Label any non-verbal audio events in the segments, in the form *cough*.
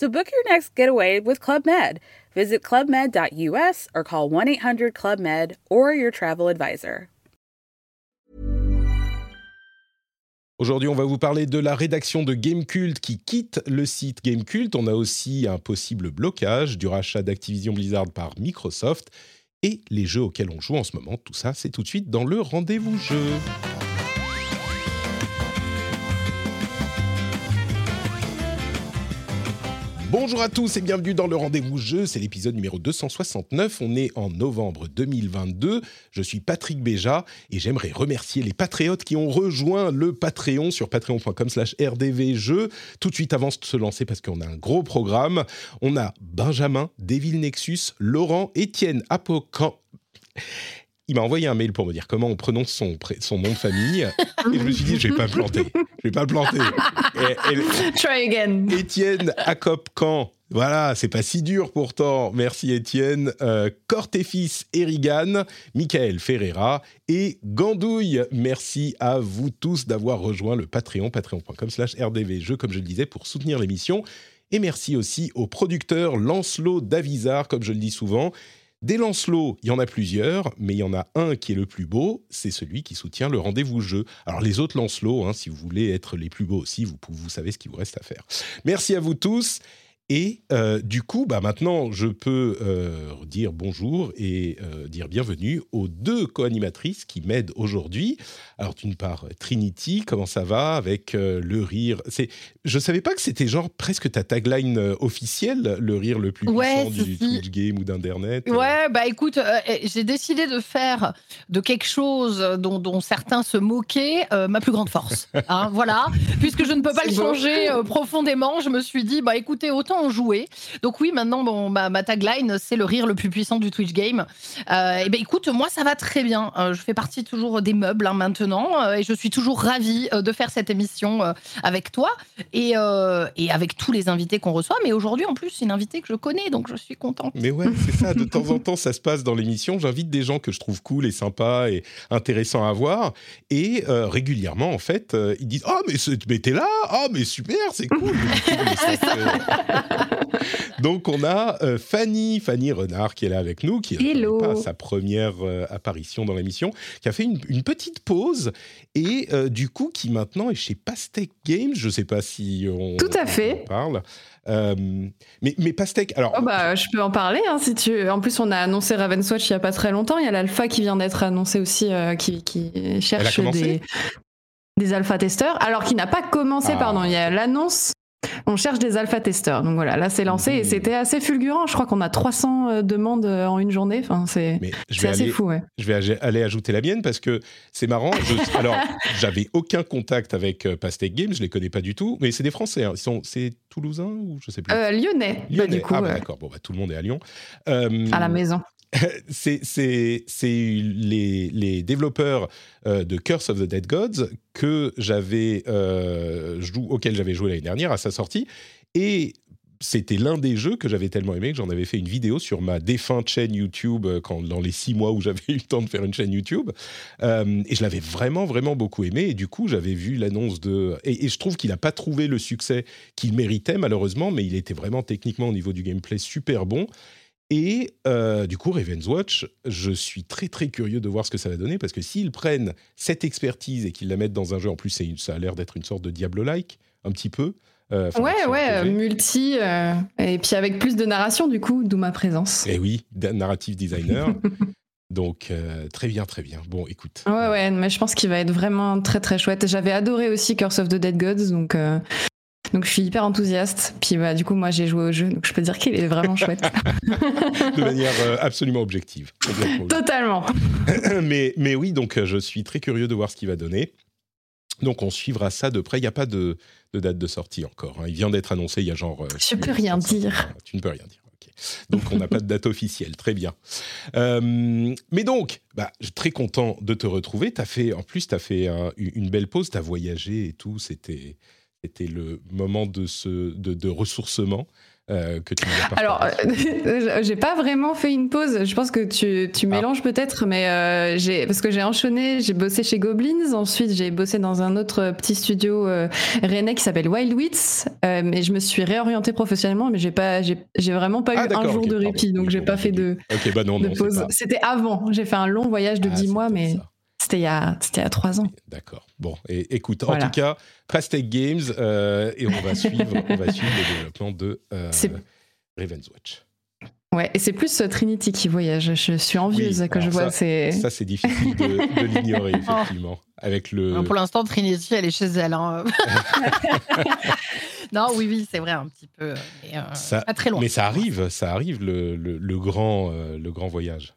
So book your next getaway with Club Med. Visit clubmed.us or call 1 800 Club Med or your travel advisor. Aujourd'hui, on va vous parler de la rédaction de Gamecult qui quitte le site Gamecult. On a aussi un possible blocage du rachat d'Activision Blizzard par Microsoft et les jeux auxquels on joue en ce moment. Tout ça, c'est tout de suite dans le rendez-vous jeu. Bonjour à tous et bienvenue dans le rendez-vous jeu, c'est l'épisode numéro 269, on est en novembre 2022, je suis Patrick Béja et j'aimerais remercier les patriotes qui ont rejoint le Patreon sur patreon.com slash rdvjeux. Tout de suite avant de se lancer parce qu'on a un gros programme, on a Benjamin, Devil Nexus, Laurent, Étienne, Apocan il m'a envoyé un mail pour me dire comment on prononce son, son nom de famille. et je me suis dit, je vais pas planter. Je vais pas planter. Try again. Étienne Akopkan. Voilà, c'est pas si dur pourtant. Merci Étienne. Euh, Cortéfis Erigan, Michael Ferreira et Gandouille. Merci à vous tous d'avoir rejoint le Patreon, patreon.com slash rdvjeux, comme je le disais, pour soutenir l'émission. Et merci aussi au producteur Lancelot Davizard, comme je le dis souvent, des Lancelot, il y en a plusieurs, mais il y en a un qui est le plus beau, c'est celui qui soutient le rendez-vous jeu. Alors les autres Lancelot, hein, si vous voulez être les plus beaux aussi, vous, vous savez ce qu'il vous reste à faire. Merci à vous tous. Et euh, du coup, bah maintenant, je peux euh, dire bonjour et euh, dire bienvenue aux deux co-animatrices qui m'aident aujourd'hui. Alors, d'une part, Trinity, comment ça va avec le rire? C'est, je savais pas que c'était genre presque ta tagline officielle, le rire le plus puissant du Twitch game ou d'internet. Ouais, bah écoute, j'ai décidé de faire de quelque chose dont, certains se moquaient ma plus grande force. Hein, voilà, puisque je ne peux *laughs* pas le changer profondément, je me suis dit, bah écoutez, autant jouer. Donc oui, maintenant, bon, ma tagline, c'est le rire le plus puissant du Twitch game. Euh, et ben écoute, moi, ça va très bien. Euh, je fais partie toujours des meubles hein, maintenant, euh, et je suis toujours ravie de faire cette émission avec toi et, et avec tous les invités qu'on reçoit. Mais aujourd'hui, en plus, une invitée que je connais, donc je suis contente. Mais ouais, c'est ça. De temps en temps, ça se passe dans l'émission. J'invite des gens que je trouve cool et sympas et intéressants à voir. Et régulièrement, en fait, ils disent Oh, mais, mais t'es là Oh, mais super, c'est cool. *laughs* *laughs* Donc on a euh, Fanny, Fanny Renard qui est là avec nous, qui a sa première euh, apparition dans l'émission, qui a fait une, petite pause et euh, du coup qui maintenant est chez Pastèque Games. Je ne sais pas si on, Tout à fait. parle. mais, mais Pastèque, alors. Oh bah, je peux en parler hein, si tu. En plus, on a annoncé Ravenswatch il y a pas très longtemps. Il y a l'alpha qui vient d'être annoncé aussi, qui, qui, cherche des des alpha testeurs, alors qu'il n'a pas commencé, ah. pardon. Il y a l'annonce on cherche des alpha-testeurs. Donc voilà, là c'est lancé et c'était assez fulgurant. Je crois qu'on a 300 euh, demandes euh, en une journée. Enfin, c'est assez fou. Je vais aller ajouter la mienne parce que c'est marrant. alors, *laughs* j'avais aucun contact avec euh, Pastèque Games, je les connais pas du tout, mais c'est des Français. Hein. Ils sont, c'est toulousains ou je sais plus? lyonnais. Lyonnais. ah, bah, d'accord. Bon, bah, tout le monde est à Lyon. à la maison. *laughs* c'est les, développeurs euh, de Curse of the Dead Gods que j'avais euh, auquel j'avais joué l'année dernière à sa sortie et c'était l'un des jeux que j'avais tellement aimé que j'en avais fait une vidéo sur ma défunte chaîne YouTube euh, quand, dans les six mois où j'avais *laughs* eu le temps de faire une chaîne YouTube. et je l'avais vraiment, vraiment beaucoup aimé. Et du coup, j'avais vu l'annonce de... Et, et, je trouve qu'il n'a pas trouvé le succès qu'il méritait, malheureusement, mais il était vraiment techniquement au niveau du gameplay super bon. Et euh, du coup, Raven's Watch, je suis très très curieux de voir ce que ça va donner parce que s'ils prennent cette expertise et qu'ils la mettent dans un jeu, en plus ça a l'air d'être une sorte de Diablo-like, un petit peu. Euh, ouais, ouais, multi, euh, et puis avec plus de narration du coup, d'où ma présence. Et eh oui, narrative designer. *laughs* Donc très bien, très bien. Bon, écoute. Ouais, ouais, mais je pense qu'il va être vraiment très très chouette. J'avais adoré aussi Curse of the Dead Gods, donc donc je suis hyper enthousiaste. Puis bah, du coup, moi j'ai joué au jeu, donc je peux dire qu'il est vraiment chouette. *laughs* de manière euh, absolument objective. Totalement. *coughs* mais, mais oui, donc euh, je suis très curieux de voir ce qu'il va donner. Donc on suivra ça de près. Il n'y a pas de, date de sortie encore. Hein. Il vient d'être annoncé il y a genre. Euh, je peux rien dire. Tu ne peux rien dire. Donc on n'a pas de date officielle, très bien. mais donc, bah, très content de te retrouver. As fait, en plus, tu as fait une belle pause, tu as voyagé et tout, c'était c'était le moment de, ce, de, de ressourcement. Euh, que tu Alors, euh, *laughs* j'ai pas vraiment fait une pause. Je pense que tu, tu ah. mélanges peut-être, mais euh, j'ai parce que j'ai enchaîné. J'ai bossé chez Goblins. Ensuite, j'ai bossé dans un autre petit studio rennais qui s'appelle Wild Wits. mais je me suis réorienté professionnellement, mais j'ai pas, j'ai vraiment pas ah, eu un jour de répit, donc j'ai pas fait de, bah non, de pause. C'était avant. J'ai fait un long voyage de 10 ah, mois, mais. C'était il, y a, il y a trois ans. D'accord. Bon, et, écoute, en tout cas, Plastic Games, euh, et on va suivre, on va suivre le développement de euh, Raven's Watch. Ouais, et c'est plus euh, Trinity qui voyage. Je suis envieuse que je vois. Ça, ça c'est difficile de, l'ignorer, *laughs* effectivement. Avec le... Pour l'instant, Trinity, elle est chez elle. Hein. *laughs* non, oui, oui, c'est vrai, un petit peu. Mais, ça, pas très loin. Mais ça arrive, ça arrive, le, le grand, le grand voyage.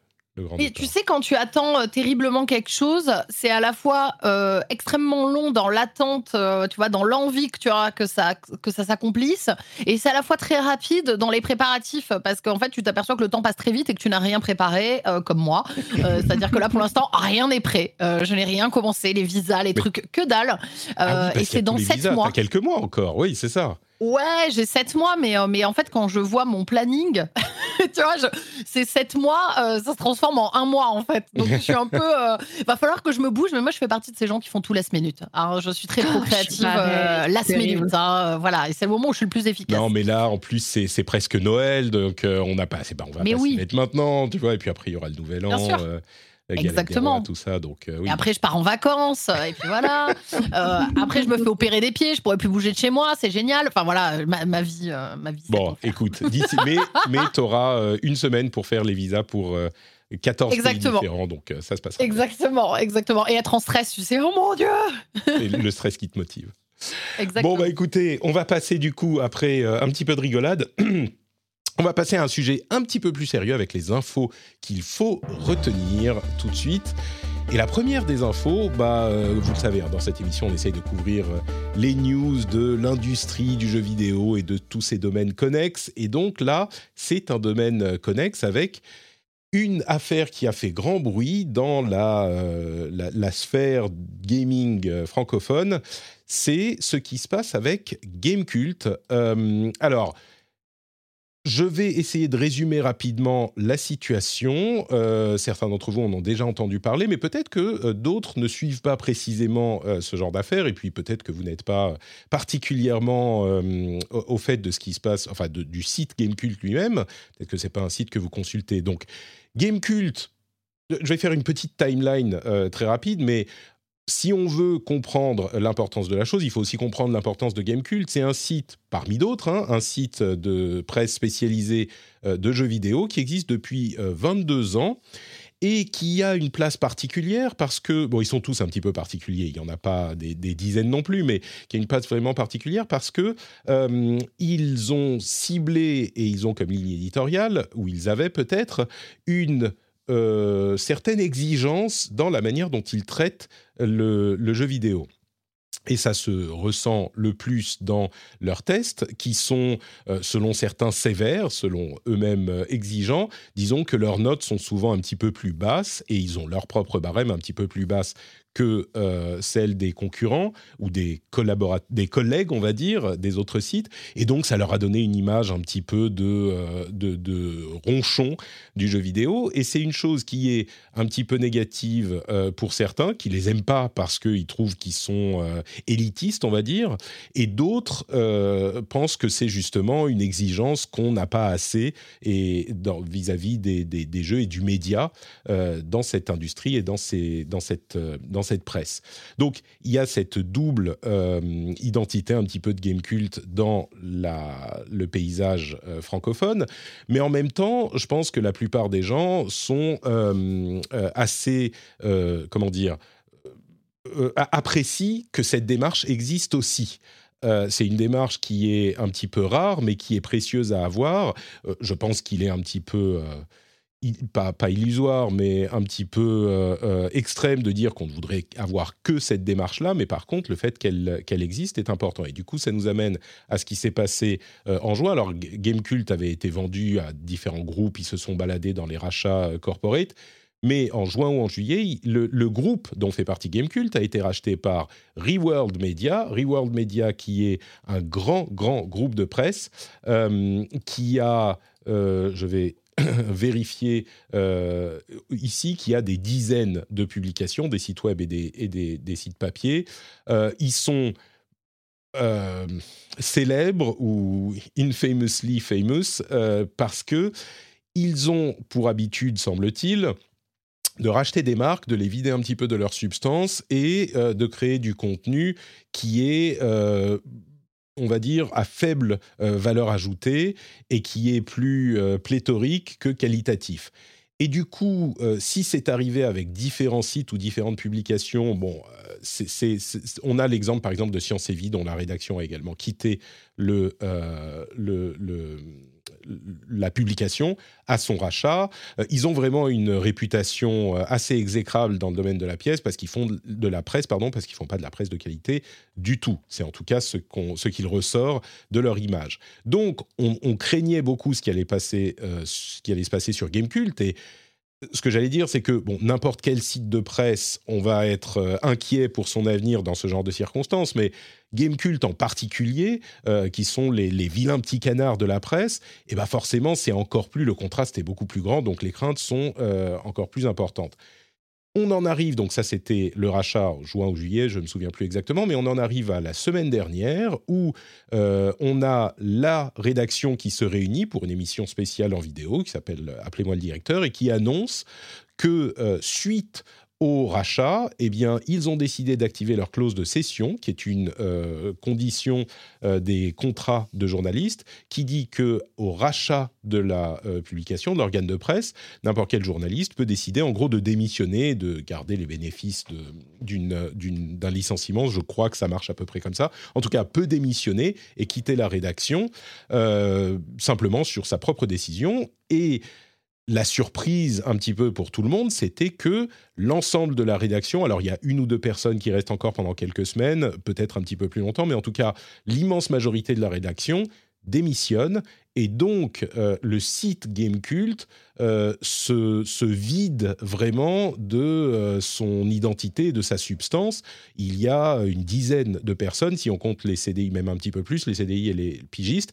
Et tu sais, quand tu attends euh, terriblement quelque chose, c'est à la fois euh, extrêmement long dans l'attente, euh, tu vois, dans l'envie que tu auras que ça, que ça s'accomplisse, et c'est à la fois très rapide dans les préparatifs, parce qu'en fait, tu t'aperçois que le temps passe très vite et que tu n'as rien préparé, comme moi. C'est-à-dire que là, pour l'instant, rien n'est prêt. je n'ai rien commencé, les visas, les trucs, que dalle. Ah et c'est dans sept mois. quelques mois encore, oui, c'est ça. Ouais, j'ai sept mois, mais, euh, mais en fait, quand je vois mon planning, *laughs* tu vois, c'est sept mois, euh, ça se transforme en un mois, en fait. Donc, je suis un peu. Euh, *laughs* va falloir que je me bouge, mais moi, je fais partie de ces gens qui font tout last minute. Alors, je suis très pro ah, créative, last minute. Hein, voilà, et c'est le moment où je suis le plus efficace. Non, mais là, en plus, c'est presque Noël, donc on n'a pas. Pas, on va mais pas oui. mettre maintenant, tu vois, et puis après, il y aura le nouvel an. Exactement. tout ça. Donc, euh, après, je pars en vacances, et puis voilà. *laughs* Euh, après, je me fais opérer des pieds, je pourrais plus bouger de chez moi, c'est génial. Enfin voilà, ma, vie, euh, ma vie. Bon, écoute, mais, mais *laughs* tu auras une semaine pour faire les visas pour 14 exactement. pays différents, donc ça se passe. Exactement, exactement. Et être en stress, tu sais, oh mon Dieu *laughs* Le stress qui te motive. Exactement. Bon, bah écoutez, on va passer du coup, après un petit peu de rigolade. *clears throat* On va passer à un sujet un petit peu plus sérieux avec les infos qu'il faut retenir tout de suite. Et la première des infos, bah, euh, vous le savez, hein, dans cette émission, on essaye de couvrir euh, les news de l'industrie du jeu vidéo et de tous ces domaines connexes. Et donc là, c'est un domaine euh, connexe avec une affaire qui a fait grand bruit dans la, sphère gaming francophone. C'est ce qui se passe avec Gamecult. alors, je vais essayer de résumer rapidement la situation. Euh, certains d'entre vous en ont déjà entendu parler, mais peut-être que euh, d'autres ne suivent pas précisément euh, ce genre d'affaires, et puis peut-être que vous n'êtes pas particulièrement au, fait de ce qui se passe, enfin du site Gamecult lui-même. Peut-être que c'est pas un site que vous consultez. Donc Gamecult, je vais faire une petite timeline très rapide, mais si on veut comprendre l'importance de la chose, il faut aussi comprendre l'importance de Gamecult. C'est un site, parmi d'autres, hein, un site de presse spécialisé euh, de jeux vidéo qui existe depuis 22 euh, ans et qui a une place particulière parce que, bon, ils sont tous un petit peu particuliers, il n'y en a pas des, dizaines non plus, mais qui a une place vraiment particulière parce que euh, ils ont ciblé et ils ont comme ligne éditoriale, ou ils avaient peut-être une euh, certaines exigences dans la manière dont ils traitent le, jeu vidéo. Et ça se ressent le plus dans leurs tests, qui sont, euh, selon certains, sévères, selon eux-mêmes euh, exigeants. Disons que leurs notes sont souvent un petit peu plus basses, et ils ont leur propre barème un petit peu plus basse que euh, celle des concurrents ou des, des collègues, on va dire, des autres sites. Et donc, ça leur a donné une image un petit peu de, euh, de, ronchon du jeu vidéo. Et c'est une chose qui est un petit peu négative euh, pour certains, qui les aiment pas parce qu'ils trouvent qu'ils sont élitistes, on va dire. Et d'autres pensent que c'est justement une exigence qu'on n'a pas assez vis-à-vis des, des, jeux et du média dans cette industrie et dans, ces, dans cette... cette presse. Donc il y a cette double euh, identité un petit peu de game culte dans le paysage euh, francophone, mais en même temps, je pense que la plupart des gens sont euh, assez, comment dire, apprécient que cette démarche existe aussi. c'est une démarche qui est un petit peu rare, mais qui est précieuse à avoir. je pense qu'il est un petit peu pas, illusoire, mais un petit peu extrême de dire qu'on ne voudrait avoir que cette démarche-là, mais par contre, le fait qu'elle existe est important. Et du coup, ça nous amène à ce qui s'est passé en juin. Alors, Gamecult avait été vendu à différents groupes, ils se sont baladés dans les rachats corporate. Mais en juin ou en juillet, le, groupe dont fait partie Gamecult a été racheté par Reworld Media. Reworld Media, qui est un grand, grand groupe de presse, euh, qui a, euh, je vais *coughs* vérifier euh, ici, qui a des dizaines de publications, des sites web et des, sites papier. ils sont célèbres ou infamously famous parce que ils ont pour habitude, semble-t-il, de racheter des marques, de les vider un petit peu de leur substance et euh, de créer du contenu qui est, euh, on va dire, à faible euh, valeur ajoutée et qui est plus pléthorique que qualitatif. Et du coup, si c'est arrivé avec différents sites ou différentes publications, bon, on a l'exemple par exemple de Science et Vie dont la rédaction a également quitté le la publication à son rachat. Euh, ils ont vraiment une réputation euh, assez exécrable dans le domaine de la pièce parce qu'ils font de la presse, pardon, parce qu'ils font pas de la presse de qualité du tout. C'est en tout cas ce qu'on, ce qu'il ressort de leur image. Donc, on, craignait beaucoup ce qui allait euh, ce qui allait se passer sur Gamecult et ce que j'allais dire, c'est que bon, n'importe quel site de presse, on va être euh, inquiet pour son avenir dans ce genre de circonstances, mais Gamecult en particulier, euh, qui sont les, vilains petits canards de la presse, et eh ben forcément, c'est encore plus, le contraste est beaucoup plus grand, donc les craintes sont euh, encore plus importantes. On en arrive, donc ça c'était le rachat juin ou juillet, je ne me souviens plus exactement, mais on en arrive à la semaine dernière où euh, on a la rédaction qui se réunit pour une émission spéciale en vidéo qui s'appelle Appelez-moi le directeur et qui annonce que euh, suite au rachat, eh bien, ils ont décidé d'activer leur clause de cession, qui est une euh, condition euh, des contrats de journalistes, qui dit que au rachat de la euh, publication, de l'organe de presse, n'importe quel journaliste peut décider, en gros, de démissionner, de garder les bénéfices d'un licenciement. Je crois que ça marche à peu près comme ça. En tout cas, peut démissionner et quitter la rédaction simplement sur sa propre décision. Et la surprise un petit peu pour tout le monde, c'était que l'ensemble de la rédaction, alors il y a une ou deux personnes qui restent encore pendant quelques semaines, peut-être un petit peu plus longtemps, mais en tout cas l'immense majorité de la rédaction démissionne et donc euh, le site Gamecult euh, se, vide vraiment de euh, son identité, de sa substance. Il y a une dizaine de personnes, si on compte les CDI même un petit peu plus, les CDI et les pigistes,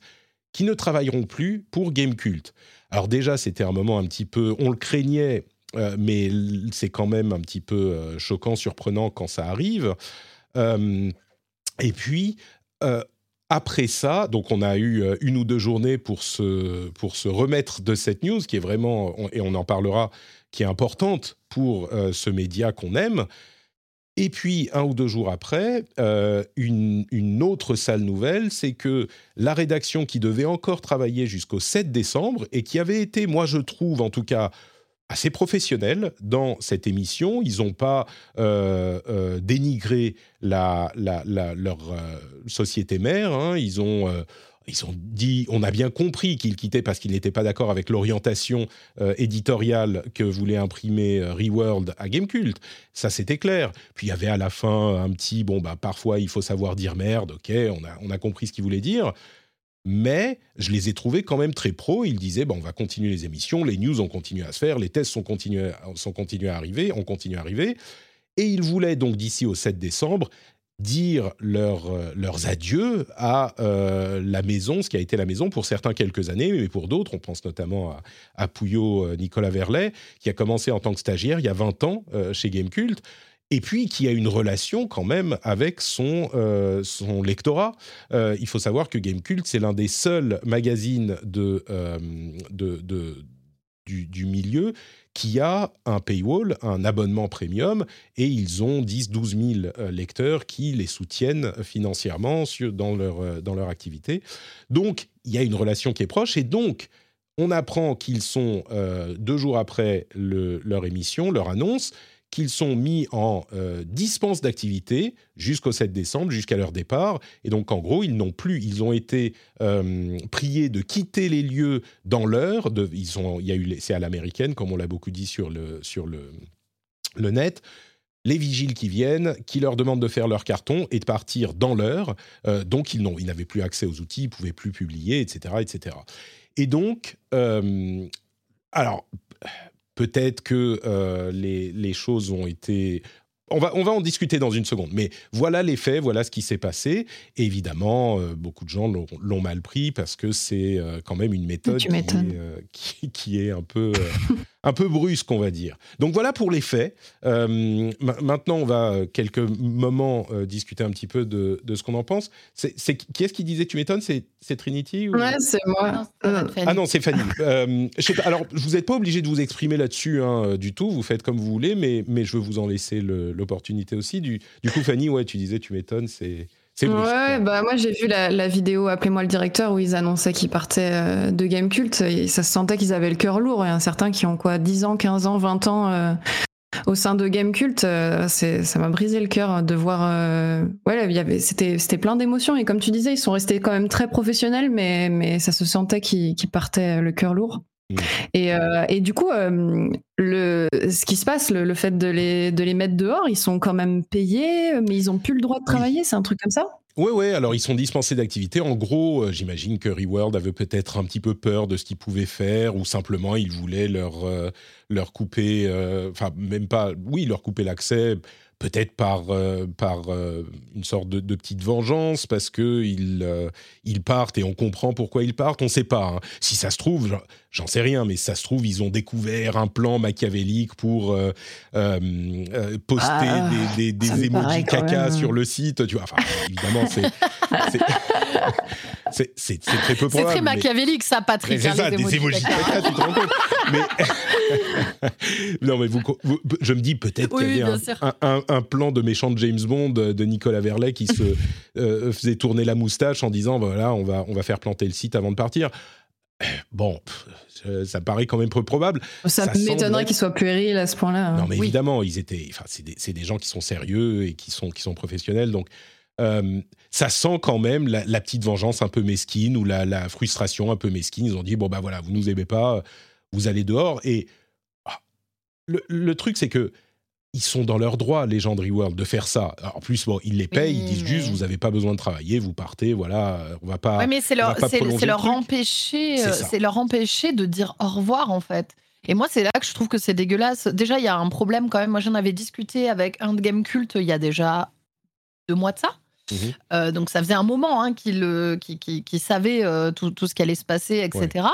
qui ne travailleront plus pour Gamecult. Alors déjà, c'était un moment un petit peu, on le craignait, euh, mais c'est quand même un petit peu euh, choquant, surprenant quand ça arrive. Euh, et puis, après ça, donc on a eu une ou deux journées pour se, pour se remettre de cette news, qui est vraiment, et on en parlera, qui est importante pour ce média qu'on aime. Et puis, un ou deux jours après, euh, une, autre sale nouvelle, c'est que la rédaction qui devait encore travailler jusqu'au 7 décembre et qui avait été, moi je trouve en tout cas, assez professionnelle dans cette émission. Ils n'ont pas euh, euh, dénigré la, leur société mère. Hein. Ils ont ils ont dit, on a bien compris qu'ils quittaient parce qu'ils n'étaient pas d'accord avec l'orientation euh, éditoriale que voulait imprimer euh, Reworld à Gamecult. Ça, c'était clair. Puis il y avait à la fin un petit, bon, bah, parfois il faut savoir dire merde, ok, on a, on a compris ce qu'ils voulaient dire. Mais je les ai trouvés quand même très pro. Ils disaient, bon, on va continuer les émissions, les news ont continué à se faire, les tests sont continués, sont continués à arriver, ont continué à arriver. Et ils voulaient donc d'ici au 7 décembre dire euh, leurs adieux à euh, la maison, ce qui a été la maison pour certains quelques années, mais pour d'autres, on pense notamment à, Pouillot euh, Nicolas Verlet, qui a commencé en tant que stagiaire il y a 20 ans chez Gamecult, et puis qui a une relation quand même avec son, son lectorat. il faut savoir que Gamecult, c'est l'un des seuls magazines de, de, du, milieu qui a un paywall, un abonnement premium, et ils ont 10-12 000 euh, lecteurs qui les soutiennent financièrement dans, leur, euh, dans leur activité. Donc, il y a une relation qui est proche, et donc, on apprend qu'ils sont, euh, deux jours après leur émission, leur annonce, qu'ils sont mis en dispense d'activité jusqu'au 7 décembre, jusqu'à leur départ. Et donc, en gros, ils n'ont plus, ils ont été priés de quitter les lieux dans l'heure. Ils sont, il y a eu, c'est à l'américaine, comme on l'a beaucoup dit sur le sur le le net les vigiles qui viennent, qui leur demandent de faire leur carton et de partir dans l'heure. Euh, donc, ils, ils n'avaient plus accès aux outils, ils ne pouvaient plus publier, etc. etc. Et donc, euh, alors, peut-être que euh, les, les, choses ont été on va, on va en discuter dans une seconde. Mais voilà les faits, voilà ce qui s'est passé. évidemment, euh, beaucoup de gens l'ont mal pris parce que c'est euh, quand même une méthode qui est, qui, est, un peu, *laughs* un peu brusque, on va dire. Donc voilà pour les faits. maintenant, on va quelques moments discuter un petit peu de, de ce qu'on en pense. C'est, qui est-ce qui disait tu m'étonnes C'est Trinity ou... Ouais, c'est moi. ah non, c'est Fanny. *laughs* alors, je vous êtes pas obligé de vous exprimer là-dessus hein, du tout. Vous faites comme vous voulez, mais, mais je veux vous en laisser le l'opportunité aussi. Du, du coup, Fanny, ouais, tu disais, tu m'étonnes, c'est. Ouais, bah moi j'ai vu la, vidéo Appelez-moi le directeur où ils annonçaient qu'ils partaient euh, de Game Cult et ça se sentait qu'ils avaient le cœur lourd. En a certains qui ont quoi 10 ans, 15 ans, 20 ans euh, au sein de Game Cult. Euh, ça m'a brisé le cœur de voir. ouais, y avait, c'était, c'était plein d'émotions et comme tu disais, ils sont restés quand même très professionnels, mais, mais ça se sentait qu'ils, qu'ils partaient le cœur lourd. Mm. Et, euh, et, du coup, euh, le, ce qui se passe, le, fait de les, de les mettre dehors, ils sont quand même payés, mais ils n'ont plus le droit de travailler, c'est un truc comme ça? Oui, oui, alors ils sont dispensés d'activité. En gros, euh, j'imagine que Reworld avait peut-être un petit peu peur de ce qu'ils pouvaient faire, ou simplement ils voulaient leur, leur couper, enfin, même pas, oui, leur couper l'accès peut-être par, euh, par euh, une sorte de, petite vengeance, parce qu'ils euh, ils partent et on comprend pourquoi ils partent, on ne sait pas. Hein. Si ça se trouve, j'en sais rien, mais ça se trouve, ils ont découvert un plan machiavélique pour poster ah, des, des, emojis caca sur le site. Tu vois, enfin, évidemment, c'est. *laughs* *laughs* c'est très peu probable. C'est très machiavélique, ça, Patrick. C'est hein, ça, des emojis caca, *laughs* tu te rends compte mais... *laughs* non, mais vous, je me dis peut-être qu'il y avait un, un, plan de méchant de James Bond de Nicolas Verlet qui se *laughs* euh, faisait tourner la moustache en disant voilà, on va, on va faire planter le site avant de partir. Bon, ça paraît quand même peu probable. Ça, m'étonnerait qu'il soit puéril à ce point-là. Hein. Non, mais évidemment, ils étaient. Enfin, c'est des, des, gens qui sont sérieux et qui sont, qui sont professionnels. Donc, euh, ça sent quand même la, petite vengeance un peu mesquine ou la, la, frustration un peu mesquine. Ils ont dit bon bah voilà, vous nous aimez pas, vous allez dehors. Et ah, le, truc, c'est que ils sont dans leur droit, les gens de Reworld, de faire ça. en plus, bon, ils les payent, ils disent juste, vous n'avez pas besoin de travailler, vous partez, voilà, on va pas. Oui, mais c'est leur, c'est, leur empêcher, euh, c'est leur empêcher de dire au revoir, en fait. Et moi, c'est là que je trouve que c'est dégueulasse. Déjà, il y a un problème quand même. Moi, j'en avais discuté avec un de Game Cult il y a déjà deux mois de ça. Mhm. Euh, donc ça faisait un moment hein, qu'il euh, savait euh, tout, tout, ce qui allait se passer, etc.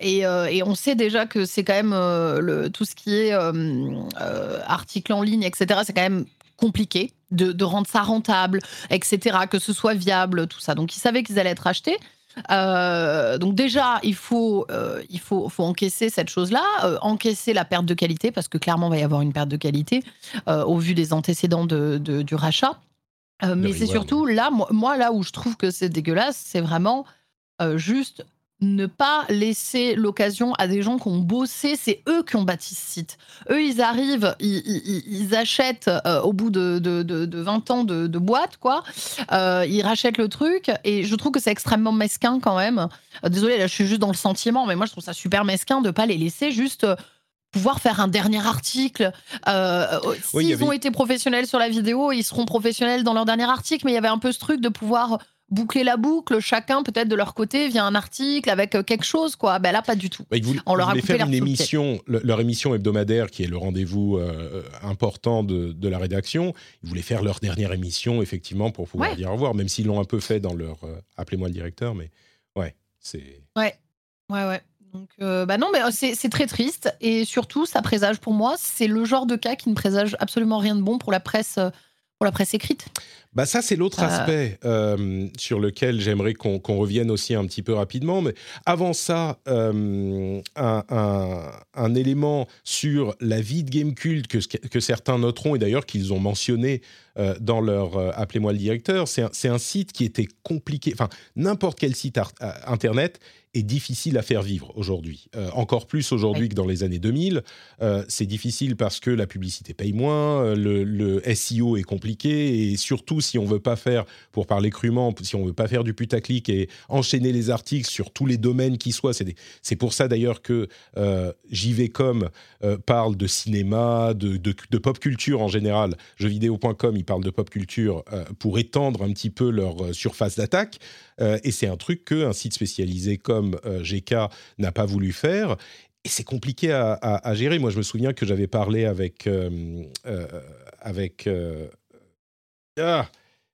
Et, et, on sait déjà que c'est quand même le, tout ce qui est article en ligne, etc. C'est quand même compliqué de, de, rendre ça rentable, etc. Que ce soit viable, tout ça. Donc ils savaient qu'ils allaient être achetés. donc déjà, il faut, il faut, faut encaisser cette chose-là, encaisser la perte de qualité, parce que clairement, il va y avoir une perte de qualité au vu des antécédents de, du rachat. Euh, mais c'est surtout là, moi, là où je trouve que c'est dégueulasse, c'est vraiment euh, juste ne pas laisser l'occasion à des gens qui ont bossé, c'est eux qui ont bâti ce site. Eux, ils arrivent, ils, achètent euh, au bout de, de, de, 20 ans de, boîte, quoi. ils rachètent le truc et je trouve que c'est extrêmement mesquin quand même. désolé, là, je suis juste dans le sentiment, mais moi, je trouve ça super mesquin de pas les laisser juste pouvoir faire un dernier article. Euh, S'ils ont été professionnels sur la vidéo, ils seront professionnels dans leur dernier article, mais il y avait un peu ce truc de pouvoir boucler la boucle, chacun peut-être de leur côté via un article avec euh, quelque chose quoi. Ben là pas du tout. Bah, On leur a coupé faire une émission, leur émission hebdomadaire qui est le rendez-vous euh, important de, de, la rédaction. Ils voulaient faire leur dernière émission effectivement pour pouvoir dire au revoir, même s'ils l'ont un peu fait dans leur appelez-moi le directeur, mais ouais c'est. Ouais ouais ouais. Donc, euh, bah non, mais euh, c'est très triste et surtout, ça présage pour moi, c'est le genre de cas qui ne présage absolument rien de bon pour la presse, euh, pour la presse écrite. Bah ça, c'est l'autre aspect sur lequel j'aimerais qu'on revienne aussi un petit peu rapidement. Mais avant ça, un, un, élément sur la vie de Gamecult que, que certains noteront et d'ailleurs qu'ils ont mentionné dans leur Appelez-moi le directeur, c'est un, un, site qui était compliqué. Enfin, n'importe quel site internet est difficile à faire vivre aujourd'hui. Euh, encore plus aujourd'hui que dans les années 2000. Euh, c'est difficile parce que la publicité paye moins, euh, le, SEO est compliqué et surtout si on veut pas faire, pour parler crûment, si on veut pas faire du putaclic et enchaîner les articles sur tous les domaines qui soient. C'est pour ça d'ailleurs que JVcom parle de cinéma, de, de, pop culture en général. Jeuxvideo.com, ils parlent de pop culture pour étendre un petit peu leur surface d'attaque. Et c'est un truc qu'un site spécialisé comme euh, GK n'a pas voulu faire. Et c'est compliqué à, gérer. Moi, je me souviens que j'avais parlé avec. Euh, avec ah,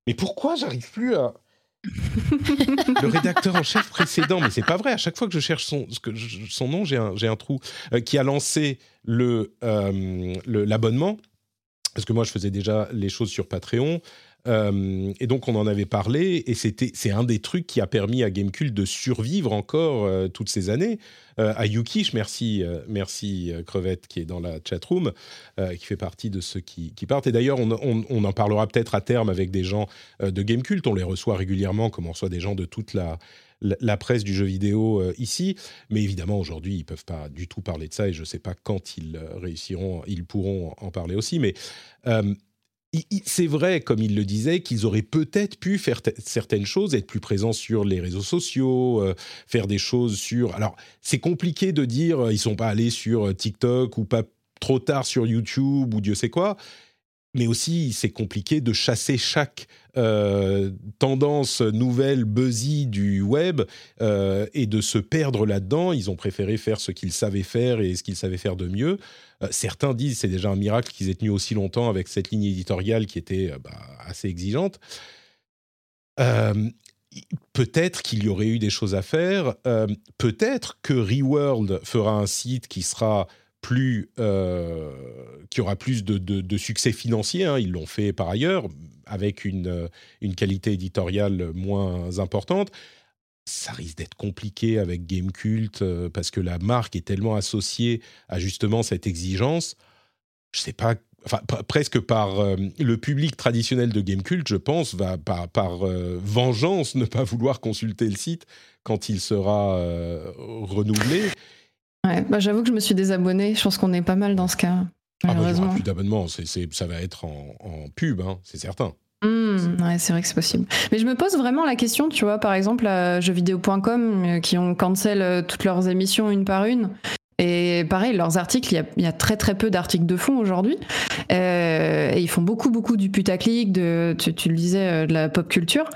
mais pourquoi j'arrive plus à. *laughs* le rédacteur en chef précédent, mais c'est pas vrai. À chaque fois que je cherche son, son nom, j'ai un, un, trou. qui a lancé l'abonnement. Le, parce que moi, je faisais déjà les choses sur Patreon. Euh, et donc on en avait parlé, et c'est un des trucs qui a permis à Gamecult de survivre encore euh, toutes ces années. Euh, à Yukish, merci, merci Crevette qui est dans la chatroom, qui fait partie de ceux qui, partent. Et d'ailleurs, on, on, en parlera peut-être à terme avec des gens de Gamecult. On les reçoit régulièrement, comme on reçoit des gens de toute la, la presse du jeu vidéo ici. Mais évidemment, aujourd'hui, ils peuvent pas du tout parler de ça et je ne sais pas quand ils réussiront, ils pourront en parler aussi. Mais c'est vrai, comme il le disait, qu'ils auraient peut-être pu faire certaines choses, être plus présents sur les réseaux sociaux, euh, faire des choses sur. Alors, c'est compliqué de dire euh, ils sont pas allés sur euh, TikTok ou pas trop tard sur YouTube ou Dieu sait quoi mais aussi c'est compliqué de chasser chaque euh, tendance nouvelle, buzzy du web euh, et de se perdre là-dedans. Ils ont préféré faire ce qu'ils savaient faire et ce qu'ils savaient faire de mieux. Euh, certains disent c'est déjà un miracle qu'ils aient tenu aussi longtemps avec cette ligne éditoriale qui était bah, assez exigeante. Peut-être qu'il y aurait eu des choses à faire. Peut-être que Reworld fera un site qui sera plus, euh, qui aura plus de, succès financier. Hein. Ils l'ont fait par ailleurs, avec une, euh, une qualité éditoriale moins importante. Ça risque d'être compliqué avec Gamecult euh, parce que la marque est tellement associée à justement cette exigence. Je sais pas, enfin presque par le public traditionnel de Gamecult, je pense, va par vengeance ne pas vouloir consulter le site quand il sera renouvelé. Ouais, bah, j'avoue que je me suis désabonné. Je pense qu'on est pas mal dans ce cas. Ah bah, plus d'abonnement. ça va être en, pub, hein, c'est certain. Mmh, ouais, c'est vrai que c'est possible. Mais je me pose vraiment la question, tu vois, par exemple, à jeuxvideo.com, euh, qui ont cancel euh, toutes leurs émissions une par une. Et pareil, leurs articles, il y a, très très peu d'articles de fond aujourd'hui. Euh, et ils font beaucoup beaucoup du putaclic, de, tu, tu le disais, de la pop culture.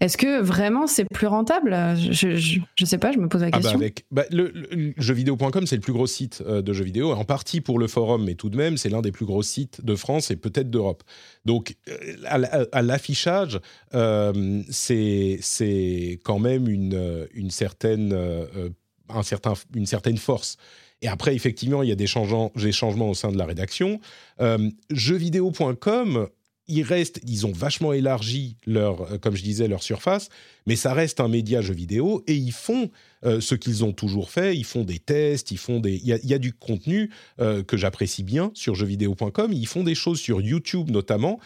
Est-ce que vraiment c'est plus rentable? Je, je, sais pas, je me pose la question. Ah bah avec, bah le, jeuxvideo.com, c'est le plus gros site euh, de jeux vidéo, en partie pour le forum, mais tout de même, c'est l'un des plus gros sites de France et peut-être d'Europe. Donc, euh, à, l'affichage, euh, c'est quand même une, une, certaine, un certain, une certaine force. Et après, effectivement, il y a des changements, des changements au sein de la rédaction. jeuxvideo.com ils restent, ils ont vachement élargi leur, euh, comme je disais, leur surface, mais ça reste un média jeu vidéo et ils font euh, ce qu'ils ont toujours fait. Ils font des tests, ils font des, il y a, du contenu euh, que j'apprécie bien sur jeuxvideo.com. Ils font des choses sur YouTube notamment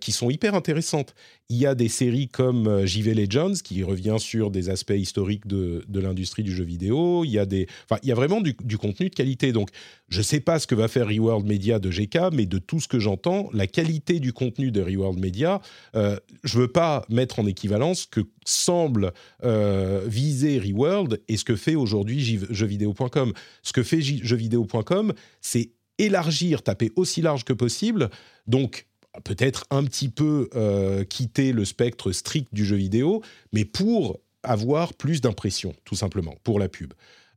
qui sont hyper intéressantes. Il y a des séries comme JV Legends qui revient sur des aspects historiques de, l'industrie du jeu vidéo. Il y a vraiment du, contenu de qualité. Donc, je ne sais pas ce que va faire Reworld Media de GK, mais de tout ce que j'entends, la qualité du contenu de Reworld Media, euh, je ne veux pas mettre en équivalence que semble euh, viser Reworld et ce que fait aujourd'hui jeuxvideo.com. Ce que fait jeuxvideo.com, c'est élargir, taper aussi large que possible. Donc, peut-être un petit peu euh, quitter le spectre strict du jeu vidéo, mais pour avoir plus d'impression, tout simplement, pour la pub.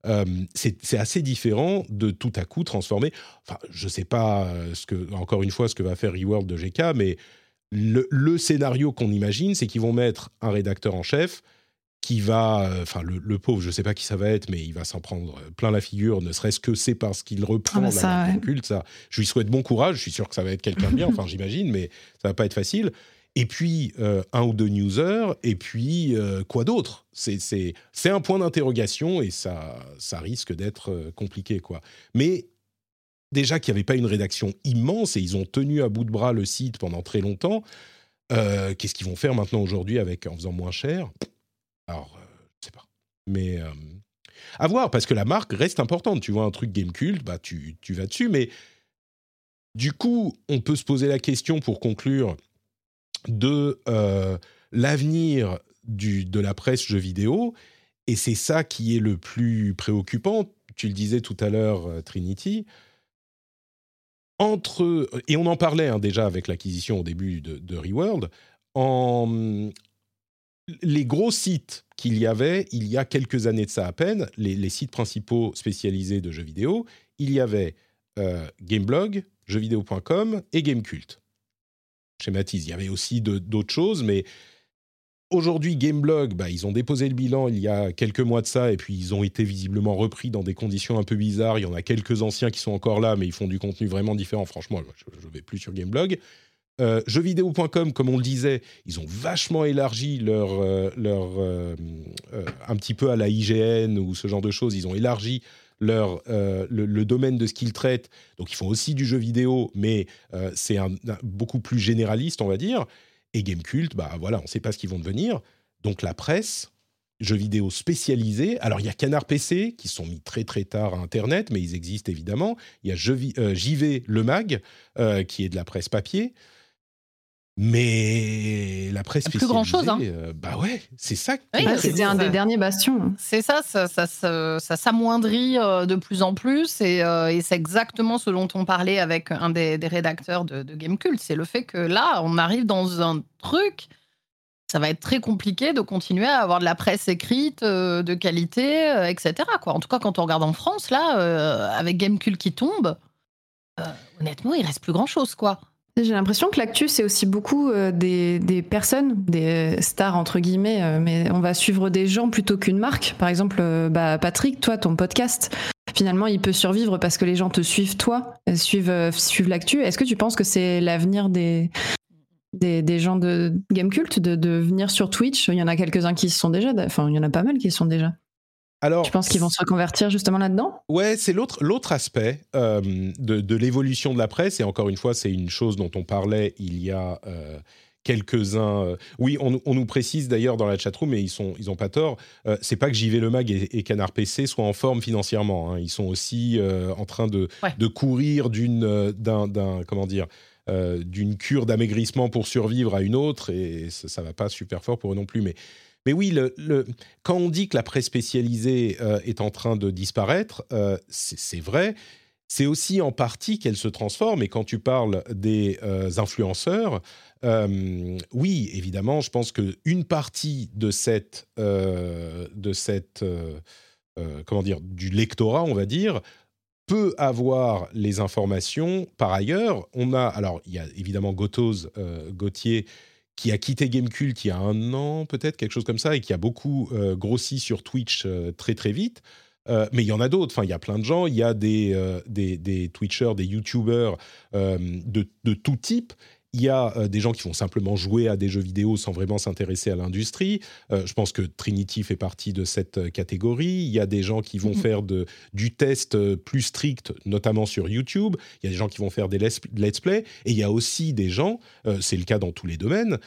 Euh, c'est assez différent de tout à coup transformer. Enfin, je ne sais pas euh, ce que, encore une fois, ce que va faire Reworld de GK, mais le, scénario qu'on imagine, c'est qu'ils vont mettre un rédacteur en chef qui va, euh, enfin le, pauvre, je ne sais pas qui ça va être, mais il va s'en prendre plein la figure, ne serait-ce que c'est parce qu'il reprend ah bah la culte. Ça, je lui souhaite bon courage. Je suis sûr que ça va être quelqu'un de bien. *laughs* Enfin, j'imagine, mais ça va pas être facile et puis euh, un ou deux newsers, et puis euh, quoi d'autre? C'est un point d'interrogation et ça, ça risque d'être euh, compliqué. quoi. Mais déjà qu'il n'y avait pas une rédaction immense et ils ont tenu à bout de bras le site pendant très longtemps, qu'est-ce qu'ils vont faire maintenant aujourd'hui avec en faisant moins cher? Alors, je sais pas. Mais à voir, parce que la marque reste importante. Tu vois un truc Game Cult, bah, tu, tu vas dessus. Mais du coup, on peut se poser la question pour conclure de euh, l'avenir de la presse jeux vidéo. Et c'est ça qui est le plus préoccupant. Tu le disais tout à l'heure, euh, Trinity. Entre, et on en parlait hein, déjà avec l'acquisition au début de, de Reworld, en, les gros sites qu'il y avait il y a quelques années de ça à peine, les, sites principaux spécialisés de jeux vidéo, il y avait euh, Gameblog, jeuxvideo.com et Gamecult. Schématise, il y avait aussi d'autres choses, mais aujourd'hui, Gameblog, bah, ils ont déposé le bilan il y a quelques mois de ça, et puis ils ont été visiblement repris dans des conditions un peu bizarres. Il y en a quelques anciens qui sont encore là, mais ils font du contenu vraiment différent. Franchement, je ne vais plus sur Gameblog. Euh, jeuxvideo.com, comme on le disait, ils ont vachement élargi leur, euh, leur euh, un petit peu à la IGN ou ce genre de choses. Ils ont élargi leur, le, domaine de ce qu'ils traitent. Donc, ils font aussi du jeu vidéo, mais c'est un, beaucoup plus généraliste, on va dire. Et Gamecult, bah voilà, on ne sait pas ce qu'ils vont devenir. Donc, la presse, jeux vidéo spécialisés. Alors, il y a Canard PC, qui sont mis très très tard à Internet, mais ils existent évidemment. Il y a JV Le Mag, qui est de la presse papier. Mais la presse plus grand chose. Hein. Euh, bah ouais, c'est ça. C'était un des derniers bastions. C'est ça, ça, ça, ça, s'amoindrit euh, de plus en plus, euh, et, c'est exactement ce dont on parlait avec un des, rédacteurs de, de Gamecult. C'est le fait que là, on arrive dans un truc. Ça va être très compliqué de continuer à avoir de la presse écrite de qualité, etc. Quoi. En tout cas, quand on regarde en France, là, avec Gamecult qui tombe, honnêtement, il reste plus grand chose, quoi. J'ai l'impression que l'actu, c'est aussi beaucoup euh, des, personnes, des stars entre guillemets, euh, mais on va suivre des gens plutôt qu'une marque. Par exemple, euh, bah, Patrick, toi, ton podcast, finalement, il peut survivre parce que les gens te suivent toi, suivent, suivent l'actu. Est-ce que tu penses que c'est l'avenir des, des, gens de Game Cult de, de venir sur Twitch? Il y en a quelques-uns qui sont déjà, enfin, il y en a pas mal qui sont déjà. Alors, tu penses qu'ils vont se reconvertir justement là-dedans? Ouais, c'est l'autre l'autre aspect euh, de, l'évolution de la presse. Et encore une fois, c'est une chose dont on parlait il y a euh, quelques-uns. Euh, oui, on, nous précise d'ailleurs dans la chatroom, mais ils sont ils ont pas tort. c'est pas que JV Le Mag et, Canard PC soient en forme financièrement. Hein. Ils sont aussi en train de, de courir d'une d'un comment dire. d'une cure d'amaigrissement pour survivre à une autre et ça, ça va pas super fort pour eux non plus mais mais oui, quand on dit que la presse spécialisée euh, est en train de disparaître, euh, c'est vrai. C'est aussi en partie qu'elle se transforme. Et quand tu parles des euh, influenceurs, oui, évidemment, je pense qu'une partie de cette, de cette comment dire, du lectorat, on va dire, peut avoir les informations par ailleurs. On a, alors, il y a évidemment Gotos, Gauthier, qui a quitté Gamecult il y a un an, peut-être, quelque chose comme ça, et qui a beaucoup euh, grossi sur Twitch euh, très très vite. Euh, mais il y en a d'autres, enfin, il y a plein de gens, il y a des, des, Twitchers, des YouTubers de, de, tout type, il y a euh, des gens qui vont simplement jouer à des jeux vidéo sans vraiment s'intéresser à l'industrie. Euh, je pense que Trinity fait partie de cette euh, catégorie. Il y a des gens qui vont mhm. faire de, du test plus strict, notamment sur YouTube. Il y a des gens qui vont faire des let's play. Et il y a aussi des gens, c'est le cas dans tous les domaines,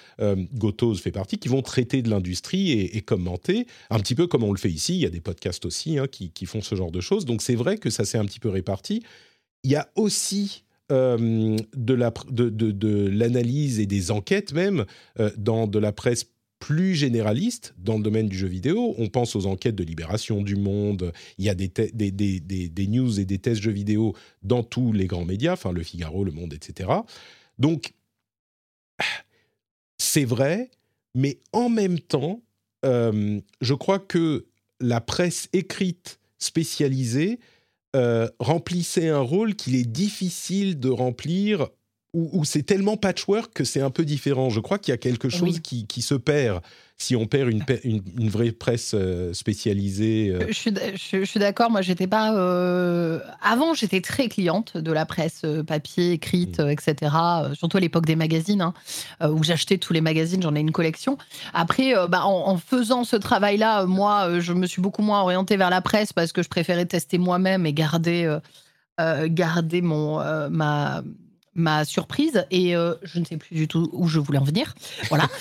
Gotos fait partie, qui vont traiter de l'industrie et, commenter, un petit peu comme on le fait ici. Il y a des podcasts aussi hein, qui, qui, font ce genre de choses. Donc c'est vrai que ça s'est un petit peu réparti. Il y a aussi euh, de l'analyse de, et des enquêtes même euh, dans de la presse plus généraliste dans le domaine du jeu vidéo. On pense aux enquêtes de Libération du Monde. Il y a des, des, des, news et des tests jeux vidéo dans tous les grands médias, enfin Le Figaro, Le Monde, etc. Donc, c'est vrai, mais en même temps, euh, je crois que la presse écrite spécialisée euh, remplissait un rôle qu'il est difficile de remplir, où, c'est tellement patchwork que c'est un peu différent. Je crois qu'il y a quelque chose qui, qui, se perd si on perd une, une, vraie presse euh, spécialisée. Euh. Je suis, je, suis d'accord. Moi, j'étais pas. Euh, avant, j'étais très cliente de la presse papier, écrite, mm. etc. Surtout à l'époque des magazines, hein, où j'achetais tous les magazines. J'en ai une collection. Après, bah, en, faisant ce travail-là, moi, je me suis beaucoup moins orientée vers la presse parce que je préférais tester moi-même et garder, garder mon ma m'a surprise et euh, je ne sais plus du tout où je voulais en venir. Voilà. *laughs*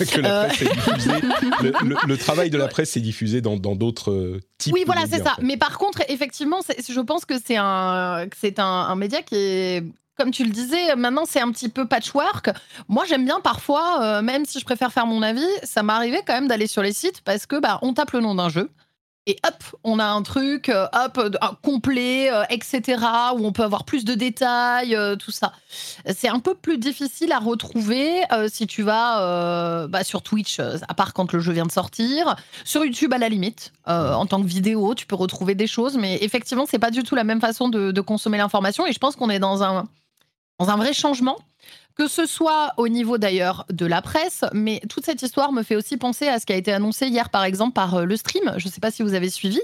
le, travail de la *laughs* presse s'est diffusé dans d'autres types. Oui, voilà, c'est ça. Mais par contre, effectivement, je pense que c'est un, c'est un, un, média qui est comme tu le disais, maintenant c'est un petit peu patchwork. Moi j'aime bien parfois, euh, même si je préfère faire mon avis, ça m'arrivait quand même d'aller sur les sites parce que bah, on tape le nom d'un jeu. Et hop, on a un truc, euh, hop, complet, euh, etc., où on peut avoir plus de détails, tout ça. C'est un peu plus difficile à retrouver si tu vas bah, sur Twitch, à part quand le jeu vient de sortir. Sur YouTube, à la limite, en tant que vidéo, tu peux retrouver des choses, mais effectivement, c'est pas du tout la même façon de consommer l'information. Et je pense qu'on est dans un, dans un vrai changement, que ce soit au niveau d'ailleurs de la presse, mais toute cette histoire me fait aussi penser à ce qui a été annoncé hier par exemple par euh, le stream, je ne sais pas si vous avez suivi,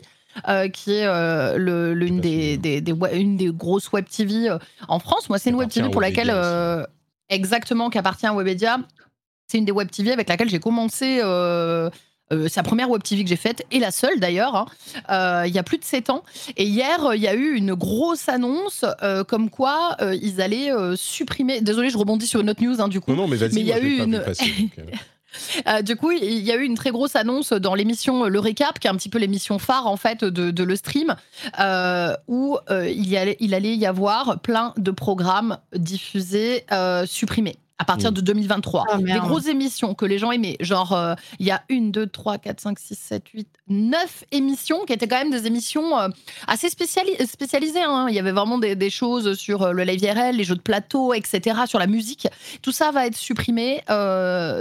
euh, qui est euh, l'une des, des, une des grosses web TV en France. Moi, c'est une web TV pour laquelle, exactement, qui appartient à Webedia. C'est une des web TV avec laquelle j'ai commencé euh, la première web TV que j'ai faite et la seule d'ailleurs, hein. euh, il y a plus de 7 ans. Et hier, il y a eu une grosse annonce euh, comme quoi ils allaient supprimer. Désolé, je rebondis sur une autre news hein, du coup. Non, non mais vas-y, il y a eu une. *laughs* du coup, il y a eu une très grosse annonce dans l'émission Le Récap, qui est un petit peu l'émission phare en fait de, le stream, où il, y allait, il allait y avoir plein de programmes diffusés, supprimés à partir mm. de 2023. des grosses émissions que les gens aimaient. Genre, euh, il y a une, deux, trois, quatre, cinq, six, sept, huit, neuf émissions qui étaient quand même des émissions euh, assez spécialisées. Hein. Il y avait vraiment des, choses sur euh, le live IRL, les jeux de plateau, etc., sur la musique. Tout ça va être supprimé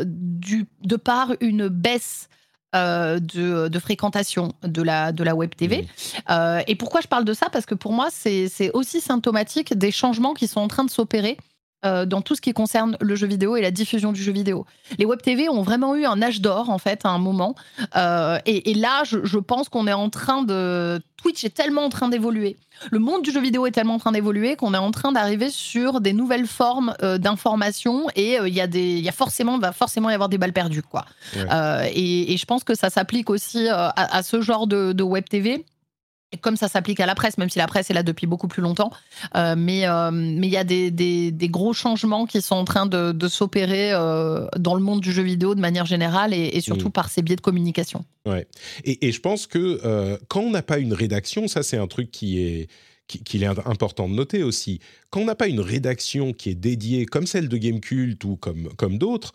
du, de par une baisse. de, fréquentation de la, de la web TV. Et pourquoi je parle de ça? Parce que pour moi, c'est aussi symptomatique des changements qui sont en train de s'opérer euh, dans tout ce qui concerne le jeu vidéo et la diffusion du jeu vidéo. Les web TV ont vraiment eu un âge d'or en fait à un moment, euh, et, là je, pense qu'on est en train de Twitch est tellement en train d'évoluer, le monde du jeu vidéo est tellement en train d'évoluer qu'on est en train d'arriver sur des nouvelles formes euh, d'information et il y a des, il y a forcément va forcément y avoir des balles perdues quoi. Et, je pense que ça s'applique aussi à, ce genre de, de web TV comme ça s'applique à la presse, même si la presse est là depuis beaucoup plus longtemps, euh, mais euh, mais il y a des, des, gros changements qui sont en train de, de s'opérer euh, dans le monde du jeu vidéo de manière générale et, surtout mm. par ces biais de communication. Ouais. Et, et je pense que quand on n'a pas une rédaction, ça c'est un truc qui est qu'il est important de noter aussi. Quand on n'a pas une rédaction qui est dédiée, comme celle de Gamecult ou comme, comme d'autres,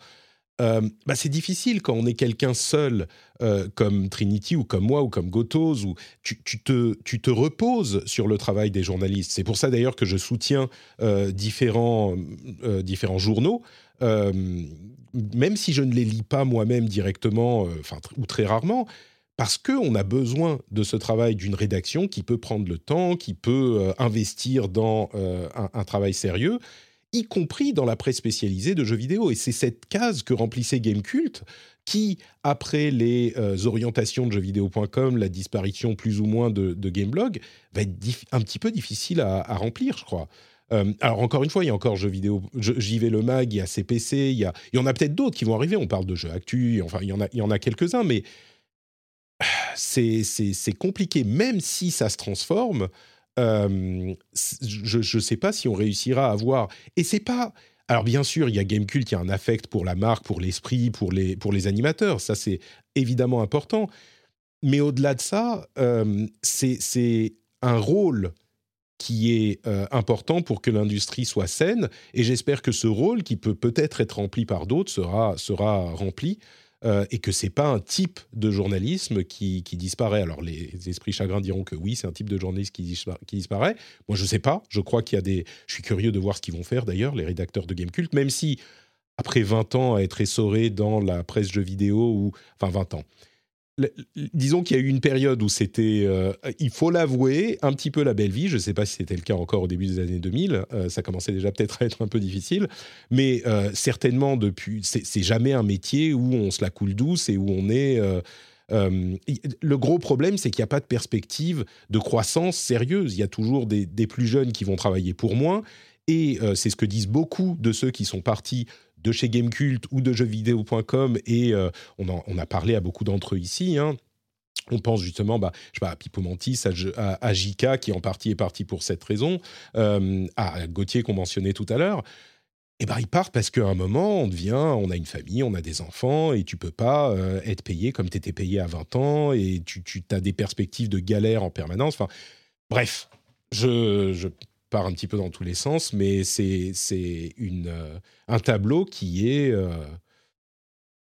euh, bah c'est difficile quand on est quelqu'un seul, euh, comme Trinity ou comme moi ou comme Gotos, où tu, te, tu te reposes sur le travail des journalistes. C'est pour ça d'ailleurs que je soutiens euh, différents, différents journaux, même si je ne les lis pas moi-même directement, enfin ou très rarement, parce qu'on a besoin de ce travail d'une rédaction qui peut prendre le temps, qui peut investir dans un travail sérieux y compris dans la presse spécialisée de jeux vidéo. Et c'est cette case que remplissait Gamecult, qui, après les euh, orientations de jeuxvideo.com, la disparition plus ou moins de, Gameblog, va être un petit peu difficile à, remplir, je crois. Euh, alors encore une fois, il y a encore jeux vidéo, j'y vais le mag, il y a CPC, il y, a, il y en a peut-être d'autres qui vont arriver. On parle de jeux actu, enfin il y en a, il y en a quelques-uns, mais c'est compliqué, même si ça se transforme je ne sais pas si on réussira à avoir. Et c'est pas. Alors bien sûr, il y a Gamecult, il y a un affect pour la marque, pour l'esprit, pour les, pour les animateurs. Ça, c'est évidemment important. Mais au-delà de ça, c'est un rôle qui est important pour que l'industrie soit saine. Et j'espère que ce rôle, qui peut peut-être être rempli par d'autres, sera, sera rempli. Euh, et que c'est pas un type de journalisme qui, disparaît. Alors les esprits chagrins diront que oui, c'est un type de journalisme qui, qui disparaît. Moi, je sais pas. Je crois qu'il y a des. Je suis curieux de voir ce qu'ils vont faire d'ailleurs, les rédacteurs de Gamecult, même si après 20 ans à être essorés dans la presse jeux vidéo ou enfin 20 ans disons qu'il y a eu une période où c'était, euh, il faut l'avouer, un petit peu la belle vie. Je ne sais pas si c'était le cas encore au début des années 2000. Euh, ça commençait déjà peut-être à être un peu difficile. Mais euh, certainement, depuis, c'est jamais un métier où on se la coule douce et où on est. le gros problème, c'est qu'il n'y a pas de perspective de croissance sérieuse. Il y a toujours des, des plus jeunes qui vont travailler pour moins. Et c'est ce que disent beaucoup de ceux qui sont partis de chez Gamecult ou de jeuxvideo.com et euh, on, on, a parlé à beaucoup d'entre eux ici. Hein. On pense justement bah, je sais pas, à Pipo Mantis, à, Jika, qui en partie est parti pour cette raison, euh, à Gauthier qu'on mentionnait tout à l'heure. eh ben, ils partent parce qu'à un moment, on devient, on a une famille, on a des enfants, et tu peux pas euh, être payé comme tu étais payé à 20 ans, et tu, as des perspectives de galère en permanence. Enfin, bref, je un petit peu dans tous les sens, mais c'est une euh, un tableau qui est euh,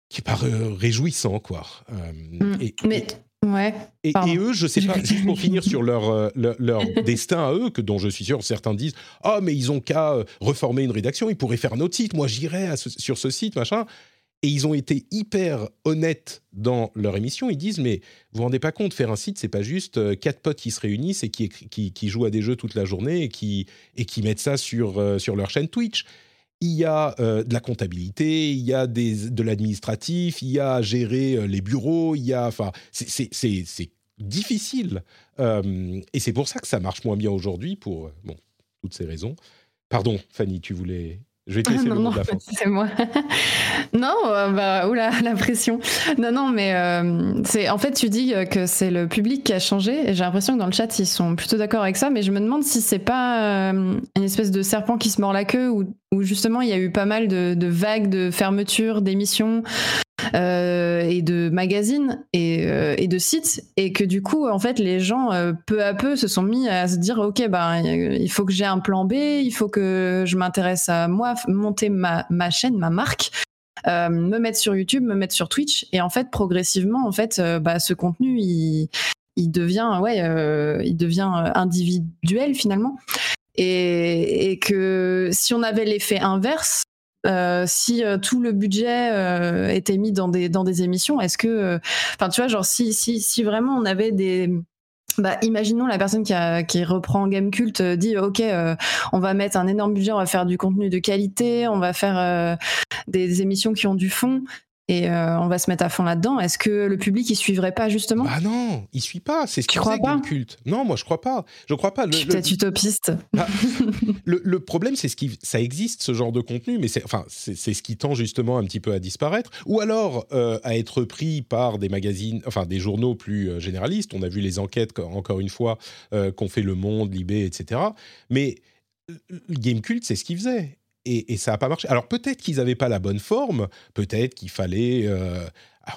qui est pas réjouissant, quoi. Mmh. et, mais Ouais. Et, eux, je sais pas, juste pour finir sur leur, euh, leur, *laughs* destin à eux, que dont je suis sûr certains disent Ah, oh, mais ils ont qu'à euh, reformer une rédaction, ils pourraient faire un autre site, moi j'irai sur ce site, machin. Et ils ont été hyper honnêtes dans leur émission. Ils disent Mais vous vous rendez pas compte, faire un site, c'est pas juste euh, quatre potes qui se réunissent et qui, jouent à des jeux toute la journée et qui, et qui mettent ça sur, sur leur chaîne Twitch il y a euh, de la comptabilité, il y a de l'administratif, il y a gérer euh, les bureaux, il y a, enfin, c'est difficile. Euh, et c'est pour ça que ça marche moins bien aujourd'hui, pour bon, toutes ces raisons. Pardon, Fanny, tu voulais je vais te laisser le mot de la *laughs* fin. C'est moi. *laughs* non, euh, bah, oula, *laughs* la pression. Non, non, mais euh, c'est en fait, tu dis que c'est le public qui a changé, et j'ai l'impression que dans le chat, ils sont plutôt d'accord avec ça, mais je me demande si c'est pas euh, une espèce de serpent qui se mord la queue, ou justement, il y a eu pas mal de, de vagues de fermetures d'émissions, euh, et de magazines et, euh, et, de sites. Et que du coup en fait les gens euh, peu à peu se sont mis à se dire ok ben il faut que j'ai un plan B il faut que je m'intéresse à moi monter ma, ma chaîne ma marque me mettre sur YouTube me mettre sur Twitch. Et en fait progressivement en fait bah, ce contenu il, il devient ouais il devient individuel finalement. Et, et, que si on avait l'effet inverse, si euh, tout le budget euh, était mis dans des dans des émissions, est-ce que, enfin, tu vois, genre si si si vraiment on avait des bah, imaginons la personne qui, a, qui reprend Game Cult dit ok on va mettre un énorme budget on va faire du contenu de qualité on va faire des, émissions qui ont du fond et euh, on va se mettre à fond là-dedans. Est-ce que le public il suivrait pas justement? Bah non, il suit pas. C'est ce tu crois pas? Culte. Non, moi je crois pas. Je crois pas. Le, peut-être utopiste. Bah, *laughs* le, problème c'est ce qui ça existe ce genre de contenu, mais c'est enfin c'est ce qui tend justement un petit peu à disparaître, ou alors euh, à être pris par des magazines, enfin des journaux plus euh, généralistes. On a vu les enquêtes encore une fois qu'ont fait Le Monde, Libé, etc. Mais Game Cult, c'est ce qu'il faisait et, ça n'a pas marché. Alors peut-être qu'ils n'avaient pas la bonne forme, peut-être qu'il fallait... Euh,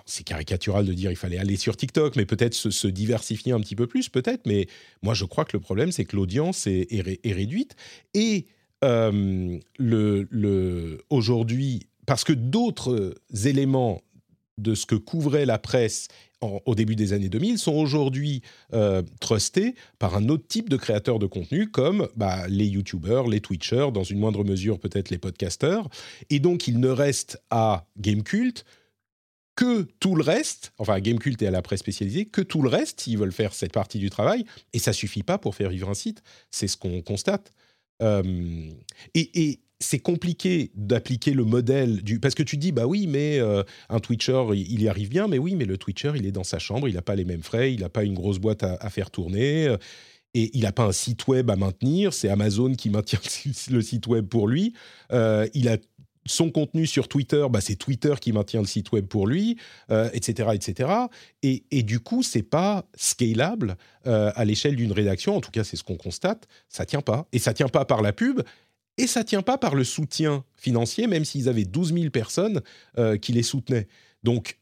c'est caricatural de dire il fallait aller sur TikTok, mais peut-être se, diversifier un petit peu plus, peut-être. Mais moi, je crois que le problème, c'est que l'audience est, réduite. Et euh, le, le, aujourd'hui, parce que d'autres éléments de ce que couvrait la presse au début des années 2000 sont aujourd'hui euh, trustés par un autre type de créateurs de contenu comme bah, les YouTubers, les Twitchers, dans une moindre mesure peut-être les podcasters. Et donc il ne reste à Gamecult que tout le reste, enfin Gamecult et à la presse spécialisée, que tout le reste s'ils veulent faire cette partie du travail. Et ça suffit pas pour faire vivre un site. C'est ce qu'on constate. Euh, et c'est compliqué d'appliquer le modèle du parce que tu dis bah oui mais euh, un Twitcher il y arrive bien mais oui mais le Twitcher il est dans sa chambre il n'a pas les mêmes frais il n'a pas une grosse boîte à, faire tourner euh, et il n'a pas un site web à maintenir c'est Amazon qui maintient *laughs* le site web pour lui euh, il a son contenu sur Twitter, bah c'est Twitter qui maintient le site web pour lui, etc., etc. Et, et, du coup, c'est pas scalable à l'échelle d'une rédaction. En tout cas, c'est ce qu'on constate. Ça tient pas. Et ça tient pas par la pub. Et ça tient pas par le soutien financier, même s'ils avaient 12 000 personnes euh, qui les soutenaient. Donc,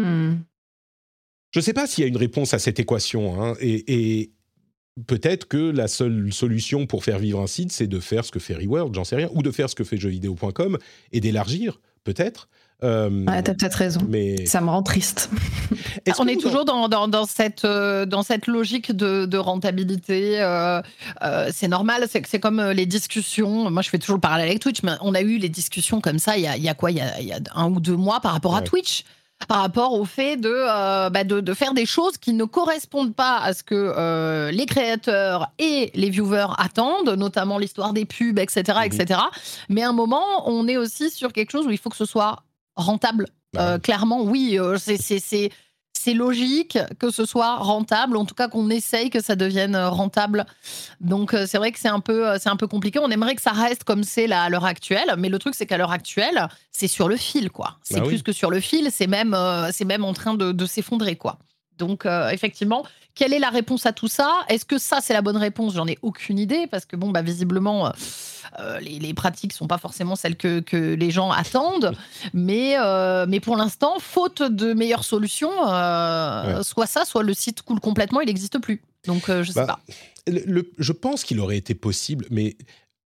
hmm. je ne sais pas s'il y a une réponse à cette équation. Hein, et, peut-être que la seule solution pour faire vivre un site, c'est de faire ce que fait Reworld, j'en sais rien, ou de faire ce que fait jeuxvideo.com et d'élargir, peut-être. Euh, t'as peut-être raison. Mais ça me rend triste. *laughs* on est toujours dans, dans, cette, euh, dans cette logique de, de rentabilité. Euh, euh, c'est normal, c'est comme les discussions. Moi, je fais toujours le parallèle avec Twitch, mais on a eu les discussions comme ça il y a, il y a quoi? Il y a, il y a, un ou deux mois par rapport à Twitch par rapport au fait de, bah de, de, faire des choses qui ne correspondent pas à ce que les créateurs et les viewers attendent, notamment l'histoire des pubs, etc., etc. Mhm. Mais à un moment, on est aussi sur quelque chose où il faut que ce soit rentable. Bah clairement, oui, c'est c'est logique que ce soit rentable, en tout cas qu'on essaye que ça devienne euh, rentable. Donc euh, c'est vrai que c'est un peu euh, c'est un peu compliqué. On aimerait que ça reste comme c'est à l'heure actuelle, mais le truc c'est qu'à l'heure actuelle, c'est sur le fil quoi. C'est bah plus que sur le fil, c'est même c'est même en train de, s'effondrer quoi. Donc, effectivement, quelle est la réponse à tout ça? Est-ce que ça, c'est la bonne réponse? J'en ai aucune idée parce que, bon, bah, visiblement, les, les, pratiques sont pas forcément celles que, que les gens attendent. Mais, mais pour l'instant, faute de meilleures solutions, soit ça, soit le site coule complètement, il n'existe plus. Donc, je sais bah, pas. je pense qu'il aurait été possible, mais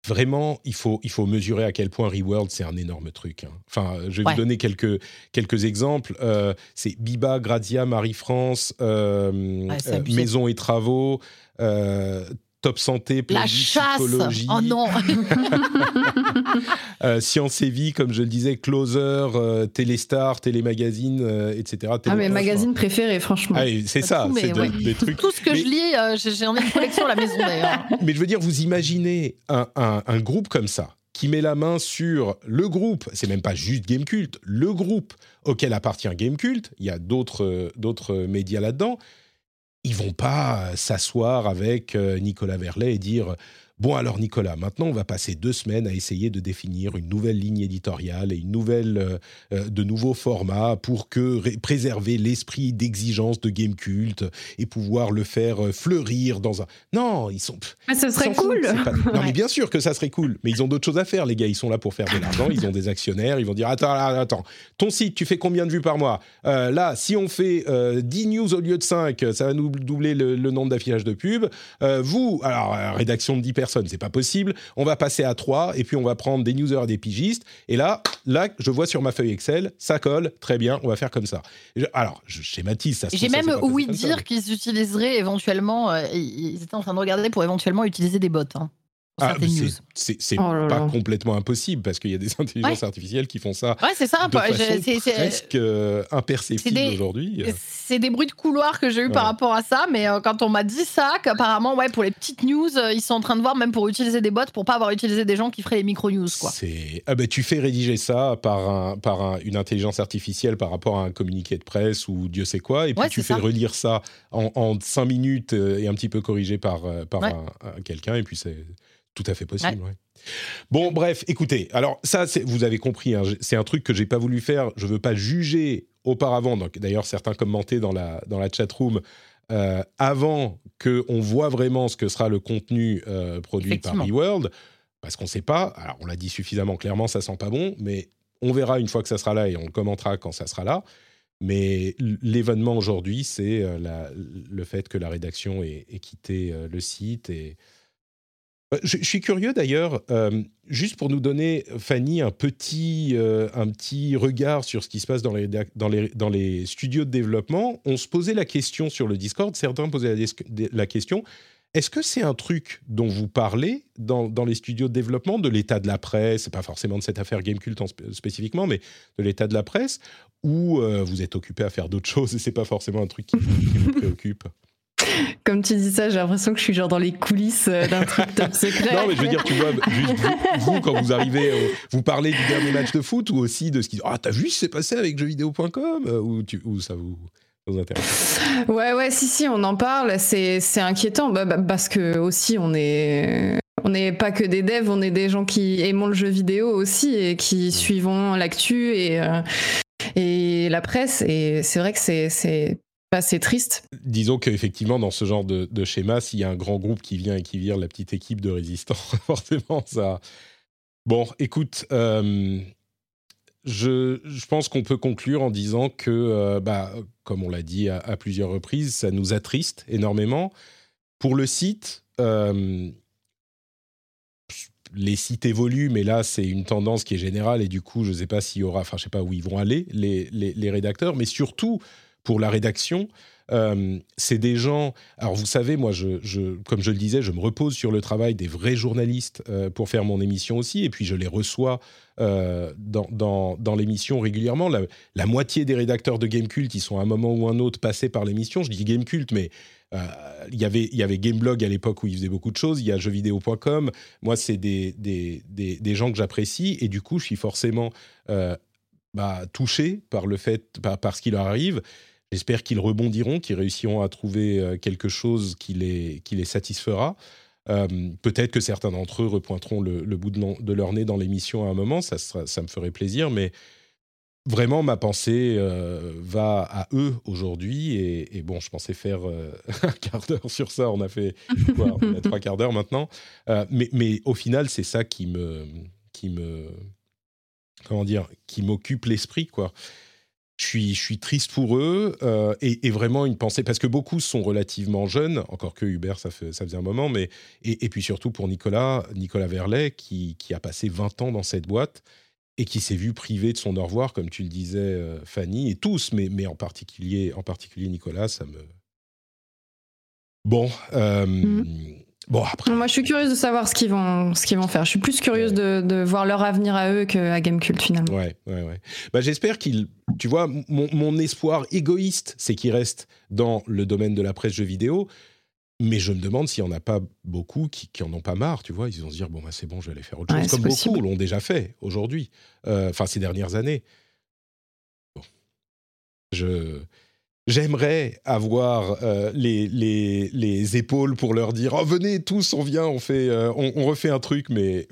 vraiment, il faut, il faut mesurer à quel point Reworld, c'est un énorme truc. Hein. Enfin, je vais vous donner quelques, quelques exemples. Euh, c'est Biba, Grazia, Marie-France, euh, euh, Maison et Travaux, Top Santé, la chasse. Oh non. *laughs* euh, Science et Vie, comme je le disais, Closer, euh, Téléstar, Télémagazine, euh, etc. Ah mais magazine préféré, franchement. Ah, c'est ça, c'est des trucs. Tout ce que je lis, euh, j'ai en une collection à la maison d'ailleurs. *laughs* Mais je veux dire, vous imaginez un, un, un groupe comme ça qui met la main sur le groupe, c'est même pas juste Gamecult, le groupe auquel appartient Gamecult, il y a d'autres d'autres médias là-dedans, ils vont pas s'asseoir avec euh, Nicolas Verlet et dire Bon alors Nicolas, maintenant on va passer deux semaines à essayer de définir une nouvelle ligne éditoriale et une nouvelle, euh, euh, de nouveaux formats pour que préserver l'esprit d'exigence de Game Cult et pouvoir le faire euh, fleurir dans un. Non, ils sont. Mais ce serait cool. Non mais bien sûr que ça serait cool, mais ils ont d'autres choses à faire les gars. Ils sont là pour faire de l'argent, ils ont des actionnaires, ils vont dire attends attends, ton site tu fais combien de vues par mois? Là si on fait 10 news au lieu de 5, ça va nous doubler le, nombre d'affichages de pub. vous alors rédaction de 10 personnes c'est pas possible. On va passer à trois et puis on va prendre des newsers et des pigistes. Et là, là, je vois sur ma feuille Excel, ça colle, très bien, on va faire comme ça. alors, je schématise ça. J'ai même ouï dire qu'ils utiliseraient éventuellement, euh, ils étaient en train de regarder pour éventuellement utiliser des bots. Hein. Ah, c'est oh pas complètement impossible parce qu'il y a des *laughs* intelligences artificielles qui font ça ouais, c'est ça, de façon presque euh, imperceptible aujourd'hui. Euh. C'est des bruits de couloir que j'ai eu par rapport à ça, mais euh, quand on m'a dit ça, qu'apparemment, ouais, pour les petites news, ils sont en train de voir même pour utiliser des bots pour pas avoir utilisé des gens qui feraient les micro-news. Quoi. Ah ben, tu fais rédiger ça par, un, par une intelligence artificielle par rapport à un communiqué de presse ou Dieu sait quoi, et puis tu fais relire ça en, en 5 minutes et un petit peu corrigé par, par quelqu'un, et puis c'est tout à fait possible, Bon, bref, écoutez, alors ça, vous avez compris, hein, c'est un truc que j'ai pas voulu faire. Je veux pas juger auparavant. D'ailleurs, certains commentaient dans la dans la chat room euh, avant que on voit vraiment ce que sera le contenu euh, produit par eWorld, parce qu'on ne sait pas. Alors, on l'a dit suffisamment clairement, ça sent pas bon, mais on verra une fois que ça sera là et on le commentera quand ça sera là. Mais l'événement aujourd'hui, c'est euh, le fait que la rédaction ait, ait quitté le site et euh, je, suis curieux d'ailleurs, euh, juste pour nous donner, Fanny, un petit, euh, un petit regard sur ce qui se passe dans les, studios de développement. On se posait la question sur le Discord, certains posaient la, question, est-ce que c'est un truc dont vous parlez dans, les studios de développement, de l'état de la presse, pas forcément de cette affaire Gamecult spécifiquement, mais de l'état de la presse, ou vous êtes occupé à faire d'autres *laughs* choses et c'est pas forcément un truc qui vous préoccupe? Comme tu dis ça, j'ai l'impression que je suis genre dans les coulisses euh, d'un truc top secret. non, mais je veux dire, tu vois, juste vous, quand vous arrivez, euh, vous parlez du dernier match de foot ou aussi de ce qui. Ah, t'as vu ce qui s'est passé avec jeuxvideo.com euh, ou, ou ça vous. intéresse? Ouais, ouais, si, si, on en parle. C'est, c'est inquiétant bah, bah, parce que aussi, on est. On n'est pas que des devs, on est des gens qui aimons le jeu vidéo aussi et qui suivons l'actu et, et la presse. Et c'est vrai que c'est, c'est c'est triste. Disons qu'effectivement, dans ce genre de, schéma, s'il y a un grand groupe qui vient et qui vire la petite équipe de résistants, *laughs* forcément, ça. Bon, écoute, euh, je, pense qu'on peut conclure en disant que, euh, bah, comme on l'a dit à, plusieurs reprises, ça nous attriste énormément. Pour le site, euh, les sites évoluent, mais là, c'est une tendance qui est générale et du coup, je ne sais pas s'il y aura, enfin, je sais pas où ils vont aller, les, les rédacteurs, mais surtout pour la rédaction. Euh, c'est des gens. Alors, vous savez, moi, je, comme je le disais, je me repose sur le travail des vrais journalistes euh, pour faire mon émission aussi, et puis je les reçois euh, dans, dans, l'émission régulièrement. La, moitié des rédacteurs de Gamecult, ils sont à un moment ou un autre passés par l'émission. Je dis Gamecult, mais il y avait, y avait Gameblog à l'époque où ils faisaient beaucoup de choses. Il y a jeuxvideo.com. Moi, c'est des, des, des, des, gens que j'apprécie, et du coup, je suis forcément bah, touché par le fait, par, par ce qui leur arrive. J'espère qu'ils rebondiront, qu'ils réussiront à trouver euh, quelque chose qui les, qui les satisfera. Euh, peut-être que certains d'entre eux repointeront le, bout de, leur nez dans l'émission à un moment, ça, me ferait plaisir, mais vraiment, ma pensée va à eux aujourd'hui. Et, bon, je pensais faire *laughs* un quart d'heure sur ça. On a fait trois quarts d'heure maintenant. mais, mais, au final, c'est ça qui me, qui me, comment dire, qui m'occupe l'esprit, quoi. Je suis, triste pour eux euh, et, vraiment une pensée parce que beaucoup sont relativement jeunes, encore que Hubert ça, fait, faisait un moment, mais et, puis surtout pour Nicolas, Nicolas Verlet qui, a passé 20 ans dans cette boîte et qui s'est vu privé de son au revoir, comme tu le disais, euh, Fanny, et tous, mais, mais en particulier en particulier Nicolas, ça me bon. Euh, mmh. Bon, après. Moi, je suis curieuse de savoir ce qu'ils vont, ce qu'ils vont faire. Je suis plus curieuse de, de, voir leur avenir à eux qu'à Gamecult, finalement. Ouais, ouais, ouais. Bah, j'espère qu'ils. Tu vois, mon, mon espoir égoïste, c'est qu'ils restent dans le domaine de la presse jeux vidéo. Mais je me demande s'il n'y en a pas beaucoup qui, qui en ont pas marre, tu vois. Ils vont se dire, bon, bah, c'est bon, je vais aller faire autre chose. Comme beaucoup l'ont déjà fait aujourd'hui, euh, enfin, ces dernières années. Bon. Je J'aimerais avoir euh, les, les, les, épaules pour leur dire oh, venez tous, on vient, on fait, euh, on, refait un truc, *laughs* mais,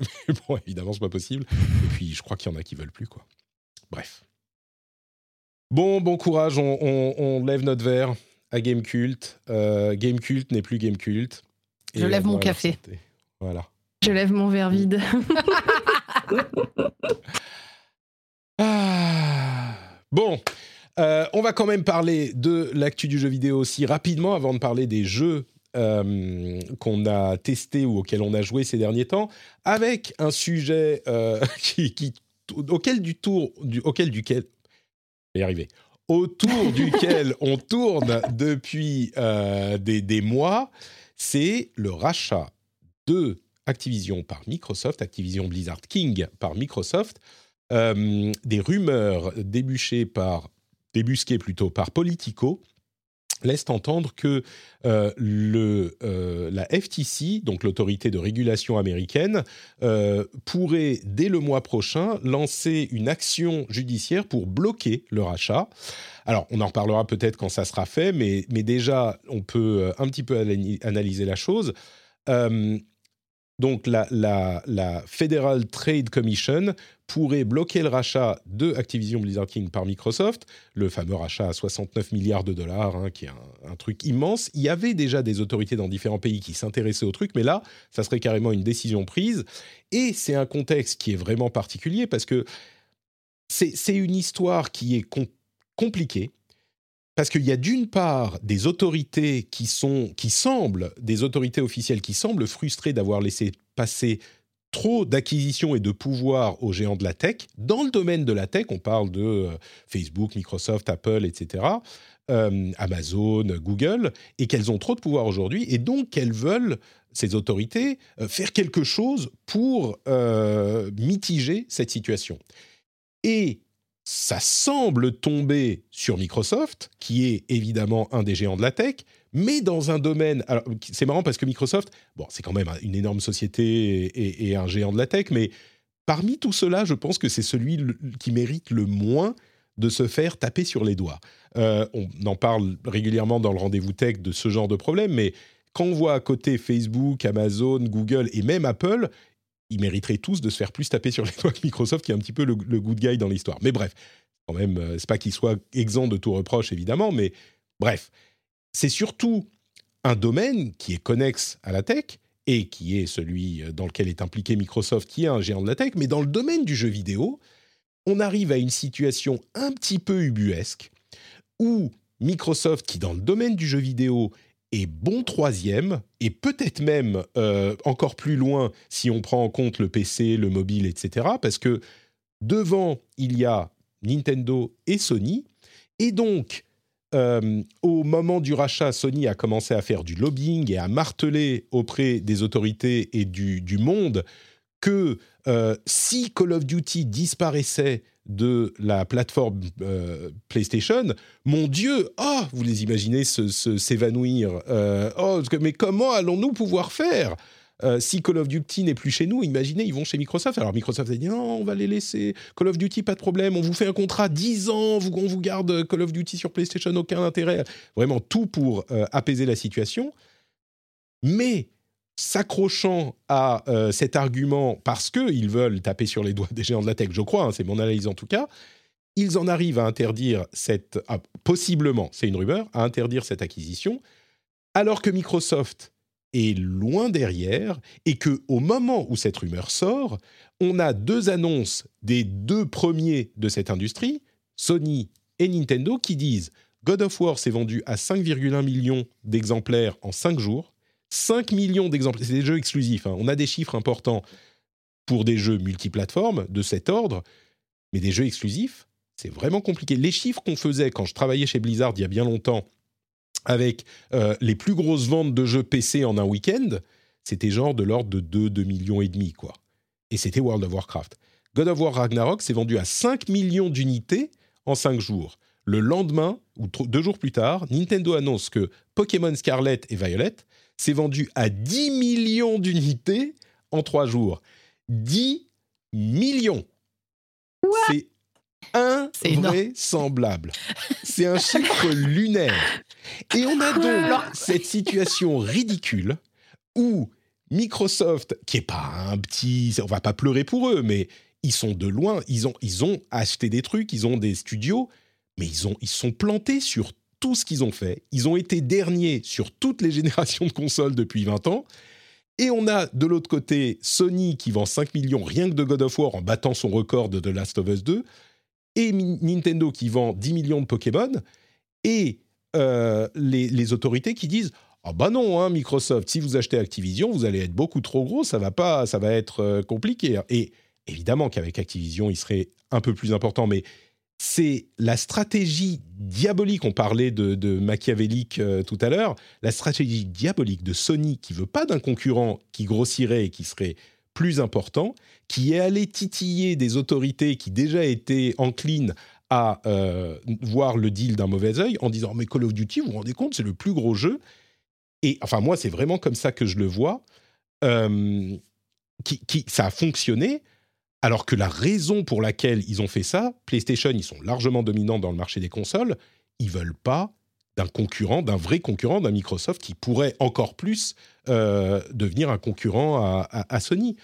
bon, évidemment, c'est pas possible. Et puis, je crois qu'il y en a qui veulent plus, quoi. Bref. Bon, bon courage, on, on, lève notre verre à Game Cult. Euh, Game Cult n'est plus Game Cult. Je lève mon café. Voilà. Je lève mon verre vide. *laughs* ah. Bon. Euh, on va quand même parler de l'actu du jeu vidéo aussi rapidement avant de parler des jeux euh, qu'on a testés ou auxquels on a joué ces derniers temps, avec un sujet euh, *laughs* qui, auquel du tour, du, auquel duquel, y arriver, autour *laughs* duquel on tourne depuis des, des, mois, c'est le rachat de Activision par Microsoft, Activision Blizzard King par Microsoft. des rumeurs débouchées par débusqué plutôt par Politico, laisse entendre que euh, le, euh, la FTC, donc l'autorité de régulation américaine, euh, pourrait dès le mois prochain lancer une action judiciaire pour bloquer le rachat. Alors, on en reparlera peut-être quand ça sera fait, mais, mais déjà, on peut un petit peu analyser la chose donc la, la, Federal Trade Commission pourrait bloquer le rachat de Activision Blizzard King par Microsoft, le fameux rachat à 69 milliards de dollars, hein, qui est un, truc immense. Il y avait déjà des autorités dans différents pays qui s'intéressaient au truc, mais là, ça serait carrément une décision prise. Et c'est un contexte qui est vraiment particulier parce que c'est une histoire qui est compliquée parce qu'il y a d'une part des autorités qui sont, qui semblent, des autorités officielles qui semblent frustrées d'avoir laissé passer trop d'acquisitions et de pouvoir aux géants de la tech. Dans le domaine de la tech, on parle de euh, Facebook, Microsoft, Apple, etc., euh, Amazon, Google, et qu'elles ont trop de pouvoir aujourd'hui, et donc qu'elles veulent, ces autorités, euh, faire quelque chose pour mitiger cette situation. Et ça semble tomber sur Microsoft, qui est évidemment un des géants de la tech, mais dans un domaine. Alors, c'est marrant parce que Microsoft, bon, c'est quand même une énorme société et, un géant de la tech, mais parmi tout cela, je pense que c'est celui qui mérite le moins de se faire taper sur les doigts. Euh, on en parle régulièrement dans le rendez-vous tech de ce genre de problème, mais quand on voit à côté Facebook, Amazon, Google et même Apple, ils mériteraient tous de se faire plus taper sur les *laughs* doigts que Microsoft, qui est un petit peu le, good guy dans l'histoire. Mais bref, quand même, euh, c'est pas qu'il soit exempt de tout reproche, évidemment, mais bref, c'est surtout un domaine qui est connexe à la tech et qui est celui euh, dans lequel est impliqué Microsoft, qui est un géant de la tech, mais dans le domaine du jeu vidéo, on arrive à une situation un petit peu ubuesque où Microsoft, qui dans le domaine du jeu vidéo et bon troisième, et peut-être même euh, encore plus loin si on prend en compte le PC, le mobile, etc. Parce que devant, il y a Nintendo et Sony, et donc euh, au moment du rachat, Sony a commencé à faire du lobbying et à marteler auprès des autorités et du, du monde que euh, si Call of Duty disparaissait de la plateforme euh, PlayStation, mon Dieu, oh, vous les imaginez s'évanouir. Oh, mais comment allons-nous pouvoir faire? Euh, si Call of Duty n'est plus chez nous, imaginez, ils vont chez Microsoft. Alors Microsoft a dit non, on va les laisser. Call of Duty, pas de problème. On vous fait un contrat 10 ans, on vous garde Call of Duty sur PlayStation, aucun intérêt. Vraiment tout pour apaiser la situation. Mais s'accrochant à euh, cet argument parce qu'ils veulent taper sur les doigts des géants de la tech, je crois, hein, c'est mon analyse en tout cas, ils en arrivent à interdire cette, ah, possiblement, c'est une rumeur, à interdire cette acquisition, alors que Microsoft est loin derrière et que au moment où cette rumeur sort, on a deux annonces des deux premiers de cette industrie, Sony et Nintendo, qui disent God of War s'est vendu à 5,1 millions d'exemplaires en 5 jours. 5 millions d'exemplaires, c'est des jeux exclusifs. Hein. On a des chiffres importants pour des jeux multiplateformes de cet ordre, mais des jeux exclusifs, c'est vraiment compliqué. Les chiffres qu'on faisait quand je travaillais chez Blizzard il y a bien longtemps, avec euh, les plus grosses ventes de jeux PC en un week-end, c'était genre de l'ordre de 2, 2 millions et demi, quoi. Et c'était World of Warcraft. God of War Ragnarok s'est vendu à 5 millions d'unités en 5 jours. Le lendemain, ou deux jours plus tard, Nintendo annonce que Pokémon Scarlet et Violet s'est vendu à 10 millions d'unités en 3 jours. 10 millions C'est invraisemblable. C'est un chiffre lunaire. Et on a donc cette situation ridicule où Microsoft, qui est pas un petit, on va pas pleurer pour eux, mais ils sont de loin, ils ont, ils ont acheté des trucs, ils ont des studios, mais ils ont, ils sont plantés sur tout ce qu'ils ont fait. Ils ont été derniers sur toutes les générations de consoles depuis 20 ans. Et on a de l'autre côté Sony qui vend 5 millions rien que de God of War en battant son record de The Last of Us 2. Et Nintendo qui vend 10 millions de Pokémon. Et euh, les, autorités qui disent ah bah non, hein, Microsoft, si vous achetez Activision, vous allez être beaucoup trop gros, ça va pas, ça va être euh, compliqué. Et évidemment qu'avec Activision, il serait un peu plus important, mais c'est la stratégie diabolique, on parlait de, machiavélique euh, tout à l'heure, la stratégie diabolique de Sony qui veut pas d'un concurrent qui grossirait et qui serait plus important, qui est allé titiller des autorités qui déjà étaient enclines à euh, voir le deal d'un mauvais œil en disant mais Call of Duty, vous vous rendez compte, c'est le plus gros jeu. Et enfin moi, c'est vraiment comme ça que je le vois. Euh, qui, ça a fonctionné alors que la raison pour laquelle ils ont fait ça, PlayStation, ils sont largement dominants dans le marché des consoles, ils veulent pas d'un concurrent, d'un vrai concurrent, d'un Microsoft qui pourrait encore plus euh, devenir un concurrent à, Sony.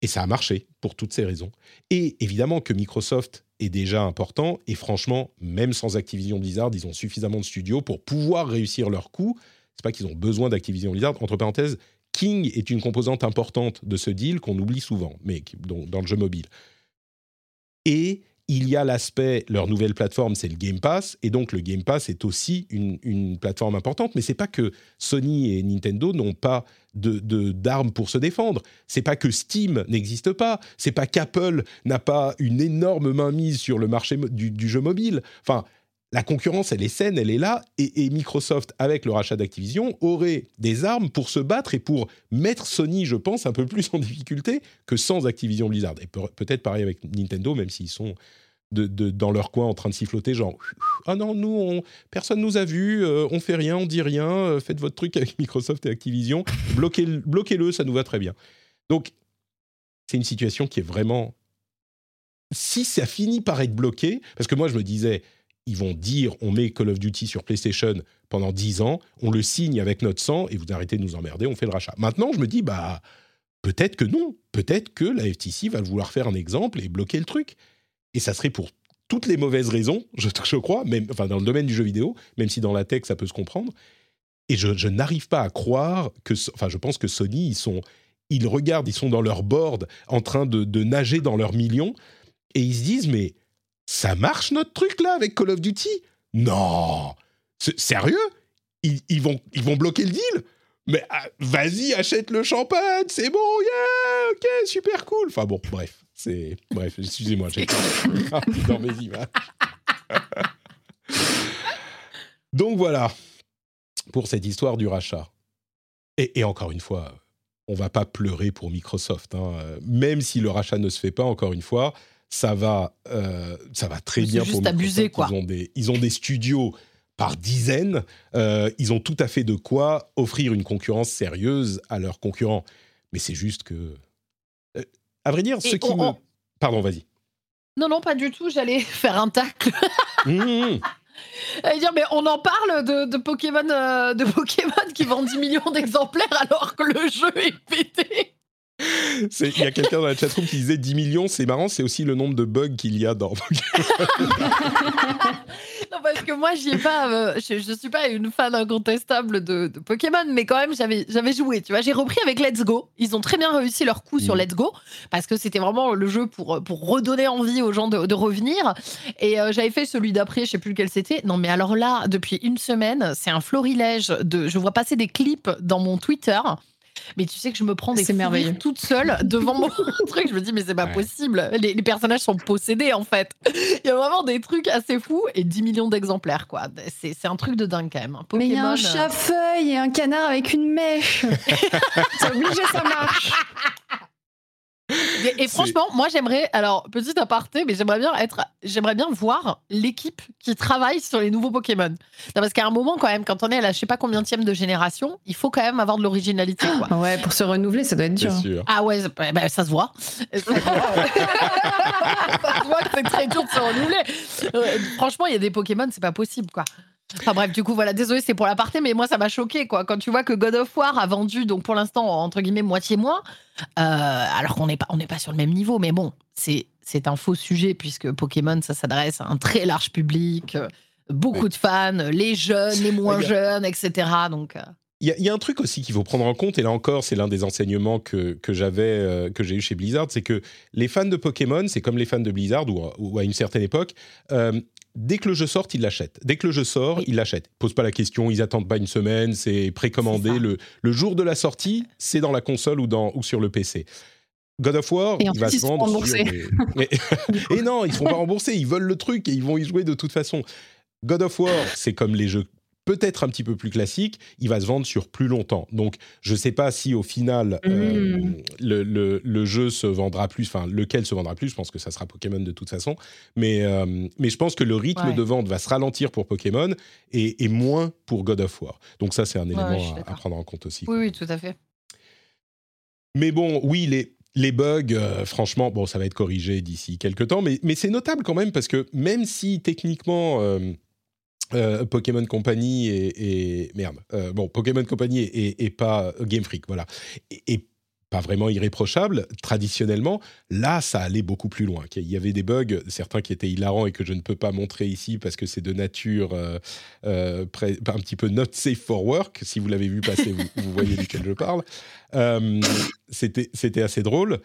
Et ça a marché pour toutes ces raisons. Et évidemment que Microsoft est déjà important, et franchement, même sans Activision Blizzard, ils ont suffisamment de studios pour pouvoir réussir leur coup. C'est pas qu'ils ont besoin d'Activision Blizzard. Entre parenthèses, King est une composante importante de ce deal qu'on oublie souvent, mais dans, le jeu mobile. Et il y a l'aspect, leur nouvelle plateforme, c'est le Game Pass, et donc le Game Pass est aussi une, plateforme importante, mais c'est pas que Sony et Nintendo n'ont pas d'armes pour se défendre. C'est pas que Steam n'existe pas. C'est pas qu'Apple n'a pas une énorme mainmise sur le marché du, du jeu mobile. Enfin, la concurrence, elle est saine, elle est là, et, Microsoft, avec le rachat d'Activision, aurait des armes pour se battre et pour mettre Sony, je pense, un peu plus en difficulté que sans Activision Blizzard. Et peut-être pareil avec Nintendo, même s'ils sont dans leur coin en train de siffloter, genre ah non, nous, on, personne nous a vus, euh, on fait rien, on dit rien, euh, faites votre truc avec Microsoft et Activision, bloquez-le, bloquez ça nous va très bien. Donc, c'est une situation qui est vraiment. Si ça finit par être bloqué, parce que moi je me disais, ils vont dire on met Call of Duty sur PlayStation pendant 10 ans, on le signe avec notre sang et vous arrêtez de nous emmerder, on fait le rachat. Maintenant, je me dis bah peut-être que non, peut-être que la FTC va vouloir faire un exemple et bloquer le truc. Et ça serait pour toutes les mauvaises raisons, *laughs* je, crois, même enfin dans le domaine du jeu vidéo, même si dans la tech ça peut se comprendre. Et je, n'arrive pas à croire que, enfin, je pense que Sony, ils sont, ils regardent, ils sont dans leur board, en train de, de nager dans leurs millions, et ils se disent mais ça marche notre truc là avec Call of Duty? Non Sérieux? Ils, vont, ils vont bloquer le deal? Mais ah, vas-y, achète le champagne, c'est bon, yeah, ok, super cool. Enfin bon, bref, c'est. Bref, excusez-moi, j'ai *laughs* dans mes images. Donc voilà, pour cette histoire du rachat. Et, encore une fois, on va pas pleurer pour Microsoft. Hein. Même si le rachat ne se fait pas, encore une fois, ça va, euh, ça va très bien pour abusé, quoi. Ils ont, des, ils ont des studios par dizaines. Euh, ils ont tout à fait de quoi offrir une concurrence sérieuse à leurs concurrents. Mais c'est juste que. Euh, à vrai dire, ce qui me. Pardon, vas-y. Non, non, pas du tout. J'allais *laughs* faire un tacle. mmh. *laughs* dire, mais on en parle de, de Pokémon, de Pokémon qui vend 10 millions d'exemplaires alors que le jeu est pété. Il y a quelqu'un dans la chatroom qui disait 10 millions, c'est marrant, c'est aussi le nombre de bugs qu'il y a dans *laughs* non, parce que moi, j'y ai pas. Euh, je, je, suis pas une fan incontestable de, Pokémon, mais quand même, j'avais, joué. Tu vois, j'ai repris avec Let's Go. Ils ont très bien réussi leur coup sur mm. Let's Go parce que c'était vraiment le jeu pour, pour redonner envie aux gens de, revenir. Et euh, j'avais fait celui d'après, je sais plus lequel c'était. Non, mais alors là, depuis une semaine, c'est un florilège de. Je vois passer des clips dans mon Twitter mais tu sais que je me prends des merveilles toute seule *laughs* devant mon *laughs* truc. Je me dis, mais c'est pas possible. Les, personnages sont possédés, en fait. *laughs* Il y a vraiment des trucs assez fous et 10 millions d'exemplaires, quoi. C'est un truc de dingue, quand même. mais il y a un euh, chat-feuille et un canard avec une mèche. c'est obligé, ça marche. Et, franchement, moi j'aimerais, alors petit aparté, mais j'aimerais bien être, j'aimerais bien voir l'équipe qui travaille sur les nouveaux Pokémon. parce qu'à un moment quand même, quand on est à la je sais pas combien de génération, il faut quand même avoir de l'originalité. *gasps* Ouais, pour se renouveler, ça doit être dur. Ah ouais, bah, ça se voit. *laughs* *laughs* ça se voit que c'est très dur de se renouveler. franchement, il y a des Pokémon, c'est pas possible quoi. Enfin bref, du coup, voilà, désolé, c'est pour la partie, mais moi, ça m'a choqué, quoi. Quand tu vois que God of War a vendu, donc pour l'instant, entre guillemets, moitié moins, euh, alors qu'on n'est pas, on pas sur le même niveau, mais bon, c'est, c'est un faux sujet, puisque Pokémon, ça s'adresse à un très large public, euh, beaucoup de fans, les jeunes, les moins jeunes, etc. Donc. Euh. Il y, a un truc aussi qu'il faut prendre en compte, et là encore, c'est l'un des enseignements que, que j'avais, que j'ai eu chez Blizzard, c'est que les fans de Pokémon, c'est comme les fans de Blizzard, ou, à une certaine époque, dès que le jeu sort, ils l'achètent. Dès que le jeu sort, ils l'achètent. Pose pas la question, ils attendent pas une semaine, c'est précommandé. Le, le, jour de la sortie, c'est dans la console ou, dans, ou sur le PC. God of War, il va se vendre sur. *laughs* *laughs* et non, ils ne sont pas remboursés, ils veulent le truc et ils vont y jouer de toute façon. God of War, c'est comme les jeux peut-être un petit peu plus classique, il va se vendre sur plus longtemps. Donc, je ne sais pas si au final, euh, mm. le, jeu se vendra plus, enfin, lequel se vendra plus, je pense que ça sera Pokémon de toute façon. Mais, euh, mais je pense que le rythme de vente va se ralentir pour Pokémon et, moins pour God of War. Donc, ça, c'est un élément à, prendre en compte aussi. Oui, oui, tout à fait. Mais bon, oui, les, les bugs, euh, franchement, bon, ça va être corrigé d'ici quelques temps, mais, mais c'est notable quand même parce que même si techniquement euh, Pokémon Company et, merde. Euh, bon Pokémon Company et, pas Game Freak voilà. Et, pas vraiment irréprochable traditionnellement là ça allait beaucoup plus loin. Il y avait des bugs certains qui étaient hilarants et que je ne peux pas montrer ici parce que c'est de nature euh, un petit peu not safe for work. Si vous l'avez vu passer vous, voyez duquel je parle. C'était c'était assez drôle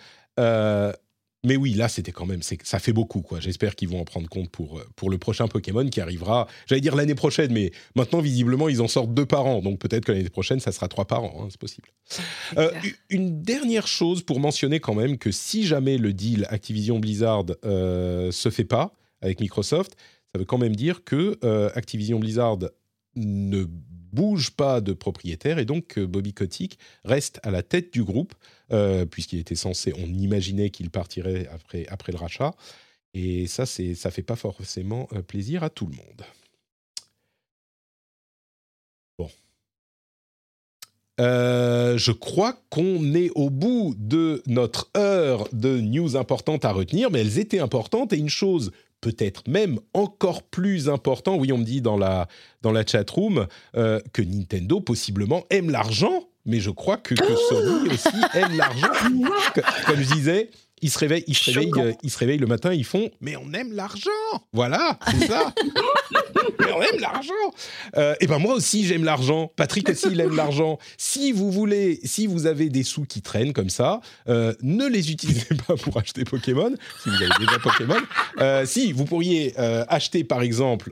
mais oui, là, c'était quand même, ça fait beaucoup, quoi. J'espère qu'ils vont en prendre compte pour, euh, pour le prochain Pokémon qui arrivera, j'allais dire l'année prochaine, mais maintenant, visiblement, ils en sortent deux par an. Donc peut-être que l'année prochaine, ça sera trois par an, hein, c'est possible. Euh, une dernière chose pour mentionner quand même que si jamais le deal Activision Blizzard euh, se fait pas avec Microsoft, ça veut quand même dire que euh, Activision Blizzard ne bouge pas de propriétaire et donc Bobby Kotick reste à la tête du groupe euh, puisqu'il était censé, on imaginait qu'il partirait après, après le rachat. Et ça, c'est, ça fait pas forcément euh, plaisir à tout le monde. Bon. Euh, je crois qu'on est au bout de notre heure de news importantes à retenir, mais elles étaient importantes et une chose peut-être même encore plus important, oui on me dit dans la, dans la chat room, que Nintendo possiblement aime l'argent mais je crois que, que Sony aussi aime l'argent. Comme je disais, ils se réveillent, ils se réveillent, euh, ils se réveillent le matin, ils font mais on aime l'argent. Voilà, c'est ça. *laughs* mais on aime l'argent. Euh, et ben moi aussi j'aime l'argent. Patrick aussi il aime l'argent. Si vous voulez, si vous avez des sous qui traînent comme ça, euh, ne les utilisez pas pour acheter Pokémon. Si vous avez déjà Pokémon, si vous pourriez acheter par exemple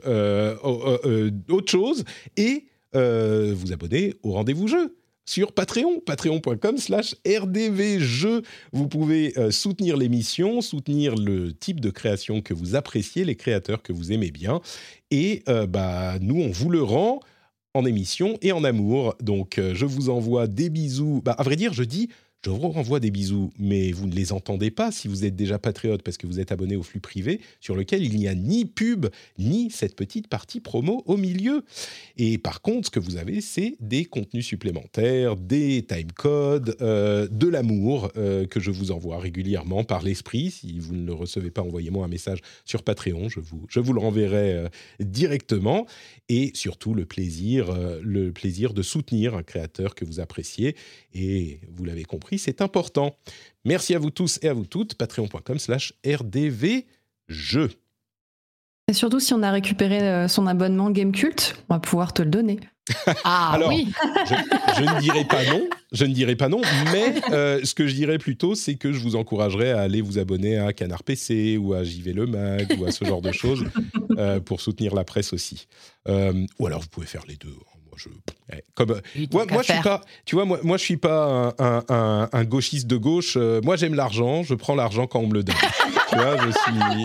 autre chose et vous abonner au rendez-vous jeu sur Patreon, patreon.com slash rdvjeux. Vous pouvez euh, soutenir l'émission, soutenir le type de création que vous appréciez, les créateurs que vous aimez bien. Et euh, bah, nous, on vous le rend en émission et en amour. Donc, euh, je vous envoie des bisous. Bah, à vrai dire, je dis je vous renvoie des bisous, mais vous ne les entendez pas si vous êtes déjà patriote parce que vous êtes abonné au flux privé sur lequel il n'y a ni pub ni cette petite partie promo au milieu. Et par contre, ce que vous avez, c'est des contenus supplémentaires, des timecodes, euh, de l'amour euh, que je vous envoie régulièrement par l'esprit. Si vous ne le recevez pas, envoyez-moi un message sur Patreon, je vous, je vous le renverrai euh, directement. Et surtout le plaisir, le plaisir de soutenir un créateur que vous appréciez. Et vous l'avez compris compris, c'est important. Merci à vous tous et à vous toutes. Patreon.com slash rdvjeux. Et surtout, si on a récupéré euh, son abonnement Game Cult, on va pouvoir te le donner. *laughs* Ah Alors, oui je, je ne dirais pas non, je ne dirais pas non, mais *laughs* euh, ce que je dirais plutôt, c'est que je vous encouragerais à aller vous abonner à Canard PC ou à JV Le Mag ou à ce genre de choses *laughs* euh, pour soutenir la presse aussi. Euh, ou alors vous pouvez faire les deux. Eh, euh, moi, je, ouais, comme, moi, moi, je suis pas, tu vois, moi, moi, je suis pas un, un- un- un gauchiste de gauche. Euh, moi, j'aime l'argent. Je prends l'argent quand on me le donne. *laughs* tu vois, je suis.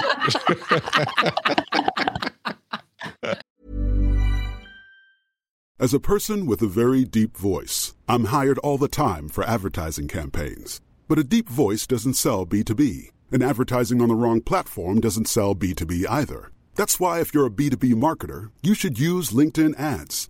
As a person with a very deep voice, I'm hired all the time for advertising campaigns. But a deep voice doesn't sell B2B, and advertising on the wrong platform doesn't sell B2B either. That's why if you're a B2B marketer, you should use LinkedIn ads.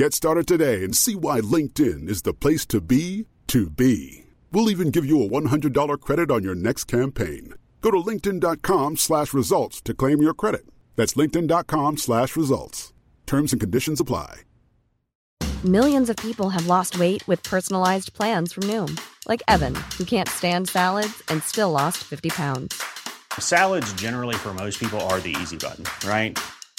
Get started today and see why LinkedIn is the place to be to be. We'll even give you a $100 credit on your next campaign. Go to linkedin.com slash results to claim your credit. That's linkedin.com slash results. Terms and conditions apply. Millions of people have lost weight with personalized plans from Noom, like Evan, who can't stand salads and still lost 50 pounds. Salads, generally, for most people, are the easy button, right?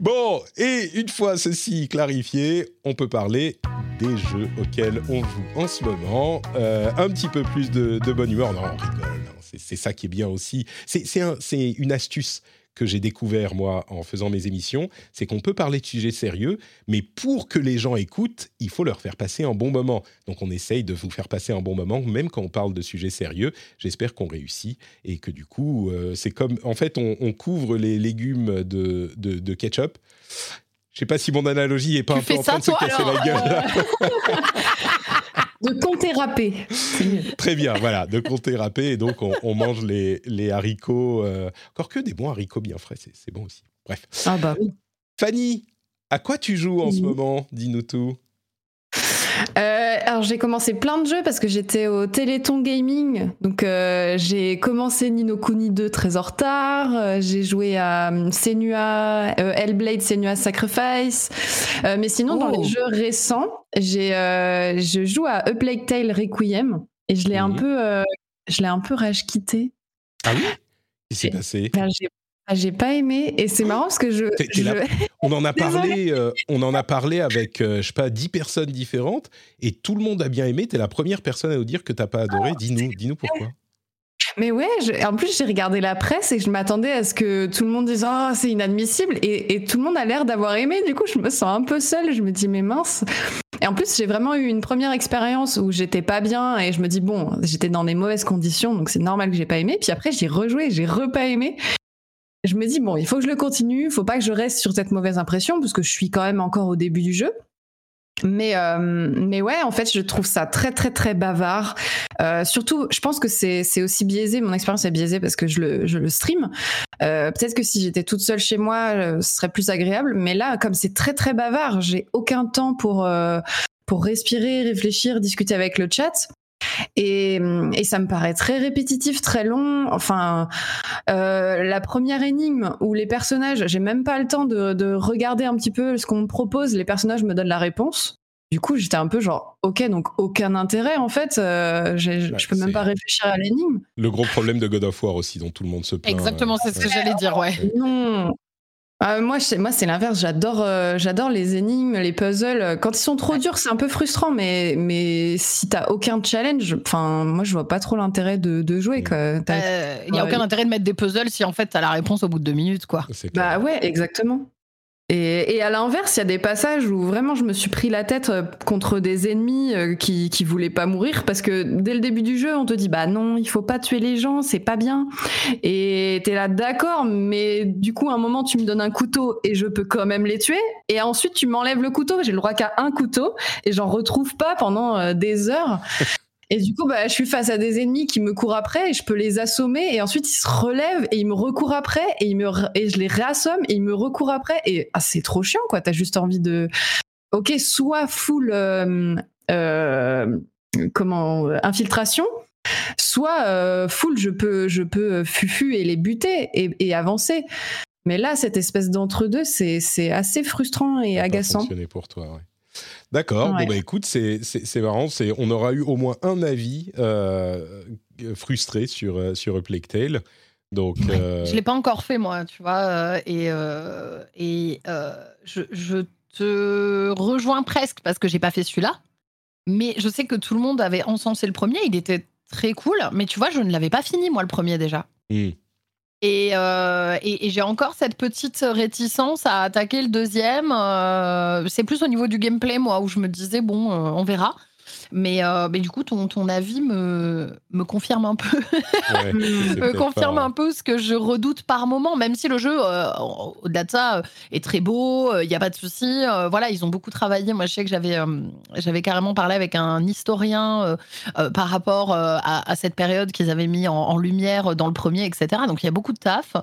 Bon, et une fois ceci clarifié, on peut parler des jeux auxquels on joue en ce moment. Euh, un petit peu plus de, bonne humeur. Non, on rigole. hein. C'est- ça qui est bien aussi. C'est une astuce que j'ai découvert moi en faisant mes émissions, c'est qu'on peut parler de sujets sérieux, mais pour que les gens écoutent, il faut leur faire passer un bon moment. Donc on essaye de vous faire passer un bon moment, même quand on parle de sujets sérieux. J'espère qu'on réussit et que du coup, euh, c'est comme, en fait, on, on couvre les légumes de, de, de ketchup. Je sais pas si mon analogie est pas Tu un peu en train ça, de se casser la gueule. *laughs* De compter râpé. Très bien, voilà, de compter râpé et donc on, on mange les, les haricots. euh, encore que des bons haricots bien frais, c'est bon aussi. Bref. Ah bah oui. Fanny, à quoi tu joues en ce moment? Dis-nous tout. Euh, alors j'ai commencé plein de jeux parce que j'étais au Téléthon Gaming. Donc euh, j'ai commencé Nino Kuni 2 très en retard. Euh, j'ai joué à Senua, euh, Hellblade Senua Sacrifice. Mais sinon dans Oh. les jeux récents, j'ai je joue à A Plague Tale Requiem et je l'ai un peu je l'ai un peu rage quitté. Ah oui? Qu'est-ce qui s'est passé? j'ai ah, j'ai pas aimé et c'est marrant parce que je, On en a *laughs* parlé, euh, on en a parlé avec, euh, je sais pas, dix personnes différentes et tout le monde a bien aimé. T'es la première personne à nous dire que t'as pas adoré. Dis-nous, dis-nous pourquoi. Mais ouais, je- en plus j'ai regardé la presse et je m'attendais à ce que tout le monde dise oh c'est inadmissible et, et tout le monde a l'air d'avoir aimé. Du coup je me sens un peu seule. Je me dis mais mince. Et en plus j'ai vraiment eu une première expérience où j'étais pas bien et je me dis bon j'étais dans des mauvaises conditions donc c'est normal que j'ai pas aimé. Puis après j'ai rejoué, j'ai repas aimé. Je me dis bon il faut que je le continue, faut pas que je reste sur cette mauvaise impression parce que je suis quand même encore au début du jeu. Mais, euh, mais ouais, en fait, je trouve ça très, très, très bavard. Euh, surtout, je pense que c'est aussi biaisé. Mon expérience est biaisée parce que je le, je le stream. Euh, Peut-être que si j'étais toute seule chez moi, euh, ce serait plus agréable. Mais là, comme c'est très, très bavard, j'ai aucun temps pour, euh, pour respirer, réfléchir, discuter avec le chat. Et, et ça me paraît très répétitif, très long. Enfin, euh, la première énigme où les personnages, j'ai même pas le temps de, de regarder un petit peu ce qu'on me propose. Les personnages me donnent la réponse. Du coup, j'étais un peu genre, ok, donc aucun intérêt en fait. Euh, Bah, je peux même pas réfléchir à l'énigme. Le gros problème de God of War aussi, dont tout le monde se plaint. Exactement, c'est ce que j'allais dire, ouais. Non. Euh, moi, c'est- moi, c'est l'inverse. J'adore, euh, j'adore les énigmes, les puzzles. Quand ils sont trop durs, c'est un peu frustrant, mais, mais si t'as aucun challenge, enfin, moi, je vois pas trop l'intérêt de, de jouer. Euh, Il n'y a Ouais. aucun intérêt de mettre des puzzles si en fait t'as la réponse au bout de deux minutes, quoi. Bah ouais, exactement. Et, à l'inverse, il y a des passages où vraiment je me suis pris la tête euh, contre des ennemis euh, qui, qui voulaient pas mourir parce que dès le début du jeu, on te dit bah non, il faut pas tuer les gens, c'est pas bien. Et t'es là d'accord, mais du coup, à un moment, tu me donnes un couteau et je peux quand même les tuer. Et ensuite, tu m'enlèves le couteau, j'ai le droit qu'à un couteau et j'en retrouve pas pendant euh, des heures. Et du coup, bah, je suis face à des ennemis qui me courent après et je peux les assommer et ensuite ils se relèvent et ils me recourent après et, ils me et je les réassomme et ils me recourent après et ah, c'est trop chiant quoi. T'as juste envie de, ok, soit full euh, euh, comment infiltration, soit euh, full je peux je peux fufu et les buter et, et avancer. Mais là, cette espèce d'entre-deux, c'est assez frustrant et agaçant. Ça pour toi, ouais. D'accord. Bon bah écoute, c'est marrant. C'est on aura eu au moins un avis euh, frustré sur euh, sur Plague Tale. Donc. Euh... Je l'ai pas encore fait moi, tu vois. Et et je, je, te rejoins presque parce que j'ai pas fait celui-là. Mais je sais que tout le monde avait encensé le premier. Il était très cool. Mais tu vois, je ne l'avais pas fini moi le premier déjà. Euh, et, j'ai encore cette petite réticence à attaquer le deuxième. Euh, c'est plus au niveau du gameplay, moi, où je me disais, bon, euh, on verra. Mais, euh, mais du coup, ton, ton avis me, me confirme un peu. *laughs* me confirme un peu ce que je redoute par moment, même si le jeu, euh, au-delà de ça, est très beau, il n'y a pas de souci. Euh, voilà, ils ont beaucoup travaillé. Moi, je sais que j'avais j'avais carrément parlé avec un historien par rapport à, cette période qu'ils avaient mis en, en, lumière dans le premier, etc. Donc, il y a beaucoup de taf.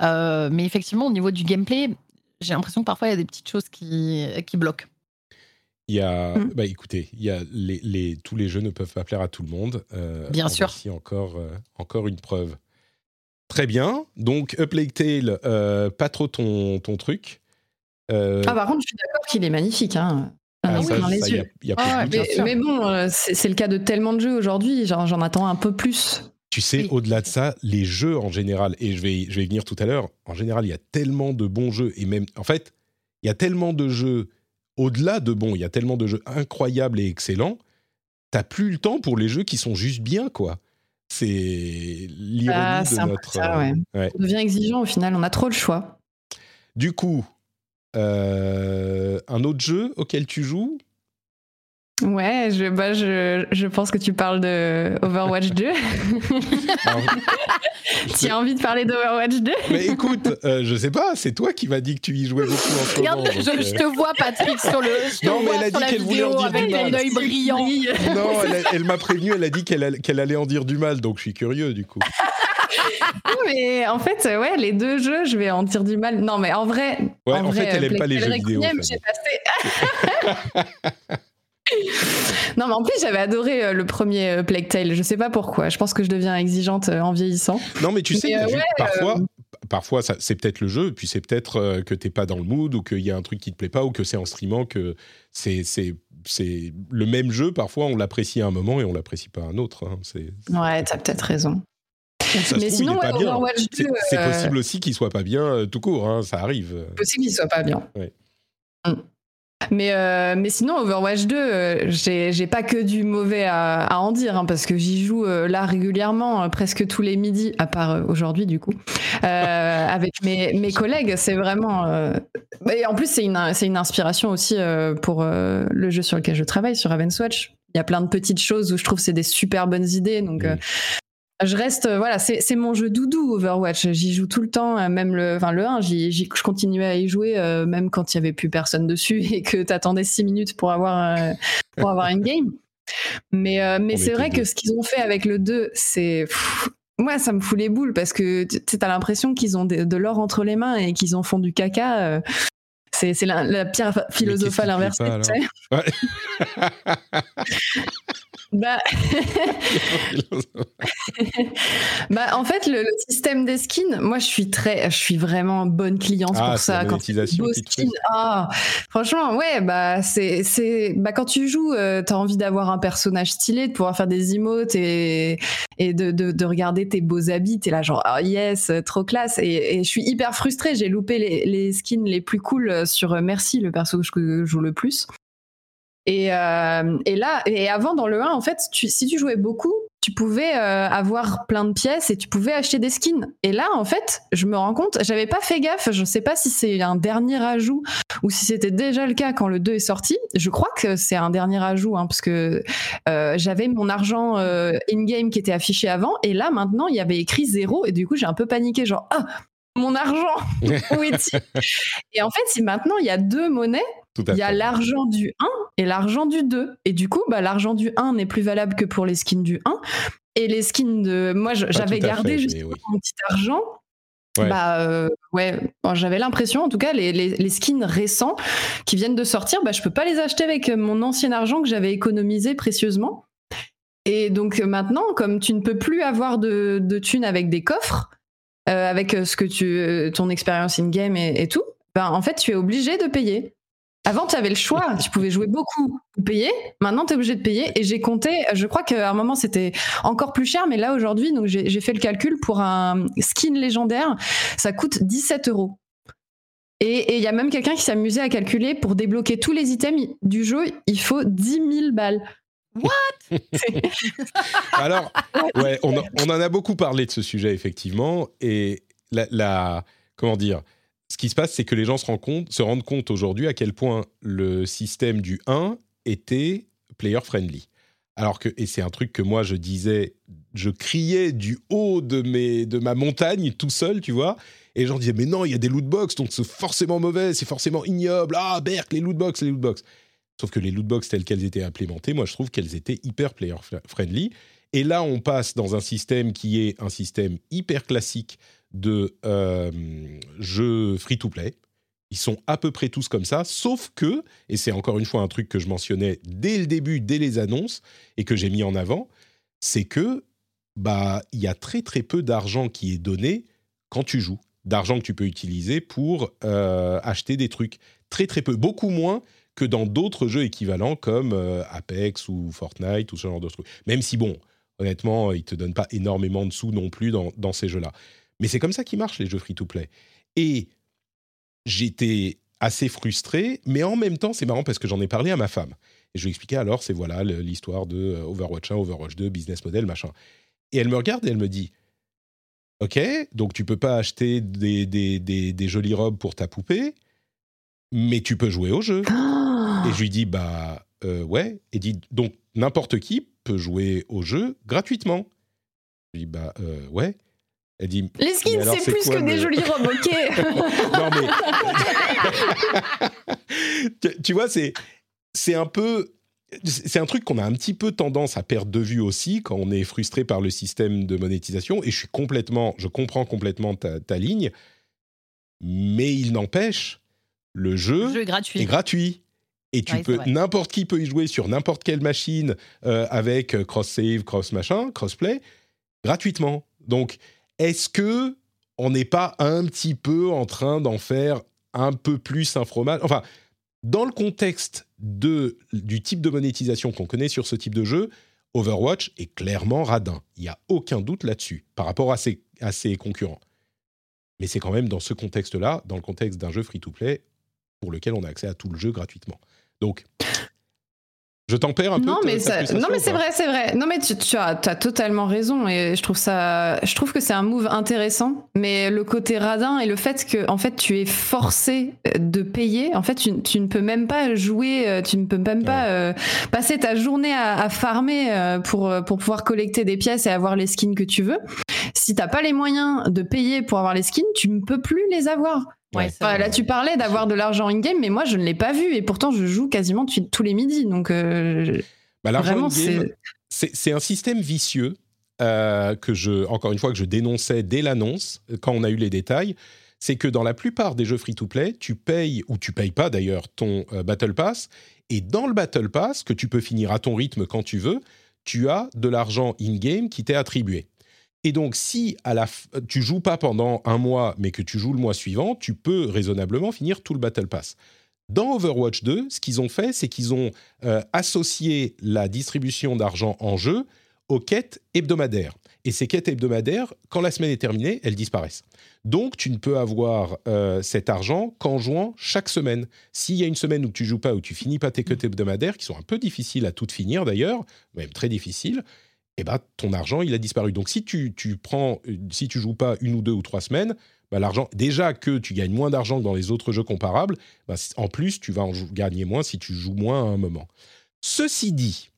mais effectivement, au niveau du gameplay, j'ai l'impression que parfois, il y a des petites choses qui, qui bloquent. Il y a, mmh. bah écoutez, il y a les, les, tous les jeux ne peuvent pas plaire à tout le monde. Euh, bien sûr. Voici encore, euh, encore une preuve. Très bien. Donc, Up Lake Tale, euh, pas trop ton, ton truc. Ah, par contre, je suis d'accord qu'il est magnifique. Hein. Ah, oui, dans les yeux. Y a, ah, mais, mais, bon, c'est le cas de tellement de jeux aujourd'hui. J'en attends un peu plus. Tu sais, au-delà de ça, les jeux en général, et je vais, je vais y venir tout à l'heure, en général, il y a tellement de bons jeux, et même, en fait, il y a tellement de jeux au-delà de bon, il y a tellement de jeux incroyables et excellents, t'as plus le temps pour les jeux qui sont juste bien, quoi. C'est l'ironie ah, de notre. Ça, ouais. On devient exigeant au final, on a trop le choix. Du coup, euh, un autre jeu auquel tu joues? Ouais, je, bah, je, je, pense que tu parles de Overwatch 2. *laughs* tu as envie de parler d'Overwatch 2 Mais écoute, euh, je sais pas, c'est toi qui m'as dit que tu y jouais beaucoup en ce Regarde, moment. Je, je, te vois, Patrick, sur le. non, mais elle a dit qu'elle voulait en dire du mal. œil brillant. non, elle, elle m'a prévenu, elle a dit qu'elle qu'elle allait en dire du mal, donc je suis curieux du coup. *laughs* mais en fait, ouais, les deux jeux, je vais en dire du mal. Non, mais en vrai. Ouais, en, fait, elle aime pas les jeux vidéo. J'ai passé. *laughs* non, mais en plus, j'avais adoré euh, le premier euh, Plague Tale. Je sais pas pourquoi. Je pense que je deviens exigeante euh, en vieillissant. Non, mais tu sais, parfois, parfois c'est peut-être le jeu, puis c'est peut-être que t'es pas dans le mood, ou qu'il y a un truc qui te plaît pas, ou que c'est en streamant que c'est c'est le même jeu. Parfois, on l'apprécie à un moment et on l'apprécie pas à un autre. Hein. C'est, Ouais, t'as peut-être raison. mais sinon, c'est, possible aussi qu'il soit pas bien tout court. Hein, ça arrive. Possible qu'il soit pas bien. Ouais. Mm. Mais, euh, mais sinon, Overwatch 2, euh, j'ai pas que du mauvais à, en dire, hein, parce que j'y joue euh, là régulièrement, presque tous les midis, à part aujourd'hui du coup, avec mes, collègues. C'est vraiment. Et en plus, c'est une, une inspiration aussi pour le jeu sur lequel je travaille, sur Ravenswatch. Il y a plein de petites choses où je trouve c'est des super bonnes idées. Donc, je reste, euh, voilà, c'est mon jeu doudou Overwatch. J'y joue tout le temps, euh, même le, enfin le 1, je continuais à y jouer euh, même quand il y avait plus personne dessus *laughs* et que t'attendais 6 minutes pour avoir pour avoir une game. Mais mais c'est vrai que ce qu'ils ont fait avec le 2, c'est moi ça me fout les boules parce que tu as l'impression qu'ils ont de, l'or entre les mains et qu'ils en font du caca. C'est la, la, pierre philosophale inversée. Ouais. *laughs* Bah... *laughs* bah... en fait, le, système des skins, moi, je suis très, je suis vraiment bonne cliente ah, pour ça. Quand beau skin, ah, franchement, ouais, bah, c'est, c'est, bah, quand tu joues, euh, tu as envie d'avoir un personnage stylé, de pouvoir faire des emotes et, et de, de, de regarder tes beaux habits. T'es là, genre, oh yes, trop classe. Et, et je suis hyper frustrée. J'ai loupé les, les, skins les plus cool sur Merci, le perso que je joue le plus. Et, euh, et, là, et avant dans le 1, en fait, tu, si tu jouais beaucoup, tu pouvais euh, avoir plein de pièces et tu pouvais acheter des skins. Et là, en fait, je me rends compte, j'avais pas fait gaffe, je sais pas si c'est un dernier ajout ou si c'était déjà le cas quand le 2 est sorti. Je crois que c'est un dernier ajout, hein, parce que euh, j'avais mon argent in-game qui était affiché avant, et là, maintenant, il y avait écrit zéro, et du coup, j'ai un peu paniqué, genre, ah, mon argent, *laughs* où est-il? Et en fait, si maintenant, il y a deux monnaies, il y a l'argent du 1 et l'argent du 2. Et du coup, bah, l'argent du 1 n'est plus valable que pour les skins du 1. Et les skins de. Moi, j'avais gardé juste mon petit argent. Bah euh, ouais, j'avais l'impression, en tout cas, les, les, skins récents qui viennent de sortir, bah, je peux pas les acheter avec mon ancien argent que j'avais économisé précieusement. Et donc maintenant, comme tu ne peux plus avoir de, de thunes avec des coffres, euh, avec ce que tu, ton expérience in game et, et tout, ben en fait, tu es obligé de payer. Avant, tu avais le choix. Tu pouvais jouer beaucoup ou payer. Maintenant, tu es obligé de payer. Et j'ai compté, je crois qu'à un moment, c'était encore plus cher. Mais là, aujourd'hui, j'ai fait le calcul pour un skin légendaire. Ça coûte 17 euros. Et il y a même quelqu'un qui s'amusait à calculer pour débloquer tous les items du jeu, il faut 10 000 balles. What? *laughs* Alors, ouais, on, en a beaucoup parlé de ce sujet, effectivement. Et la comment dire ce qui se passe, c'est que les gens se, rendent compte, aujourd'hui à quel point le système du 1 était player friendly. Alors que, et c'est un truc que moi je disais, je criais du haut de, mes, de ma montagne tout seul, tu vois, et les gens disaient, mais non, il y a des lootbox, donc c'est forcément mauvais, c'est forcément ignoble, ah, Berk, les lootbox, les lootbox. Sauf que les lootbox telles qu'elles étaient implémentées, moi je trouve qu'elles étaient hyper player friendly. Et là, on passe dans un système qui est un système hyper classique de euh, jeux free-to-play. Ils sont à peu près tous comme ça, sauf que, et c'est encore une fois un truc que je mentionnais dès le début, dès les annonces, et que j'ai mis en avant, c'est que bah il y a très très peu d'argent qui est donné quand tu joues, d'argent que tu peux utiliser pour euh, acheter des trucs. Très très peu, beaucoup moins que dans d'autres jeux équivalents comme euh, Apex ou Fortnite ou ce genre de trucs. Même si bon, honnêtement, ils te donnent pas énormément de sous non plus dans, dans ces jeux-là. Mais c'est comme ça qu'ils marchent les jeux free-to-play. Et j'étais assez frustré, mais en même temps, c'est marrant parce que j'en ai parlé à ma femme. Et je lui ai expliqué alors, c'est voilà l'histoire de euh, Overwatch 1, Overwatch 2, business model, machin. Et elle me regarde et elle me dit Ok, donc tu peux pas acheter des, des, des, jolies robes pour ta poupée, mais tu peux jouer au jeu. *gasps* et je lui dis Bah euh, ouais. Et dit Donc n'importe qui peut jouer au jeu gratuitement. Je lui dis Bah euh, ouais. Elle dit, les skins, c'est plus que des jolies robes, ok *laughs* Non, mais. *laughs* tu, vois, c'est, c'est un peu. C'est un truc qu'on a un petit peu tendance à perdre de vue aussi quand on est frustré par le système de monétisation. Et je suis complètement. Je comprends complètement ta, ligne. Mais il n'empêche, le jeu, est gratuit. Est gratuit. Et tu peux, n'importe qui peut y jouer sur n'importe quelle machine euh, avec euh, cross save, cross machin, crossplay, gratuitement. Donc, est-ce que on n'est pas un petit peu en train d'en faire un peu plus un fromage? Enfin, dans le contexte de, du type de monétisation qu'on connaît sur ce type de jeu, Overwatch est clairement radin. Il n'y a aucun doute là-dessus par rapport à ses, à ses concurrents. Mais c'est quand même dans ce contexte-là, dans le contexte d'un jeu free-to-play, pour lequel on a accès à tout le jeu gratuitement. Donc, je t'en perds un peu. Non, mais, non, mais c'est vrai, c'est vrai. Non, mais tu, as, as, totalement raison et je trouve ça, je trouve que c'est un move intéressant. Mais le côté radin et le fait que, en fait, tu es forcé de payer. En fait, tu, ne peux même pas jouer, euh, tu ne peux même pas euh, passer ta journée à, farmer euh, pour pour pouvoir collecter des pièces et avoir les skins que tu veux. Si t'as pas les moyens de payer pour avoir les skins, tu ne peux plus les avoir. Ouais, là, tu parlais d'avoir de l'argent in-game, mais moi, je ne l'ai pas vu. Et pourtant, je joue quasiment tous les midis. Donc, euh, bah, l'argent c'est un système vicieux euh, que je, encore une fois, que je dénonçais dès l'annonce, quand on a eu les détails. C'est que dans la plupart des jeux free-to-play, tu payes, ou tu payes pas d'ailleurs, ton euh, Battle Pass. Et dans le Battle Pass, que tu peux finir à ton rythme quand tu veux, tu as de l'argent in-game qui t'est attribué. Et donc, si à la tu joues pas pendant un mois, mais que tu joues le mois suivant, tu peux raisonnablement finir tout le Battle Pass. Dans Overwatch 2, ce qu'ils ont fait, c'est qu'ils ont euh, associé la distribution d'argent en jeu aux quêtes hebdomadaires. Et ces quêtes hebdomadaires, quand la semaine est terminée, elles disparaissent. Donc, tu ne peux avoir euh, cet argent qu'en jouant chaque semaine. S'il y a une semaine où tu joues pas, où tu finis pas tes quêtes hebdomadaires, qui sont un peu difficiles à toutes finir d'ailleurs, même très difficiles, eh ben, ton argent, il a disparu. Donc, si tu, tu prends, si tu joues pas une ou deux ou trois semaines, bah, l'argent, déjà que tu gagnes moins d'argent que dans les autres jeux comparables, bah, en plus, tu vas en gagner moins si tu joues moins à un moment. Ceci dit,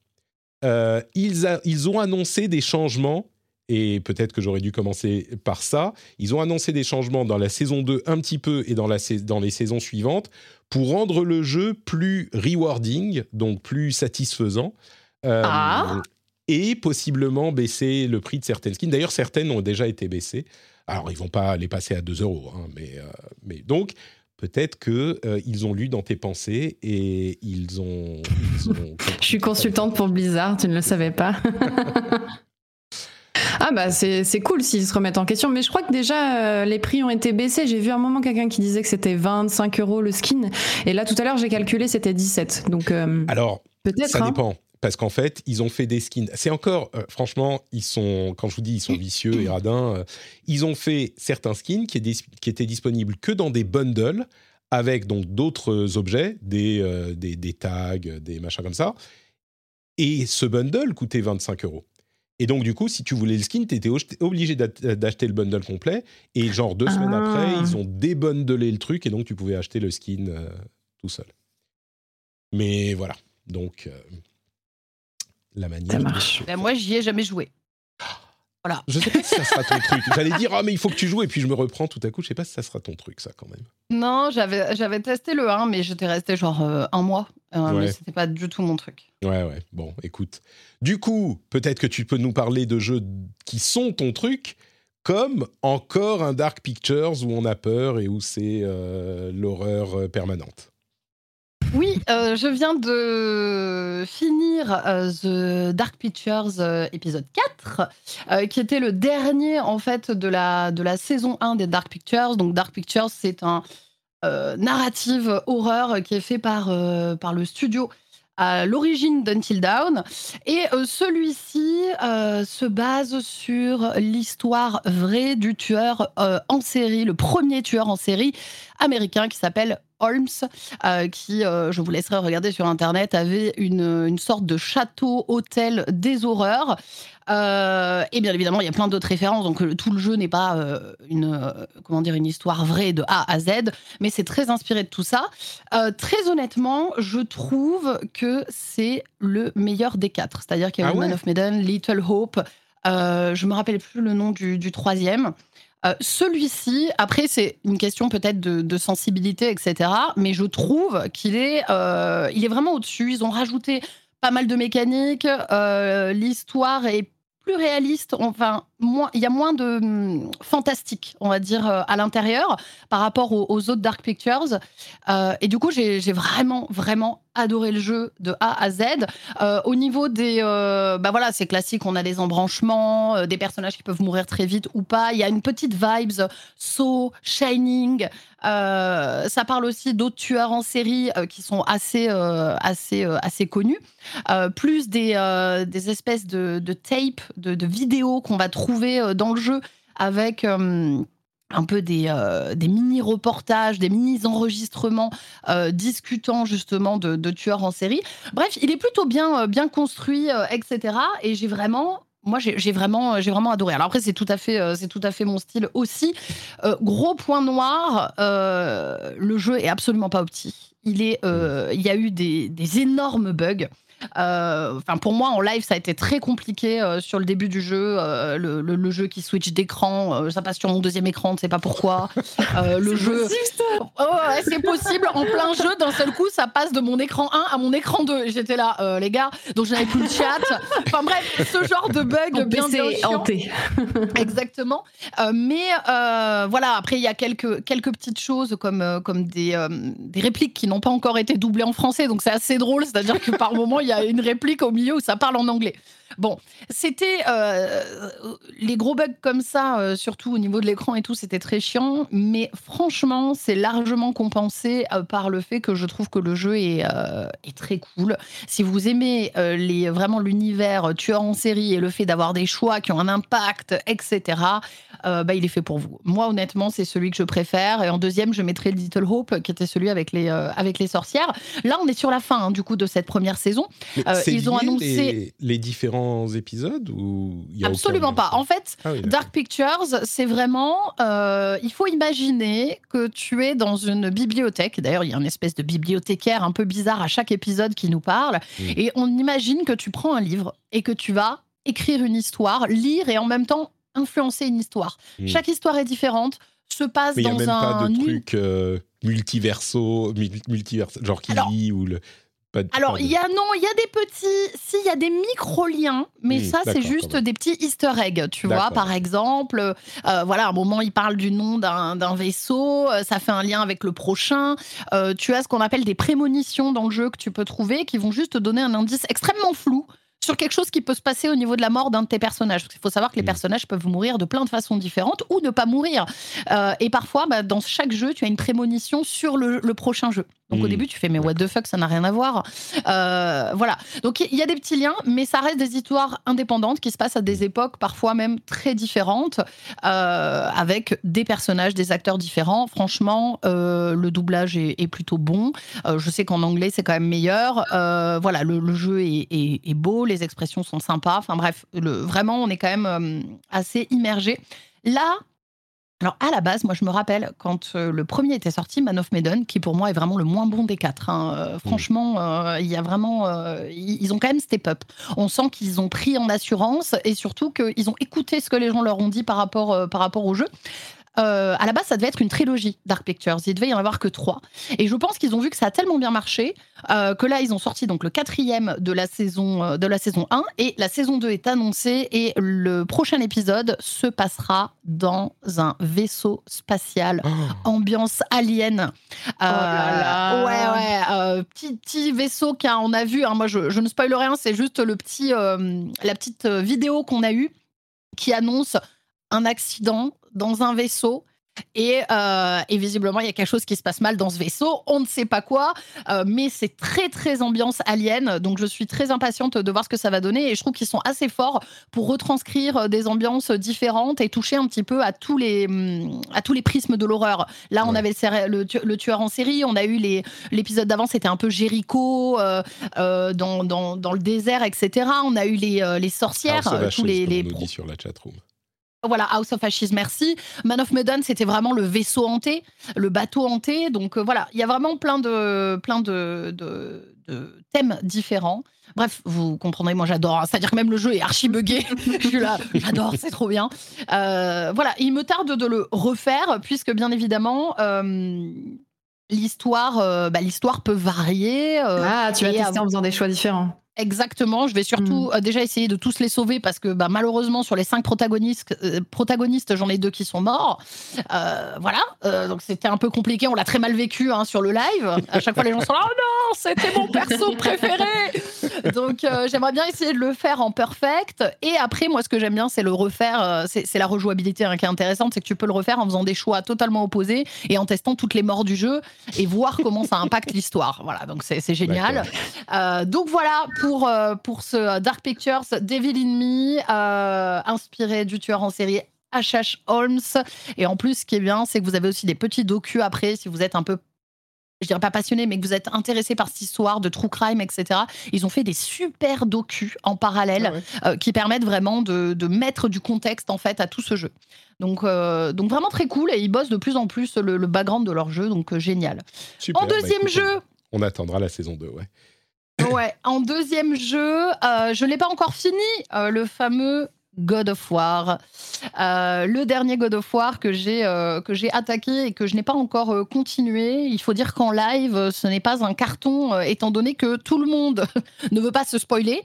euh, ils, ils ont annoncé des changements, et peut-être que j'aurais dû commencer par ça. Ils ont annoncé des changements dans la saison 2 un petit peu et dans, la, dans les saisons suivantes pour rendre le jeu plus rewarding, donc plus satisfaisant. Euh, ah. Et possiblement baisser le prix de certaines skins. D'ailleurs, certaines ont déjà été baissées. Alors, ils vont pas les passer à 2 euros, hein, mais, euh, mais donc peut-être que euh, ils ont lu dans tes pensées et ils ont. *laughs* Je suis consultante pour Blizzard, tu ne le savais pas. *laughs* ah bah c'est cool s'ils se remettent en question, mais je crois que déjà euh, les prix ont été baissés. J'ai vu un moment quelqu'un qui disait que c'était 25 euros le skin, et là tout à l'heure j'ai calculé c'était 17. Donc alors ça hein. dépend parce qu'en fait, ils ont fait des skins. C'est encore, euh, franchement, ils sont, quand je vous dis, ils sont *laughs* vicieux et radins. Euh, ils ont fait certains skins qui, qui, étaient disponibles que dans des bundles avec donc d'autres objets, des, euh, des, des, tags, des machins comme ça. Et ce bundle coûtait 25 euros. Et donc, du coup, si tu voulais le skin, tu étais obligé d'acheter le bundle complet. Et genre deux semaines après, ah. ils ont débundelé le truc et donc tu pouvais acheter le skin tout seul. Mais voilà. Donc, la manière. Ben, moi, j'y ai jamais joué. Voilà. Je sais pas si ça sera ton *laughs* truc. J'allais dire, ah, mais il faut que tu joues, et puis je me reprends tout à coup. Je sais pas si ça sera ton truc, ça, quand même. Non, j'avais, j'avais testé le 1, mais j'étais resté genre euh, un mois. Euh, Mais c'était pas du tout mon truc. Ouais, ouais. Bon, écoute. Du coup, peut-être que tu peux nous parler de jeux qui sont ton truc, comme encore un Dark Pictures où on a peur et où c'est euh, l'horreur euh, permanente. Oui, euh, je viens de finir euh, The Dark Pictures euh, épisode 4, qui était le dernier en fait de la, de la saison 1 des Dark Pictures. Donc Dark Pictures, c'est un narrative horreur qui est fait par, par le studio à l'origine d'Until Dawn. Et celui-ci se base sur l'histoire vraie du tueur en série, le premier tueur en série américain qui s'appelle Holmes, euh, qui, euh, je vous laisserai regarder sur Internet, avait une, une sorte de château-hôtel des horreurs. Euh, et bien évidemment, il y a plein d'autres références, donc tout le jeu n'est pas une, comment dire, une histoire vraie de A à Z, mais c'est très inspiré de tout ça. très honnêtement, je trouve que c'est le meilleur des quatre. C'est-à-dire qu'il y a ah Man of Medan, Little Hope, je me rappelle plus le nom du, du troisième. Euh, celui-ci, après, c'est une question peut-être de, sensibilité, etc. Mais je trouve qu'il est, euh, est vraiment au-dessus. Ils ont rajouté pas mal de mécaniques. Euh, l'histoire est plus réaliste. Enfin, il y a moins de hum, fantastique, on va dire, à l'intérieur par rapport aux, autres Dark Pictures. et du coup, j'ai vraiment, vraiment adoré le jeu de A à Z. Euh, au niveau des, euh, bah voilà, c'est classique, on a des embranchements, euh, des personnages qui peuvent mourir très vite ou pas. Il y a une petite vibes, So, Shining. ça parle aussi d'autres tueurs en série qui sont assez, assez, assez connus. plus des, des espèces de, de tapes, de, de vidéos qu'on va trouver dans le jeu avec un peu des, euh, des mini-reportages, des mini-enregistrements euh, discutant justement de, tueurs en série. Bref, il est plutôt bien, euh, bien construit, etc. Et j'ai vraiment moi j'ai vraiment j'ai vraiment adoré alors après c'est tout à fait c'est tout à fait mon style aussi gros point noir le jeu est absolument pas opti il est il y a eu des, énormes bugs euh, enfin, pour moi, en live, ça a été très compliqué euh, sur le début du jeu. Euh, le, jeu qui switch d'écran, ça passe sur mon deuxième écran, on ne sait pas pourquoi. *laughs* le jeu. Oh, c'est possible. En plein jeu, d'un seul coup, ça passe de mon écran 1 à mon écran 2. J'étais là, les gars, donc je n'avais plus le chat. Enfin bref, ce genre de bug bien, bien hanté. *laughs* Exactement. mais voilà, après, il y a quelques, quelques petites choses comme, comme des, des répliques qui n'ont pas encore été doublées en français. Donc c'est assez drôle. C'est-à-dire que par moment, il y a une réplique au milieu où ça parle en anglais. Bon, c'était euh, les gros bugs comme ça, euh, surtout au niveau de l'écran et tout, c'était très chiant. Mais franchement, c'est largement compensé euh, par le fait que je trouve que le jeu est, est très cool. Si vous aimez les, vraiment l'univers tueur en série et le fait d'avoir des choix qui ont un impact, etc., bah, il est fait pour vous. Moi, honnêtement, c'est celui que je préfère. Et en deuxième, je mettrai Little Hope, qui était celui avec les, avec les sorcières. Là, on est sur la fin, hein, du coup, de cette première saison. ils ont annoncé les, les différents différents épisodes ou Absolument pas. En fait, ah Dark Pictures, c'est vraiment. Euh, il faut imaginer que tu es dans une bibliothèque. D'ailleurs, il y a une espèce de bibliothécaire un peu bizarre à chaque épisode qui nous parle. Hmm. Et on imagine que tu prends un livre et que tu vas écrire une histoire, lire et en même temps influencer une histoire. Hmm. Chaque histoire est différente se passe Mais dans il y a même pas de truc euh, multiverso, genre qui lit ou le. Alors, il y a non, il y a des petits, si il y a des micro-liens, mais ça c'est juste des petits Easter eggs, tu vois. Par exemple, euh, voilà, à un moment il parle du nom d'un vaisseau, euh, ça fait un lien avec le prochain. tu as ce qu'on appelle des prémonitions dans le jeu que tu peux trouver, qui vont juste te donner un indice extrêmement flou sur quelque chose qui peut se passer au niveau de la mort d'un de tes personnages. Il faut savoir que les mm. personnages peuvent mourir de plein de façons différentes ou ne pas mourir. Euh, et parfois, bah, dans chaque jeu, tu as une prémonition sur le, prochain jeu. Donc au mm. début, tu fais mais what the fuck, ça n'a rien à voir. Euh, voilà. Donc il y a des petits liens, mais ça reste des histoires indépendantes qui se passent à des époques parfois même très différentes, euh, avec des personnages, des acteurs différents. Franchement, le doublage est, plutôt bon. je sais qu'en anglais c'est quand même meilleur. voilà, le, jeu est, est beau, les expressions sont sympas. Enfin bref, le, vraiment, on est quand même euh, assez immergé. Là, alors à la base, moi je me rappelle quand euh, le premier était sorti, Man of Medan, qui pour moi est vraiment le moins bon des quatre. Hein. Euh, mmh. franchement, il y a vraiment, ils ont quand même step up. On sent qu'ils ont pris en assurance et surtout qu'ils ont écouté ce que les gens leur ont dit par rapport par rapport au jeu. Euh, à la base, ça devait être une trilogie Dark Pictures. Il devait y en avoir que trois. Et je pense qu'ils ont vu que ça a tellement bien marché euh, que là, ils ont sorti donc le quatrième de la saison euh, de la saison 1 et la saison 2 est annoncée et le prochain épisode se passera dans un vaisseau spatial, oh. ambiance alien. oh là là. Ouais, ouais, petit, petit vaisseau qu'on a vu. Hein. moi, je, je, ne spoil rien, c'est juste le petit, la petite vidéo qu'on a eue qui annonce un accident dans un vaisseau. Euh, et, visiblement, il y a quelque chose qui se passe mal dans ce vaisseau. On ne sait pas quoi, euh, mais c'est très, très ambiance alien. Donc, je suis très impatiente de voir ce que ça va donner. Et je trouve qu'ils sont assez forts pour retranscrire des ambiances différentes et toucher un petit peu à tous les, hum, à tous les prismes de l'horreur. Là, on avait le, le, tueur en série. On a eu l'épisode d'avant, c'était un peu Jericho euh, dans, dans, dans, le désert, etc. On a eu les, les sorcières. tous les, les... On nous dit sur la chatroom. Voilà, House of Ashes, merci. Man of Medan, c'était vraiment le vaisseau hanté, le bateau hanté. Donc euh, voilà, il y a vraiment plein de, plein de, thèmes différents. Bref, vous comprendrez, moi j'adore. Hein. C'est-à-dire que même le jeu est archi buggé. *laughs* Je suis là, j'adore, c'est trop bien. Euh, voilà, il me tarde de le refaire, puisque bien évidemment, euh, l'histoire, bah, l'histoire peut varier. ah, tu vas tester en faisant des choix différents. Exactement. Je vais surtout mm. euh, déjà essayer de tous les sauver parce que bah, malheureusement, sur les cinq protagonistes, euh, protagonistes j'en ai deux qui sont morts. Euh, voilà. donc c'était un peu compliqué. On l'a très mal vécu hein, sur le live. À chaque fois, les gens sont là Oh non, c'était mon perso préféré Donc j'aimerais bien essayer de le faire en perfect. Et après, moi, ce que j'aime bien, c'est le refaire. c'est la rejouabilité hein, qui est intéressante. C'est que tu peux le refaire en faisant des choix totalement opposés et en testant toutes les morts du jeu et voir comment ça impacte l'histoire. Voilà. Donc c'est génial. donc voilà. Pour, euh, pour ce Dark Pictures, Devil in Me, euh, inspiré du tueur en série H.H. Holmes. Et en plus, ce qui est bien, c'est que vous avez aussi des petits docus après, si vous êtes un peu je dirais pas passionné, mais que vous êtes intéressé par cette histoire de true crime, etc. Ils ont fait des super docus en parallèle ah euh, qui permettent vraiment de, mettre du contexte en fait à tout ce jeu. Donc, donc vraiment très cool et ils bossent de plus en plus le, background de leur jeu, donc génial. en bah deuxième jeu. On attendra la saison 2, ouais. Ouais, en deuxième jeu, euh, je ne l'ai pas encore fini, euh, le fameux God of War. Euh, le dernier God of War que j'ai euh, attaqué et que je n'ai pas encore euh, continué. Il faut dire qu'en live, ce n'est pas un carton, étant donné que tout le monde *laughs* ne veut pas se spoiler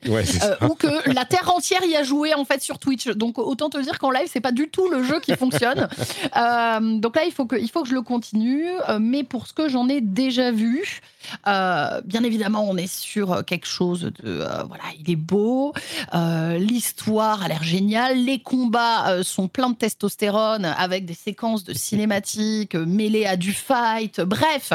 ou que la terre entière y a joué en fait sur Twitch. Donc autant te dire qu'en live, c'est pas du tout le jeu qui fonctionne. *laughs* donc là, il faut que il faut que je le continue. mais pour ce que j'en ai déjà vu, bien évidemment, on est sur quelque chose de voilà, il est beau, l'histoire a l'air géniale les combats euh, sont pleins de testostérone avec des séquences de cinématiques euh, mêlées à du fight. Bref,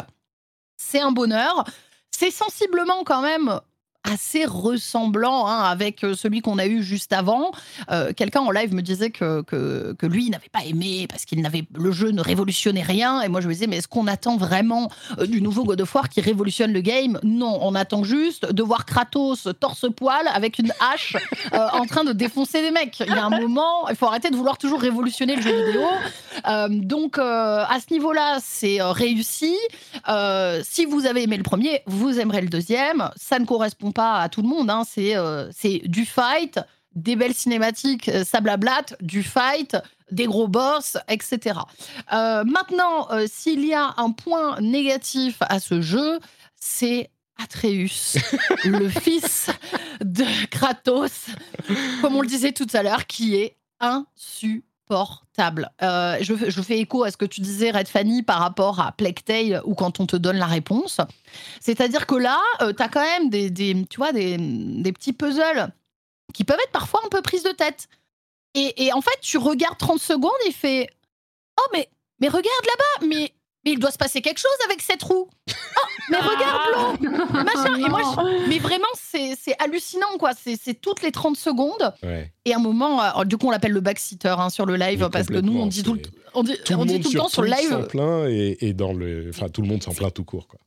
c'est un bonheur. C'est sensiblement quand même assez ressemblant hein, avec euh, celui qu'on a eu juste avant. Euh, quelqu'un en live me disait que, que, que lui n'avait pas aimé parce qu'il n'avait le jeu ne révolutionnait rien. Et moi je me disais mais est-ce qu'on attend vraiment euh, du nouveau God of War qui révolutionne le game? Non, on attend juste de voir Kratos torse-poil avec une hache *laughs* en train de défoncer des mecs. Il y a un moment, il faut arrêter de vouloir toujours révolutionner le jeu vidéo. donc à ce niveau-là, c'est réussi. si vous avez aimé le premier, vous aimerez le deuxième. Ça ne correspond pas à tout le monde. Hein. Euh, c'est du fight, des belles cinématiques, euh, ça blablate, du fight, des gros boss, etc. Euh, maintenant, s'il y a un point négatif à ce jeu, c'est Atreus, *laughs* le fils de Kratos, comme on le disait tout à l'heure, qui est insupportable portable. Euh, je, fais écho à ce que tu disais, Red Fanny, par rapport à Tale ou quand on te donne la réponse. C'est-à-dire que là, euh, tu as quand même des, tu vois, des, petits puzzles qui peuvent être parfois un peu prises de tête. Et, et en fait, tu regardes 30 secondes et fais Oh, mais, mais regarde là-bas, mais mais il doit se passer quelque chose avec cette roue. Oh, mais regarde l'eau *laughs* Mais vraiment, c'est hallucinant, quoi. C'est toutes les 30 secondes. Et un moment, euh, du coup, on l'appelle le backseater hein, sur le live, parce que nous, on dit tout, le, on dit, tout, le temps sur le live. plein et, dans le. Enfin, tout le monde s'en plaint tout court, quoi.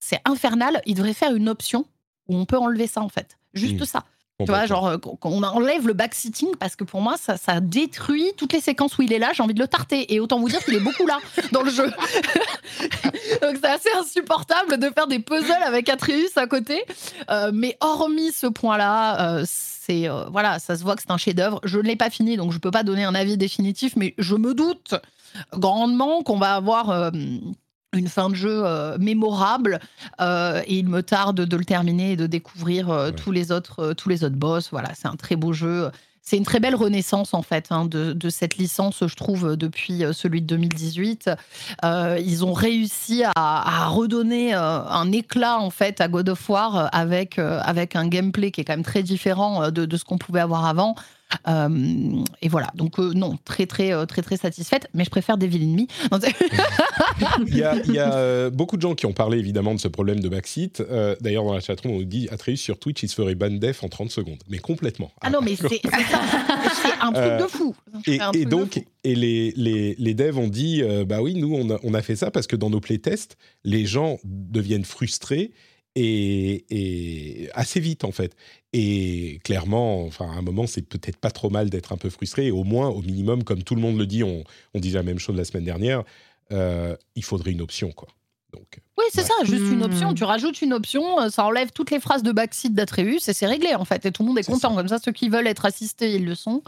C'est infernal. Il devrait faire une option où on peut enlever ça, en fait. Juste hmm. ça. Tu vois, genre, euh, on enlève le backsitting parce que pour moi, ça, ça détruit toutes les séquences où il est là. J'ai envie de le tarter. Et autant vous dire qu'il est beaucoup là *laughs* dans le jeu. *laughs* Donc c'est assez insupportable de faire des puzzles avec Atreus à côté. Euh, mais hormis ce point-là, euh, c'est voilà, ça se voit que c'est un chef-d'œuvre. Je ne l'ai pas fini, donc je peux pas donner un avis définitif, mais je me doute grandement qu'on va avoir une fin de jeu euh, mémorable euh, et il me tarde de le terminer et de découvrir euh, tous les autres tous les autres boss. Voilà c'est un très beau jeu. C'est une très belle renaissance en fait hein, de, cette licence je trouve depuis celui de 2018 ils ont réussi à, redonner un éclat en fait à God of War avec avec un gameplay qui est quand même très différent de, de ce qu'on pouvait avoir avant et voilà, donc euh, non, très très euh, très très satisfaite, mais je préfère Devil In Me. il y a, il y a beaucoup de gens qui ont parlé évidemment de ce problème de backseat. D'ailleurs, dans la chatroom, on nous dit Atreus sur Twitch, il se ferait ban def en 30 secondes, mais complètement. Ah non, mais c'est un truc de fou. Et, donc, et les, les, les, devs ont dit bah oui, nous on a, on a fait ça parce que dans nos playtests, les gens deviennent frustrés et, assez vite en fait. Et clairement, enfin, à un moment, c'est peut-être pas trop mal d'être un peu frustré. Et au moins, au minimum, comme tout le monde le dit, on, on disait la même chose la semaine dernière, euh, il faudrait une option, quoi. Donc, oui, c'est ça, juste une option. Hmm. Tu rajoutes une option, euh, ça enlève toutes les phrases de backseat d'Atreus et c'est réglé en fait. Et tout le monde est, content. Comme ça, ceux qui veulent être assistés, ils le sont.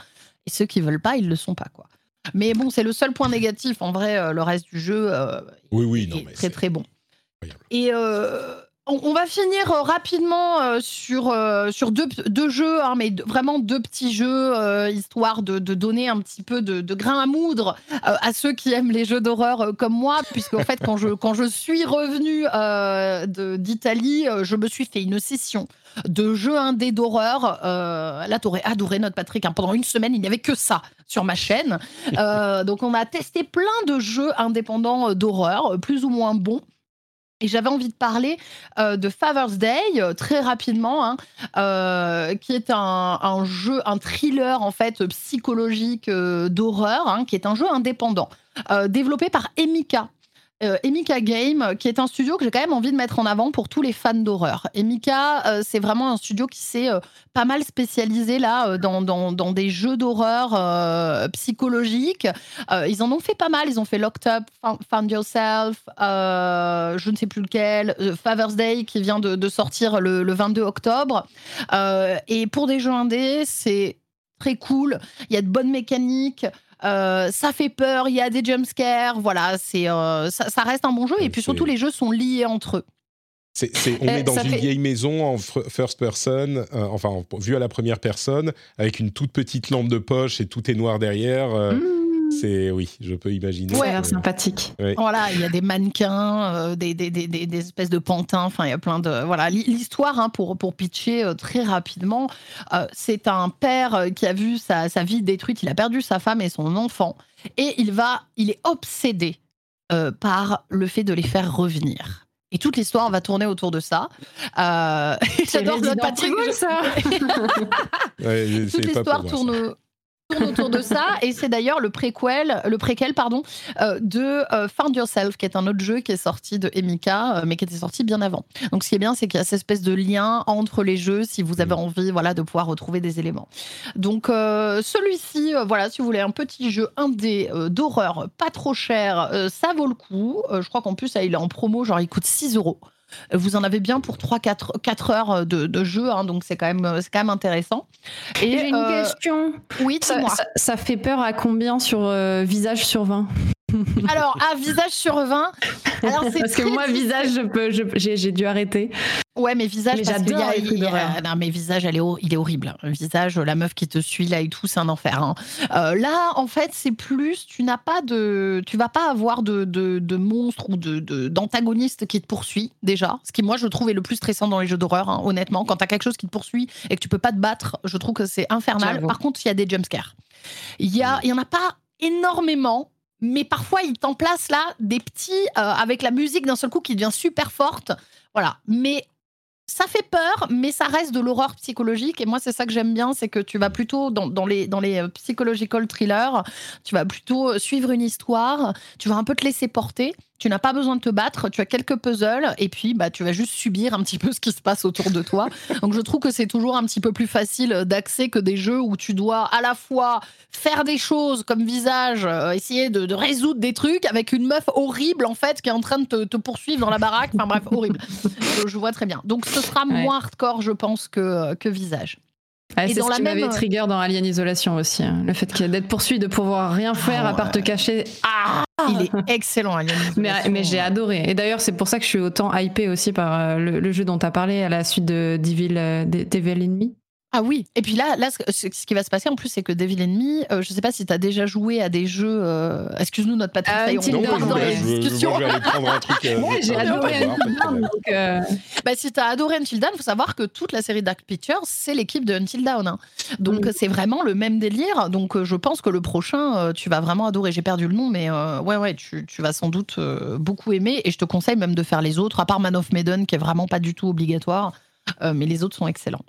Et ceux qui veulent pas, ils le sont pas, quoi. Mais bon, c'est le seul point *laughs* négatif. En vrai, euh, le reste du jeu oui, oui, non, est très, très bon. Et on, va finir euh, rapidement euh, sur, euh, sur deux, deux jeux, hein, mais vraiment deux petits jeux, histoire de, donner un petit peu de, grain à moudre à ceux qui aiment les jeux d'horreur comme moi, puisque en fait, quand je, quand je suis revenue d'Italie, je me suis fait une session de jeux indés d'horreur. là, t'aurais adoré notre Patrick. Hein. pendant une semaine, il n'y avait que ça sur ma chaîne. donc, on a testé plein de jeux indépendants d'horreur, plus ou moins bons. Et j'avais envie de parler euh, de Father's Day euh, très rapidement, hein, euh, qui est un, jeu, un thriller en fait psychologique d'horreur, hein, qui est un jeu indépendant développé par Emika. Euh, Emika Game, qui est un studio que j'ai quand même envie de mettre en avant pour tous les fans d'horreur. Emika, euh, c'est vraiment un studio qui s'est euh, pas mal spécialisé là dans, dans, des jeux d'horreur psychologiques. ils en ont fait pas mal. Ils ont fait Locked Up, Found Yourself, je ne sais plus lequel, Father's Day qui vient de, sortir le, 22 octobre. et pour des jeux indés, c'est très cool. Il y a de bonnes mécaniques. Euh, ça fait peur, il y a des jumpscares, voilà, c'est, euh, ça, reste un bon jeu. Et puis surtout, les jeux sont liés entre eux. On est dans une vieille maison en first person, euh, enfin vue à la première personne, avec une toute petite lampe de poche et tout est noir derrière. Mmh. C'est oui, je peux imaginer. Ouais, sympathique. Voilà, il y a des mannequins, euh, des, des, des, des, espèces de pantins. Enfin, il y a plein de voilà. L'histoire hein, pour pour pitcher euh, très rapidement, euh, c'est un père qui a vu sa, sa, vie détruite. Il a perdu sa femme et son enfant, et il va, il est obsédé par le fait de les faire revenir. Et toute l'histoire va tourner autour de ça. Euh, *laughs* J'adore notre Patrick. ça. *laughs* ouais, toute l'histoire tourne, tourne autour de ça *laughs* et c'est d'ailleurs le préquel, le préquel pardon, euh, de euh, Find Yourself, qui est un autre jeu qui est sorti de Emika, euh, mais qui était sorti bien avant. Donc ce qui est bien, c'est qu'il y a cette espèce de lien entre les jeux, si vous avez mm. envie, voilà, de pouvoir retrouver des éléments. Donc celui-ci, voilà, si vous voulez un petit jeu indé d'horreur, pas trop cher, ça vaut le coup. je crois qu'en plus, il est en promo, genre il coûte 6 euros. Vous en avez bien pour 3-4 4 heures de, de jeu, hein, donc c'est quand, même, quand même intéressant. Et j'ai une euh, question. Oui, ça, ça, ça, fait peur à combien sur euh, visage sur 20 *laughs* alors, à visage sur 20. Alors, parce que moi, visage, j'ai dû arrêter. Ouais, mais visage, parce qu'il y a, non, mais visage, elle est, il est horrible. Visage, la meuf qui te suit là et tout, c'est un enfer. Hein. Euh, là, en fait, c'est plus, tu n'as pas de, tu vas pas avoir de, de, de monstre ou de d'antagoniste qui te poursuit déjà. Ce qui, moi, je trouve est le plus stressant dans les jeux d'horreur, hein, honnêtement. Quand tu as quelque chose qui te poursuit et que tu peux pas te battre, je trouve que c'est infernal. Par contre, il y a des jumpscares. Il y a, il y en a pas énormément mais parfois il t'en place là des petits euh, avec la musique d'un seul coup qui devient super forte. Voilà. Mais ça fait peur, mais ça reste de l'horreur psychologique. Et moi, c'est ça que j'aime bien, c'est que tu vas plutôt dans, les, dans les euh, psychological thrillers, tu vas plutôt suivre une histoire, tu vas un peu te laisser porter. Tu n'as pas besoin de te battre, tu as quelques puzzles et puis bah, tu vas juste subir un petit peu *laughs* ce qui se passe autour de toi. Donc je trouve que c'est toujours un petit peu plus facile d'accès que des jeux où tu dois à la fois faire des choses comme visage, euh, essayer de, résoudre des trucs avec une meuf horrible en fait qui est en train de te, poursuivre dans la baraque. Enfin bref, horrible. je, vois très bien. Donc ce sera moins hardcore, je pense, que, que visage. Ah, c'est ce qui m'avait trigger dans Alien Isolation aussi. Hein. Le fait d'être poursuivi, de pouvoir rien faire à part te cacher. Ah il est excellent, Alien *laughs* Mais, mais j'ai adoré. Et d'ailleurs, c'est pour ça que je suis autant hypée aussi par euh, le, jeu dont tu as parlé à la suite de Devil, euh, Devil Enemy. Ah oui, et puis là, là ce, qui va se passer en plus, c'est que Devil Enemy, euh, je ne sais pas si tu as déjà joué à des jeux. Euh, excuse-nous, notre Patrick, euh, on est dans les discussions. Je, vais prendre un truc. *laughs* j'ai adoré Until Dawn. Bah, si tu as adoré Until Dawn, il faut savoir que toute la série Dark Pictures, c'est l'équipe de Until Dawn. Hein. Donc c'est vraiment le même délire. Donc je pense que le prochain, tu vas vraiment adorer. J'ai perdu le nom, mais ouais, ouais, tu, tu, vas sans doute beaucoup aimer. Et je te conseille même de faire les autres, à part Man of Maiden, qui est vraiment pas du tout obligatoire. mais les autres sont excellents.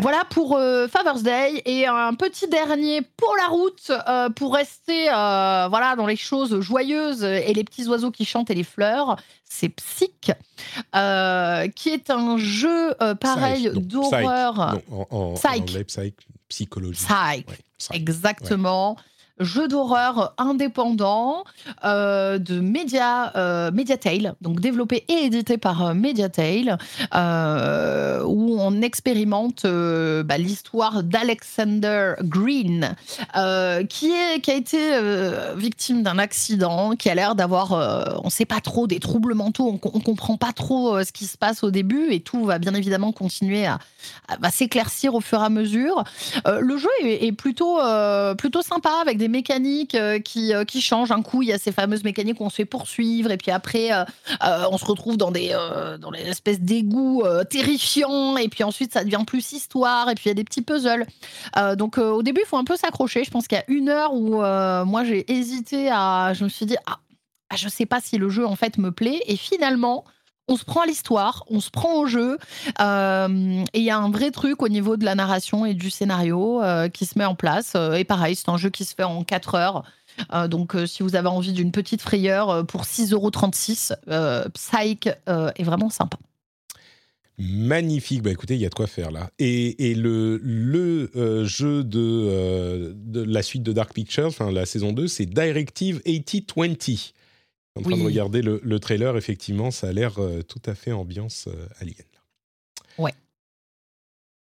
Voilà pour euh, Father's Day et un petit dernier pour la route euh, pour rester euh, voilà dans les choses joyeuses et les petits oiseaux qui chantent et les fleurs. C'est Psych, qui est un jeu pareil d'horreur. En, Psych. psychologie. Psych. exactement jeu d'horreur indépendant euh, de Media, euh, Mediatail, donc développé et édité par euh, Mediatail, euh, où on expérimente bah, l'histoire d'Alexander Green, qui, est, qui a été victime d'un accident, qui a l'air d'avoir, on ne sait pas trop, des troubles mentaux, on ne comprend pas trop ce qui se passe au début, et tout va bien évidemment continuer à, s'éclaircir au fur et à mesure. le jeu est, est plutôt, plutôt sympa, avec des mécaniques euh, qui, euh, qui changent. Un coup, il y a ces fameuses mécaniques où on se fait poursuivre, et puis après, euh, on se retrouve dans des, dans des espèces d'égouts terrifiants, et puis ensuite, ça devient plus histoire, et puis il y a des petits puzzles. donc, au début, il faut un peu s'accrocher. Je pense qu'il y a une heure où moi, j'ai hésité à. Je me suis dit, ah, je sais pas si le jeu, en fait, me plaît. Et finalement, on se prend à l'histoire, on se prend au jeu, euh, et il y a un vrai truc au niveau de la narration et du scénario euh, qui se met en place. Euh, et pareil, c'est un jeu qui se fait en 4 heures. donc, si vous avez envie d'une petite frayeur pour 6,36€, Psyche est vraiment sympa. Magnifique, bah écoutez, il y a de quoi faire là. Et, le, jeu de, la suite de Dark Pictures, la saison 2, c'est Directive 8020 en train de regarder le, trailer, effectivement, ça a l'air euh, tout à fait ambiance euh, alien. Ouais.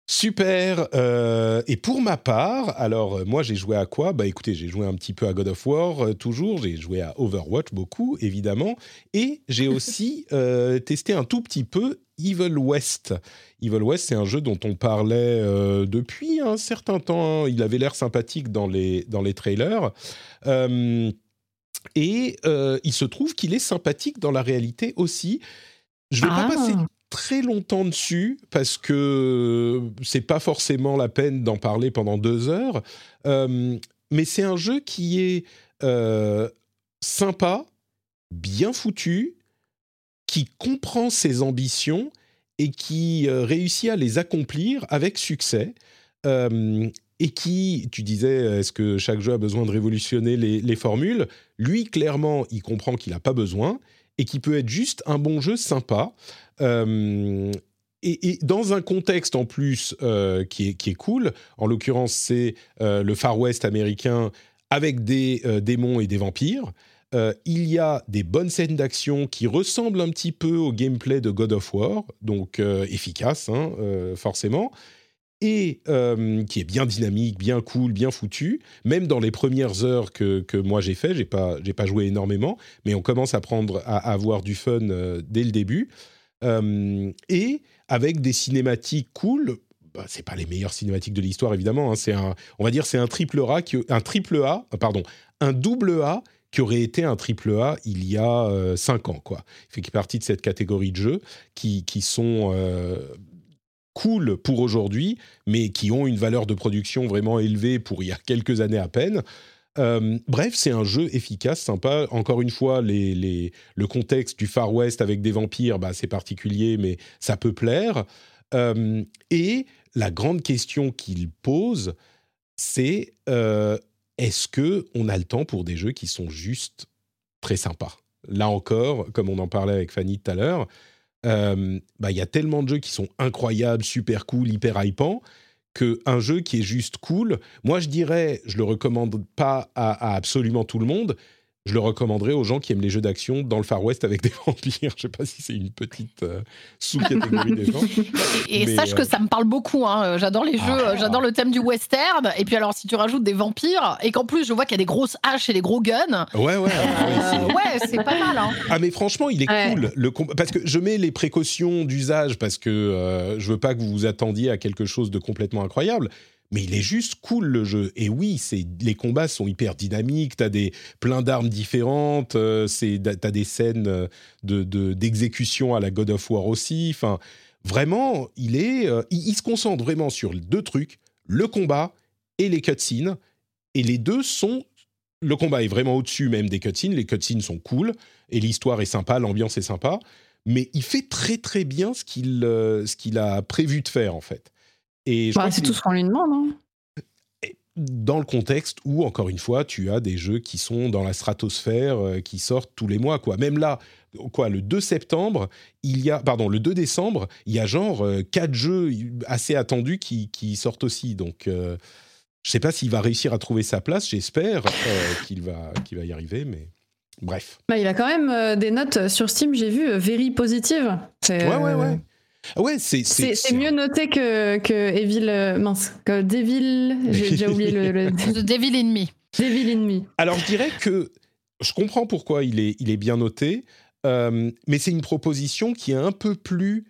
Super. Euh, et pour ma part, alors moi j'ai joué à quoi? Bah écoutez, j'ai joué un petit peu à God of War, toujours. J'ai joué à Overwatch beaucoup, évidemment. Et j'ai *laughs* aussi testé un tout petit peu Evil West. Evil West, c'est un jeu dont on parlait depuis un certain temps. Il avait l'air sympathique dans les, dans les trailers. Et euh, il se trouve qu'il est sympathique dans la réalité aussi. Je ne vais pas ah. passer très longtemps dessus parce que c'est pas forcément la peine d'en parler pendant deux heures. Euh, mais c'est un jeu qui est euh, sympa, bien foutu, qui comprend ses ambitions et qui réussit à les accomplir avec succès et qui, tu disais, est-ce que chaque jeu a besoin de révolutionner les, formules? Lui, clairement, il comprend qu'il n'a pas besoin et qui peut être juste un bon jeu sympa. Euh, et, dans un contexte en plus euh, qui, est, cool, en l'occurrence c'est euh, le Far West américain avec des démons et des vampires, il y a des bonnes scènes d'action qui ressemblent un petit peu au gameplay de God of War, donc efficace hein, forcément et euh, qui est bien dynamique, bien cool, bien foutu. Même dans les premières heures que, que moi j'ai fait, j'ai pas j'ai pas joué énormément, mais on commence à prendre à, avoir du fun euh, dès le début. Euh, et avec des cinématiques cool. Bah, c'est pas les meilleures cinématiques de l'histoire évidemment. Hein, c'est un, on va dire, c'est un triple A, qui, un triple A, pardon, un double A qui aurait été un triple A il y a 5 ans. Quoi. Il fait partie de cette catégorie de jeux qui, qui sont cool pour aujourd'hui, mais qui ont une valeur de production vraiment élevée pour il y a quelques années à peine. Euh, bref, c'est un jeu efficace, sympa. Encore une fois, le contexte du Far West avec des vampires, bah, c'est particulier, mais ça peut plaire. Euh, et la grande question qu'il pose, c'est euh, est-ce que on a le temps pour des jeux qui sont juste très sympas? Là encore, comme on en parlait avec Fanny tout à l'heure, euh, bah, il y a tellement de jeux qui sont incroyables, super cool, hyper hypants, qu'un jeu qui est juste cool, moi je dirais, je le recommande pas à absolument tout le monde, je le recommanderais aux gens qui aiment les jeux d'action dans le Far West avec des *laughs* vampires. Je ne sais pas si c'est une petite euh, sous-catégorie des gens. Et, sache que euh, ça me parle beaucoup. Hein. J'adore les jeux, ah. j'adore le thème du western. Et puis alors, si tu rajoutes des vampires et qu'en plus je vois qu'il y a des grosses haches et des gros guns. Ouais, ouais. Euh, ouais, c'est pas mal. Hein. Ah, mais franchement, il est cool. Le parce que je mets les précautions d'usage parce que je veux pas que vous vous attendiez à quelque chose de complètement incroyable mais il est juste cool le jeu. Et oui, c'est les combats sont hyper dynamiques. T'as des plein d'armes différentes. Euh, t'as des scènes euh, de d'exécution à la God of War aussi. Enfin, vraiment, il est, euh, il, se concentre vraiment sur deux trucs le combat et les cutscenes. Et les deux sont le combat est vraiment au-dessus même des cutscenes. Les cutscenes sont cool et l'histoire est sympa, l'ambiance est sympa. Mais il fait très très bien ce qu'il ce qu'il a prévu de faire en fait. Bah, c'est tout ce qu'on lui demande. Hein. Dans le contexte où, encore une fois, tu as des jeux qui sont dans la stratosphère, euh, qui sortent tous les mois, quoi. Même là, quoi, le 2 septembre, il y a, pardon, le 2 décembre, il y a genre euh, quatre jeux assez attendus qui, qui sortent aussi. Donc, euh, je ne sais pas s'il va réussir à trouver sa place. J'espère qu'il va, qu'il va y arriver, mais bref. Bah, il a quand même des notes sur Steam, j'ai vu, very positives. Ouais, ouais, ouais. Ah ouais, c'est c'est mieux noté que que Evil euh, mince que Devil. *laughs* J'ai déjà oublié le, le... *laughs* Devil Enemy. Devil Enemy. Alors je dirais que je comprends pourquoi il est il est bien noté, euh, mais c'est une proposition qui est un peu plus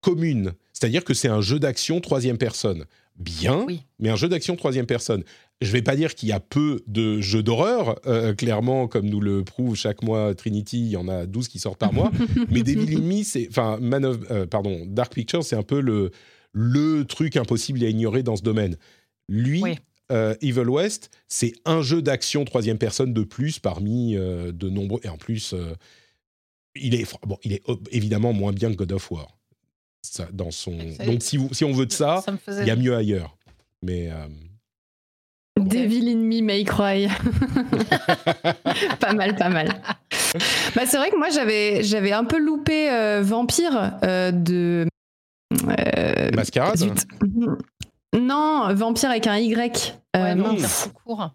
commune. C'est-à-dire que c'est un jeu d'action troisième personne. Bien, mais un jeu d'action troisième personne. Je ne vais pas dire qu'il y a peu de jeux d'horreur, euh, clairement, comme nous le prouve chaque mois Trinity, il y en a 12 qui sortent par mois. *laughs* mais Devil in c'est, enfin, Man of, euh, pardon, Dark Pictures, c'est un peu le, le truc impossible à ignorer dans ce domaine. Lui, euh, Evil West, c'est un jeu d'action troisième personne de plus parmi de nombreux. Et en plus, il, est, bon, il est évidemment moins bien que God of War. Ça, dans son... Donc, si, vous, si on veut de ça, il y a mieux ailleurs. Mais. Devil in me may cry. *laughs* pas mal, pas mal. Bah, c'est vrai que moi j'avais j'avais un peu loupé euh, Vampire euh, de euh, Mascarade. Non, Vampire avec un Y. Ouais, mince. Court.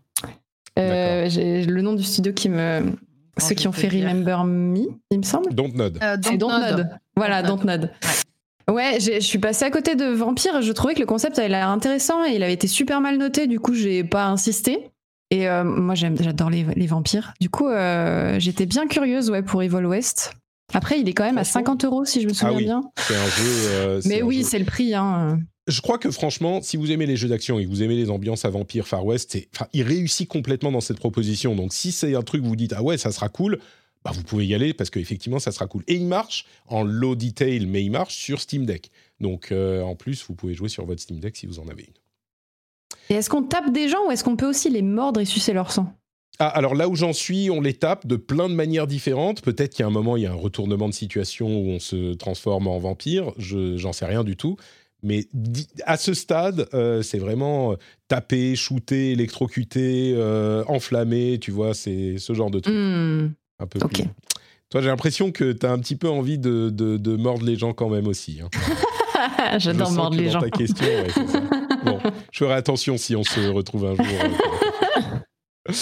J'ai le nom du studio qui me ceux qui ont fait Remember Me, il me semble. Dontnod. C'est Dontnod. Voilà, Dontnod. Ouais. Je suis passée à côté de Vampire. Je trouvais que le concept avait l'air intéressant et il avait été super mal noté. Du coup, j'ai pas insisté. Et euh, moi, j'adore les, vampires. Du coup, euh, j'étais bien curieuse ouais, pour Evil West. Après, il est quand même à 50 euros si je me souviens ah oui, bien. C'est un jeu. Euh, Mais oui, c'est le prix. Hein. Je crois que franchement, si vous aimez les jeux d'action et que vous aimez les ambiances à vampire Far West, il réussit complètement dans cette proposition. Donc si c'est un truc où vous dites ah ouais ça sera cool, bah, vous pouvez y aller parce qu'effectivement, ça sera cool. Et il marche en low detail, mais il marche sur Steam Deck. Donc, euh, en plus, vous pouvez jouer sur votre Steam Deck si vous en avez une. Et est-ce qu'on tape des gens ou est-ce qu'on peut aussi les mordre et sucer leur sang? Ah, alors là où j'en suis, on les tape de plein de manières différentes. Peut-être qu'il y a un moment, il y a un retournement de situation où on se transforme en vampire. Je j'en sais rien du tout. Mais à ce stade, euh, c'est vraiment taper, shooter, électrocuter, euh, enflammer, tu vois, c'est ce genre de truc. Hmm. Un peu plus. Toi, j'ai l'impression que tu as un petit peu envie de, de, mordre les gens quand même aussi. Hein. *laughs* J'adore mordre les gens. Ta question, *laughs* bon, je ferai attention si on se retrouve un jour. Euh,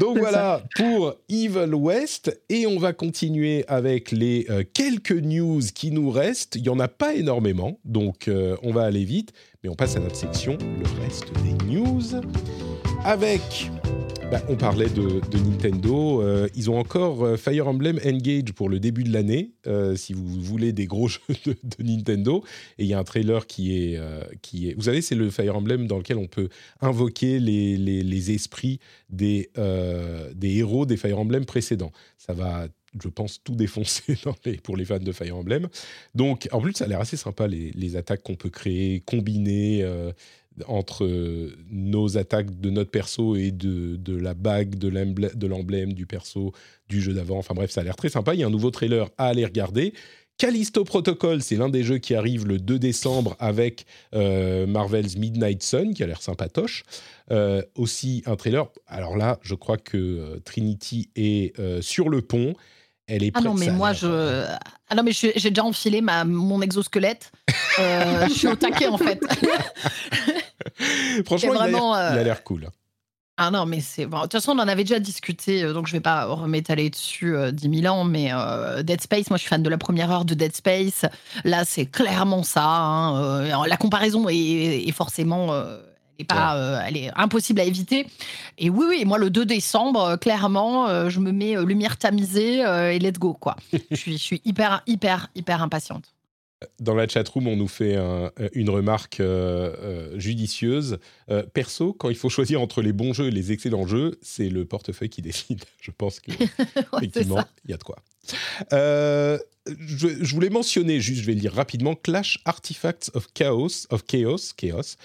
Donc voilà pour Evil West et on va continuer avec les euh, quelques news qui nous restent. Il y en a pas énormément, donc euh, on va aller vite, mais on passe à notre section, le reste des news, avec bah, on parlait de, Nintendo. Euh, ils ont encore euh, Fire Emblem Engage pour le début de l'année, euh, si vous voulez des gros *laughs* jeux de, Nintendo. Et il y a un trailer qui est, qui est... Vous savez, c'est le Fire Emblem dans lequel on peut invoquer les, les, esprits des, des héros des Fire Emblem précédents. Ça va je pense, tout défoncer *laughs* pour les fans de Fire Emblem. Donc, en plus, ça a l'air assez sympa, les, les attaques qu'on peut créer, combiner entre nos attaques de notre perso et de, de la bague, de l'emblème du perso du jeu d'avant. Enfin bref, ça a l'air très sympa. Il y a un nouveau trailer à aller regarder. Callisto Protocol, c'est l'un des jeux qui arrive le 2 décembre avec euh, Marvel's Midnight Sun, qui a l'air sympatoche. Euh, aussi un trailer. Alors là, je crois que euh, Trinity est sur le pont. Elle est ah non, mais moi, je. Ah non, mais j'ai déjà enfilé ma, mon exosquelette. je suis au taquet, en fait. *laughs* *laughs* Franchement, il a l'air cool. Ah non, mais c'est. Bon, de toute façon, on en avait déjà discuté, euh, donc je vais pas remétaler dessus euh, 10 000 ans, mais euh, Dead Space, moi je suis fan de la première heure de Dead Space. Là, c'est clairement ça. Hein, euh, la comparaison est, forcément. est pas, elle est impossible à éviter. Et oui, oui, moi, le 2 décembre, clairement, je me mets lumière tamisée et let's go, quoi. *laughs* je, suis, je suis hyper, hyper, hyper impatiente dans la chatroom, on nous fait une remarque euh, euh, judicieuse. Euh, perso, quand il faut choisir entre les bons jeux et les excellents jeux, c'est le portefeuille qui *laughs* décide. Je pense que *laughs* effectivement, il y a de quoi. Je, voulais mentionner, juste, je vais le dire rapidement, Clash Artifacts of Chaos, of Chaos, Chaos,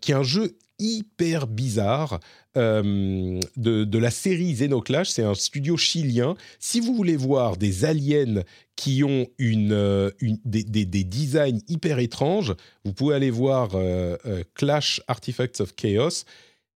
qui est un jeu hyper bizarre euh, de, la série Xenoclash. C'est un studio chilien. Si vous voulez voir des aliens qui ont une, euh, des, designs hyper étranges, vous pouvez aller voir euh, Clash Artifacts of Chaos.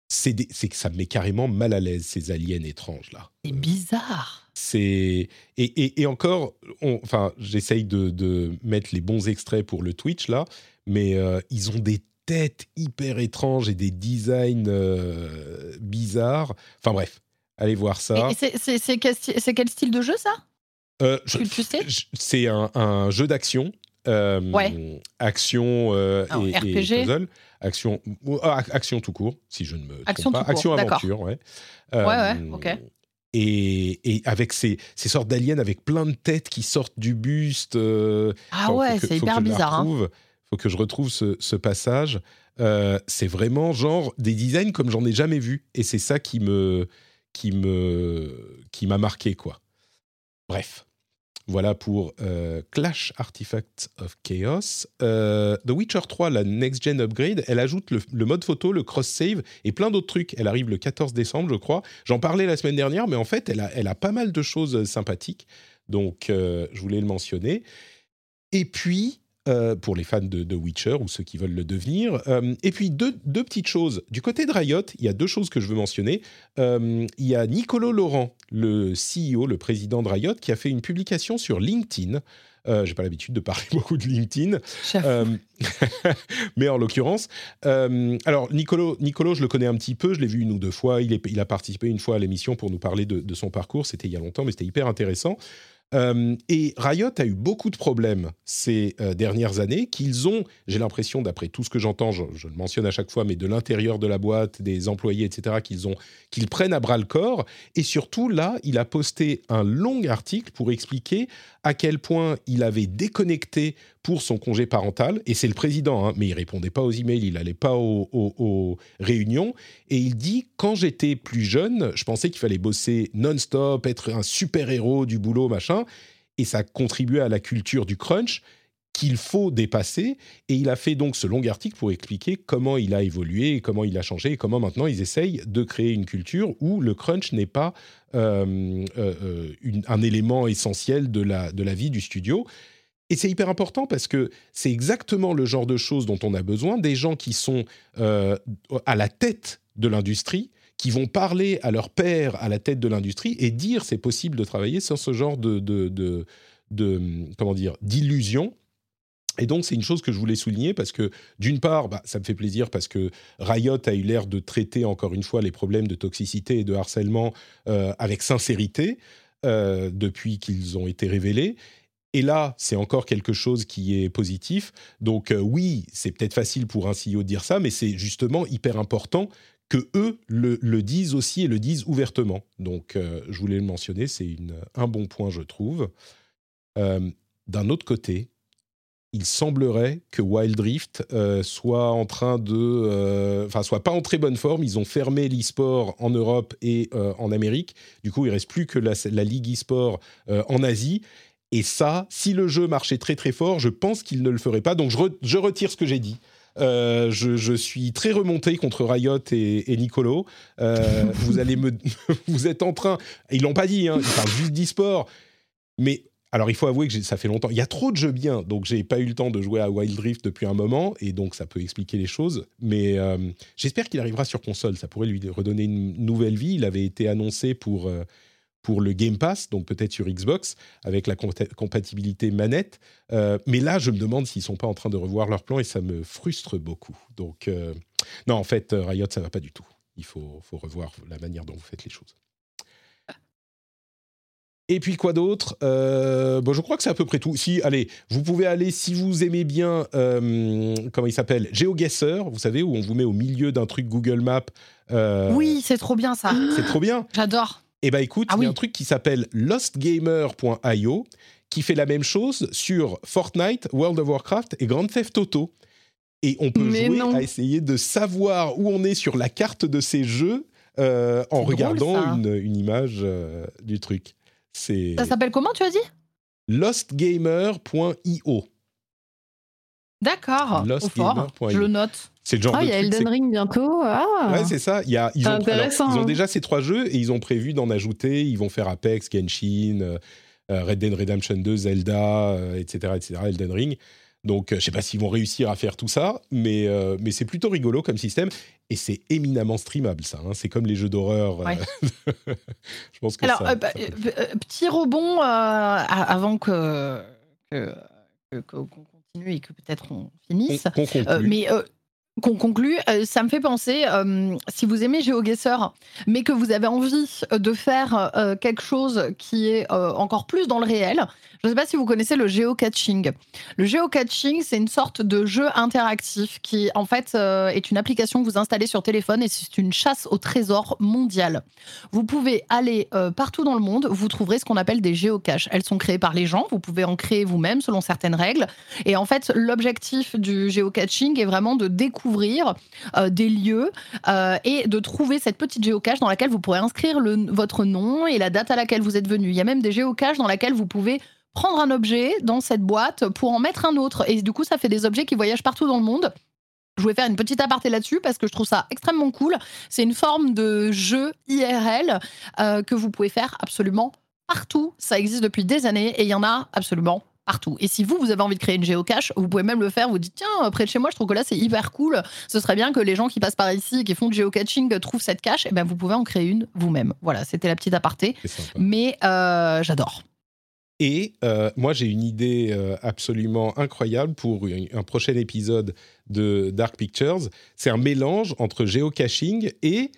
C'est que ça me met carrément mal à l'aise, ces aliens étranges-là. C'est bizarre. C'est et, et, encore, enfin, j'essaye de, de, mettre les bons extraits pour le Twitch là, mais ils ont des têtes hyper étranges et des designs euh, bizarres. Enfin bref, allez voir ça. C'est quel, style de jeu ça? Euh, C'est un, jeu d'action. Euh, action et, RPG. puzzle. Action, ah, action tout court, si je ne me action trompe pas. Action aventure, ouais. ouais, ouais, ok. Et, et, avec ces, ces sortes d'aliens avec plein de têtes qui sortent du buste. ah ouais, c'est hyper bizarre. Hein que je retrouve ce, passage. Euh, c'est vraiment genre des designs comme j'en ai jamais vu, et c'est ça qui me qui me qui m'a marqué quoi. Bref, voilà pour euh, Clash Artifact of Chaos. Euh, The Witcher 3, la next gen upgrade, elle ajoute le, mode photo, le cross save et plein d'autres trucs. Elle arrive le 14 décembre, je crois. J'en parlais la semaine dernière, mais en fait, elle a, elle a pas mal de choses sympathiques. Donc, je voulais le mentionner. Et puis, euh, pour les fans de, Witcher ou ceux qui veulent le devenir. Euh, et puis deux, petites choses. Du côté de Riot, il y a deux choses que je veux mentionner. Euh, il y a Nicolo Laurent, le CEO, le président de Riot, qui a fait une publication sur LinkedIn. J'ai pas l'habitude de parler *laughs* beaucoup de LinkedIn, *laughs* mais en l'occurrence, alors Nicolo, Nicolo, je le connais un petit peu, je l'ai vu une ou deux fois. Il, est, il, a participé une fois à l'émission pour nous parler de, de son parcours. C'était il y a longtemps, mais c'était hyper intéressant. Euh, et Riot a eu beaucoup de problèmes ces euh, dernières années qu'ils ont, j'ai l'impression, d'après tout ce que j'entends, je, le mentionne à chaque fois, mais de l'intérieur de la boîte, des employés, etc., qu'ils ont, qu'ils prennent à bras le corps. Et surtout, là, il a posté un long article pour expliquer à quel point il avait déconnecté pour son congé parental, et c'est le président, hein, mais il répondait pas aux emails, il n'allait pas aux, réunions, et il dit quand j'étais plus jeune, je pensais qu'il fallait bosser non-stop, être un super héros du boulot, machin, et ça contribuait à la culture du crunch. Qu'il faut dépasser. Et il a fait donc ce long article pour expliquer comment il a évolué, comment il a changé, et comment maintenant ils essayent de créer une culture où le crunch n'est pas euh, euh, un élément essentiel de la, de la vie du studio. Et c'est hyper important parce que c'est exactement le genre de choses dont on a besoin, des gens qui sont euh, à la tête de l'industrie, qui vont parler à leur père à la tête de l'industrie et dire c'est possible de travailler sans ce genre de, de, de, comment dire d'illusion et donc, c'est une chose que je voulais souligner parce que, d'une part, bah, ça me fait plaisir parce que Riot a eu l'air de traiter, encore une fois, les problèmes de toxicité et de harcèlement euh, avec sincérité euh, depuis qu'ils ont été révélés. Et là, c'est encore quelque chose qui est positif. Donc, euh, oui, c'est peut-être facile pour un CEO de dire ça, mais c'est justement hyper important que eux le, le, disent aussi et le disent ouvertement. Donc, je voulais le mentionner, c'est un bon point, je trouve. D'un autre côté, il semblerait que Wild Rift euh, soit en train de, euh, enfin, soit pas en très bonne forme. Ils ont fermé l'e-sport en Europe et euh, en Amérique. Du coup, il reste plus que la, ligue e-sport en Asie. Et ça, si le jeu marchait très très fort, je pense qu'il ne le ferait pas. Donc, je, retire ce que j'ai dit. Je, suis très remonté contre Riot et, Nicolo. vous allez me, *laughs* vous êtes en train. Ils l'ont pas dit. Hein, ils parlent juste d'e-sport. Mais alors, il faut avouer que ça fait longtemps. Il y a trop de jeux bien, donc j'ai pas eu le temps de jouer à Wild Rift depuis un moment, et donc ça peut expliquer les choses. Mais euh, j'espère qu'il arrivera sur console. Ça pourrait lui redonner une nouvelle vie. Il avait été annoncé pour, euh, pour le Game Pass, donc peut-être sur Xbox, avec la compatibilité manette. Euh, mais là, je me demande s'ils sont pas en train de revoir leur plan, et ça me frustre beaucoup. Donc, non, en fait, Riot, ça va pas du tout. Il faut, faut revoir la manière dont vous faites les choses. Et puis quoi d'autre? Euh, bon, Je crois que c'est à peu près tout. Si, allez, vous pouvez aller, si vous aimez bien, euh, comment il s'appelle? GeoGuessr, vous savez, où on vous met au milieu d'un truc Google Maps. Euh, oui, c'est trop bien ça. *gasps* C'est trop bien. J'adore. Eh bien écoute, ah il y a un truc qui s'appelle lostgamer.io qui fait la même chose sur Fortnite, World of Warcraft et Grand Theft Auto. Et on peut jouer à essayer de savoir où on est sur la carte de ces jeux en regardant une, une, image du truc. Ça s'appelle comment, tu as dit? Lostgamer.io. D'accord. Lostgamer.io. Je le note. C'est le genre ah, il y a Elden Ring bientôt. Ah. Ouais, c'est ça. ils, ont, ils ont déjà ces trois jeux et ils ont prévu d'en ajouter. Ils vont faire Apex, Genshin, euh, euh, Red Dead Redemption 2, Zelda, etc., euh, etc., Elden Ring. Donc, je ne sais pas s'ils vont réussir à faire tout ça, mais, mais c'est plutôt rigolo comme système. Et c'est éminemment streamable, ça. Hein. C'est comme les jeux d'horreur. Euh, *laughs* je pense que Alors, euh, bah, euh, petit rebond avant que, qu'on continue et que peut-être on finisse. mais qu'on conclut, euh, ça me fait penser, euh, si vous aimez GeoGuessr, mais que vous avez envie de faire euh, quelque chose qui est encore plus dans le réel, je ne sais pas si vous connaissez le geocaching. Le geocaching, c'est une sorte de jeu interactif qui, en fait, est une application que vous installez sur téléphone et c'est une chasse au trésor mondial. Vous pouvez aller partout dans le monde, vous trouverez ce qu'on appelle des géocaches. Elles sont créées par les gens, vous pouvez en créer vous-même selon certaines règles. Et en fait, l'objectif du geocaching est vraiment de découvrir euh, des lieux euh, et de trouver cette petite géocache dans laquelle vous pourrez inscrire votre nom et la date à laquelle vous êtes venu. Il y a même des géocaches dans laquelle vous pouvez prendre un objet dans cette boîte pour en mettre un autre. Et du coup, ça fait des objets qui voyagent partout dans le monde. Je voulais faire une petite aparté là-dessus parce que je trouve ça extrêmement cool. C'est une forme de jeu IRL euh, que vous pouvez faire absolument partout. Ça existe depuis des années et il y en a absolument partout. Et si vous, vous avez envie de créer une géocache, vous pouvez même le faire. Vous dites, tiens, près de chez moi, je trouve que là, c'est hyper cool. Ce serait bien que les gens qui passent par ici et qui font du géocaching trouvent cette cache. Et eh bien, vous pouvez en créer une vous-même. Voilà, c'était la petite aparté. Mais euh, j'adore. Et euh, moi, j'ai une idée euh, absolument incroyable pour un prochain épisode de Dark Pictures. C'est un mélange entre géocaching et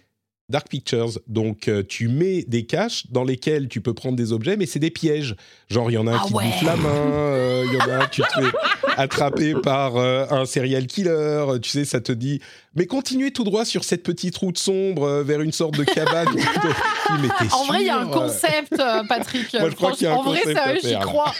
Dark Pictures. Donc, euh, tu mets des caches dans lesquelles tu peux prendre des objets, mais c'est des pièges. Genre, il y en a un ah qui bouffe la main, euh, il y en a un, tu te fais *laughs* attraper par euh, un serial killer. Tu sais, ça te dit, mais continuez tout droit sur cette petite route sombre vers une sorte de cabane. *laughs* *laughs* en vrai, il y a un concept, Patrick. Moi, je crois qu'il y a un en vrai, ça, j'y crois.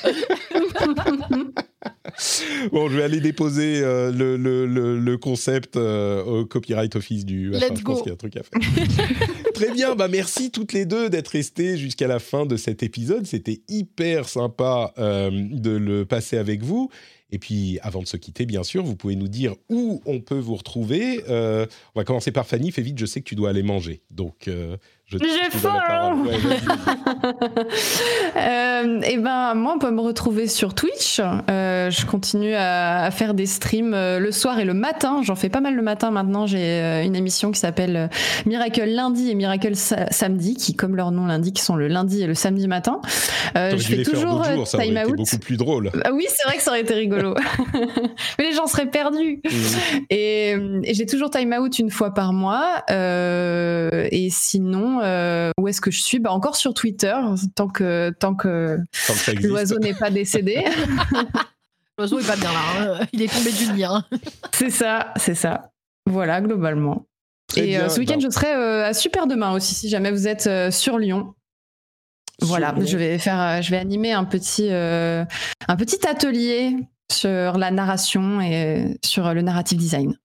*laughs* bon, je vais aller déposer euh, le, le, le, concept euh, au copyright office du. Let's go. Je pense qu'il y a un truc à faire. *laughs* Très bien, bah merci toutes les deux d'être restées jusqu'à la fin de cet épisode. C'était hyper sympa euh, de le passer avec vous. Et puis, avant de se quitter, bien sûr, vous pouvez nous dire où on peut vous retrouver. On va commencer par Fanny. Fais vite, je sais que tu dois aller manger. Donc, je J'ai faim Ouais. *laughs* Euh, et ben moi on peut me retrouver sur Twitch. Euh, je continue à, à faire des streams euh, le soir et le matin. J'en fais pas mal le matin maintenant. J'ai euh, une émission qui s'appelle Miracle lundi et Miracle sa- samedi, qui comme leur nom l'indique sont le lundi et le samedi matin. Euh, je dû fais les faire toujours euh, jours, ça aurait time été out. beaucoup plus drôle. Ah oui, c'est vrai que ça aurait été rigolo. *laughs* *laughs* Mais les gens seraient perdus. Et, euh, et j'ai toujours time out une fois par mois. Et sinon, euh, où est-ce que je suis? Bah Encore sur Twitter, tant que, tant que Tant l'oiseau n'est pas décédé. *laughs* L'oiseau est pas bien là. hein. Il est tombé du lien. *laughs* c'est ça, c'est ça. Voilà, globalement. Très et euh, ce week-end, je serai euh, à Super Demain aussi, si jamais vous êtes euh, sur Lyon. Voilà, je vais faire, je vais animer un petit, euh, un petit atelier sur la narration et sur le narrative design.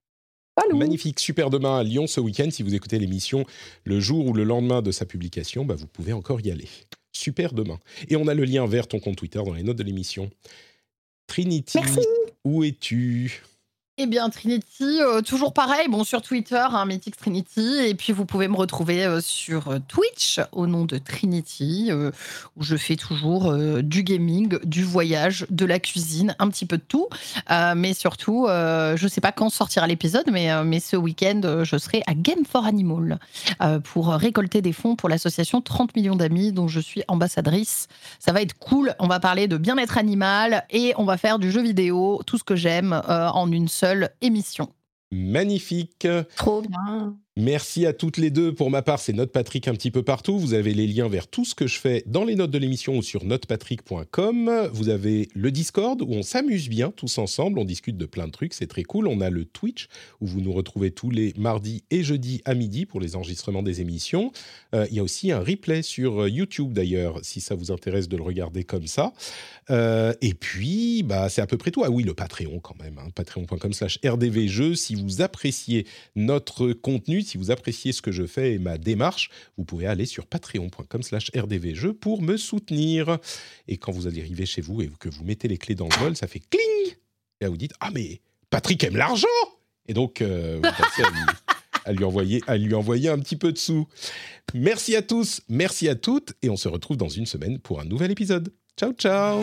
Magnifique, super demain à Lyon ce week-end. Si vous écoutez l'émission le jour ou le lendemain de sa publication, bah, vous pouvez encore y aller. Super demain. Et on a le lien vers ton compte Twitter dans les notes de l'émission. Trinity, Merci. où es-tu? Eh bien, Trinity, euh, toujours pareil, bon, sur Twitter, hein, Mythic Trinity, et puis vous pouvez me retrouver euh, sur euh, Twitch au nom de Trinity, où je fais toujours du gaming, du voyage, de la cuisine, un petit peu de tout, mais surtout, je ne sais pas quand sortira l'épisode, mais, mais ce week-end, je serai à Game for Animal pour récolter des fonds pour l'association 30 millions d'amis, dont je suis ambassadrice. Ça va être cool, on va parler de bien-être animal, et on va faire du jeu vidéo, tout ce que j'aime, en une seule émission. Magnifique. Trop bien. Merci à toutes les deux. Pour ma part, c'est Note Patrick un petit peu partout. Vous avez les liens vers tout ce que je fais dans les notes de l'émission ou sur notepatrick.com. Vous avez le Discord où on s'amuse bien tous ensemble. On discute de plein de trucs. C'est très cool. On a le Twitch où vous nous retrouvez tous les mardis et jeudis à midi pour les enregistrements des émissions. Euh, Il y a aussi un replay sur YouTube d'ailleurs, si ça vous intéresse de le regarder comme ça. Euh, et puis, bah, c'est à peu près tout. Ah oui, le Patreon quand même. hein. Patreon.com slash rdvjeux. Si vous appréciez notre contenu, si vous appréciez ce que je fais et ma démarche, vous pouvez aller sur patreon.com slash rdvjeux pour me soutenir. Et quand vous allez arriver chez vous et que vous mettez les clés dans le vol, ça fait cling Et là, vous dites, ah mais Patrick aime l'argent Et donc, euh, vous passez à lui, à à lui envoyer un petit peu de sous. Merci à tous, merci à toutes, et on se retrouve dans une semaine pour un nouvel épisode. Ciao, ciao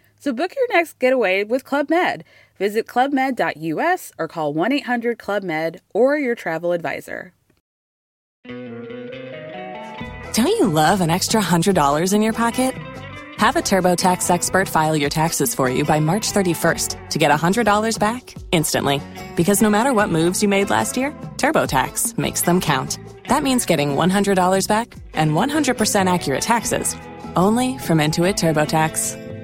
So book your next getaway with Club Med. Visit clubmed.us or call 1 800 Club Med or your travel advisor. Don't you love an extra $100 in your pocket? Have a TurboTax expert file your taxes for you by March 31st to get $100 back instantly. Because no matter what moves you made last year, TurboTax makes them count. That means getting $100 back and 100% accurate taxes only from Intuit TurboTax.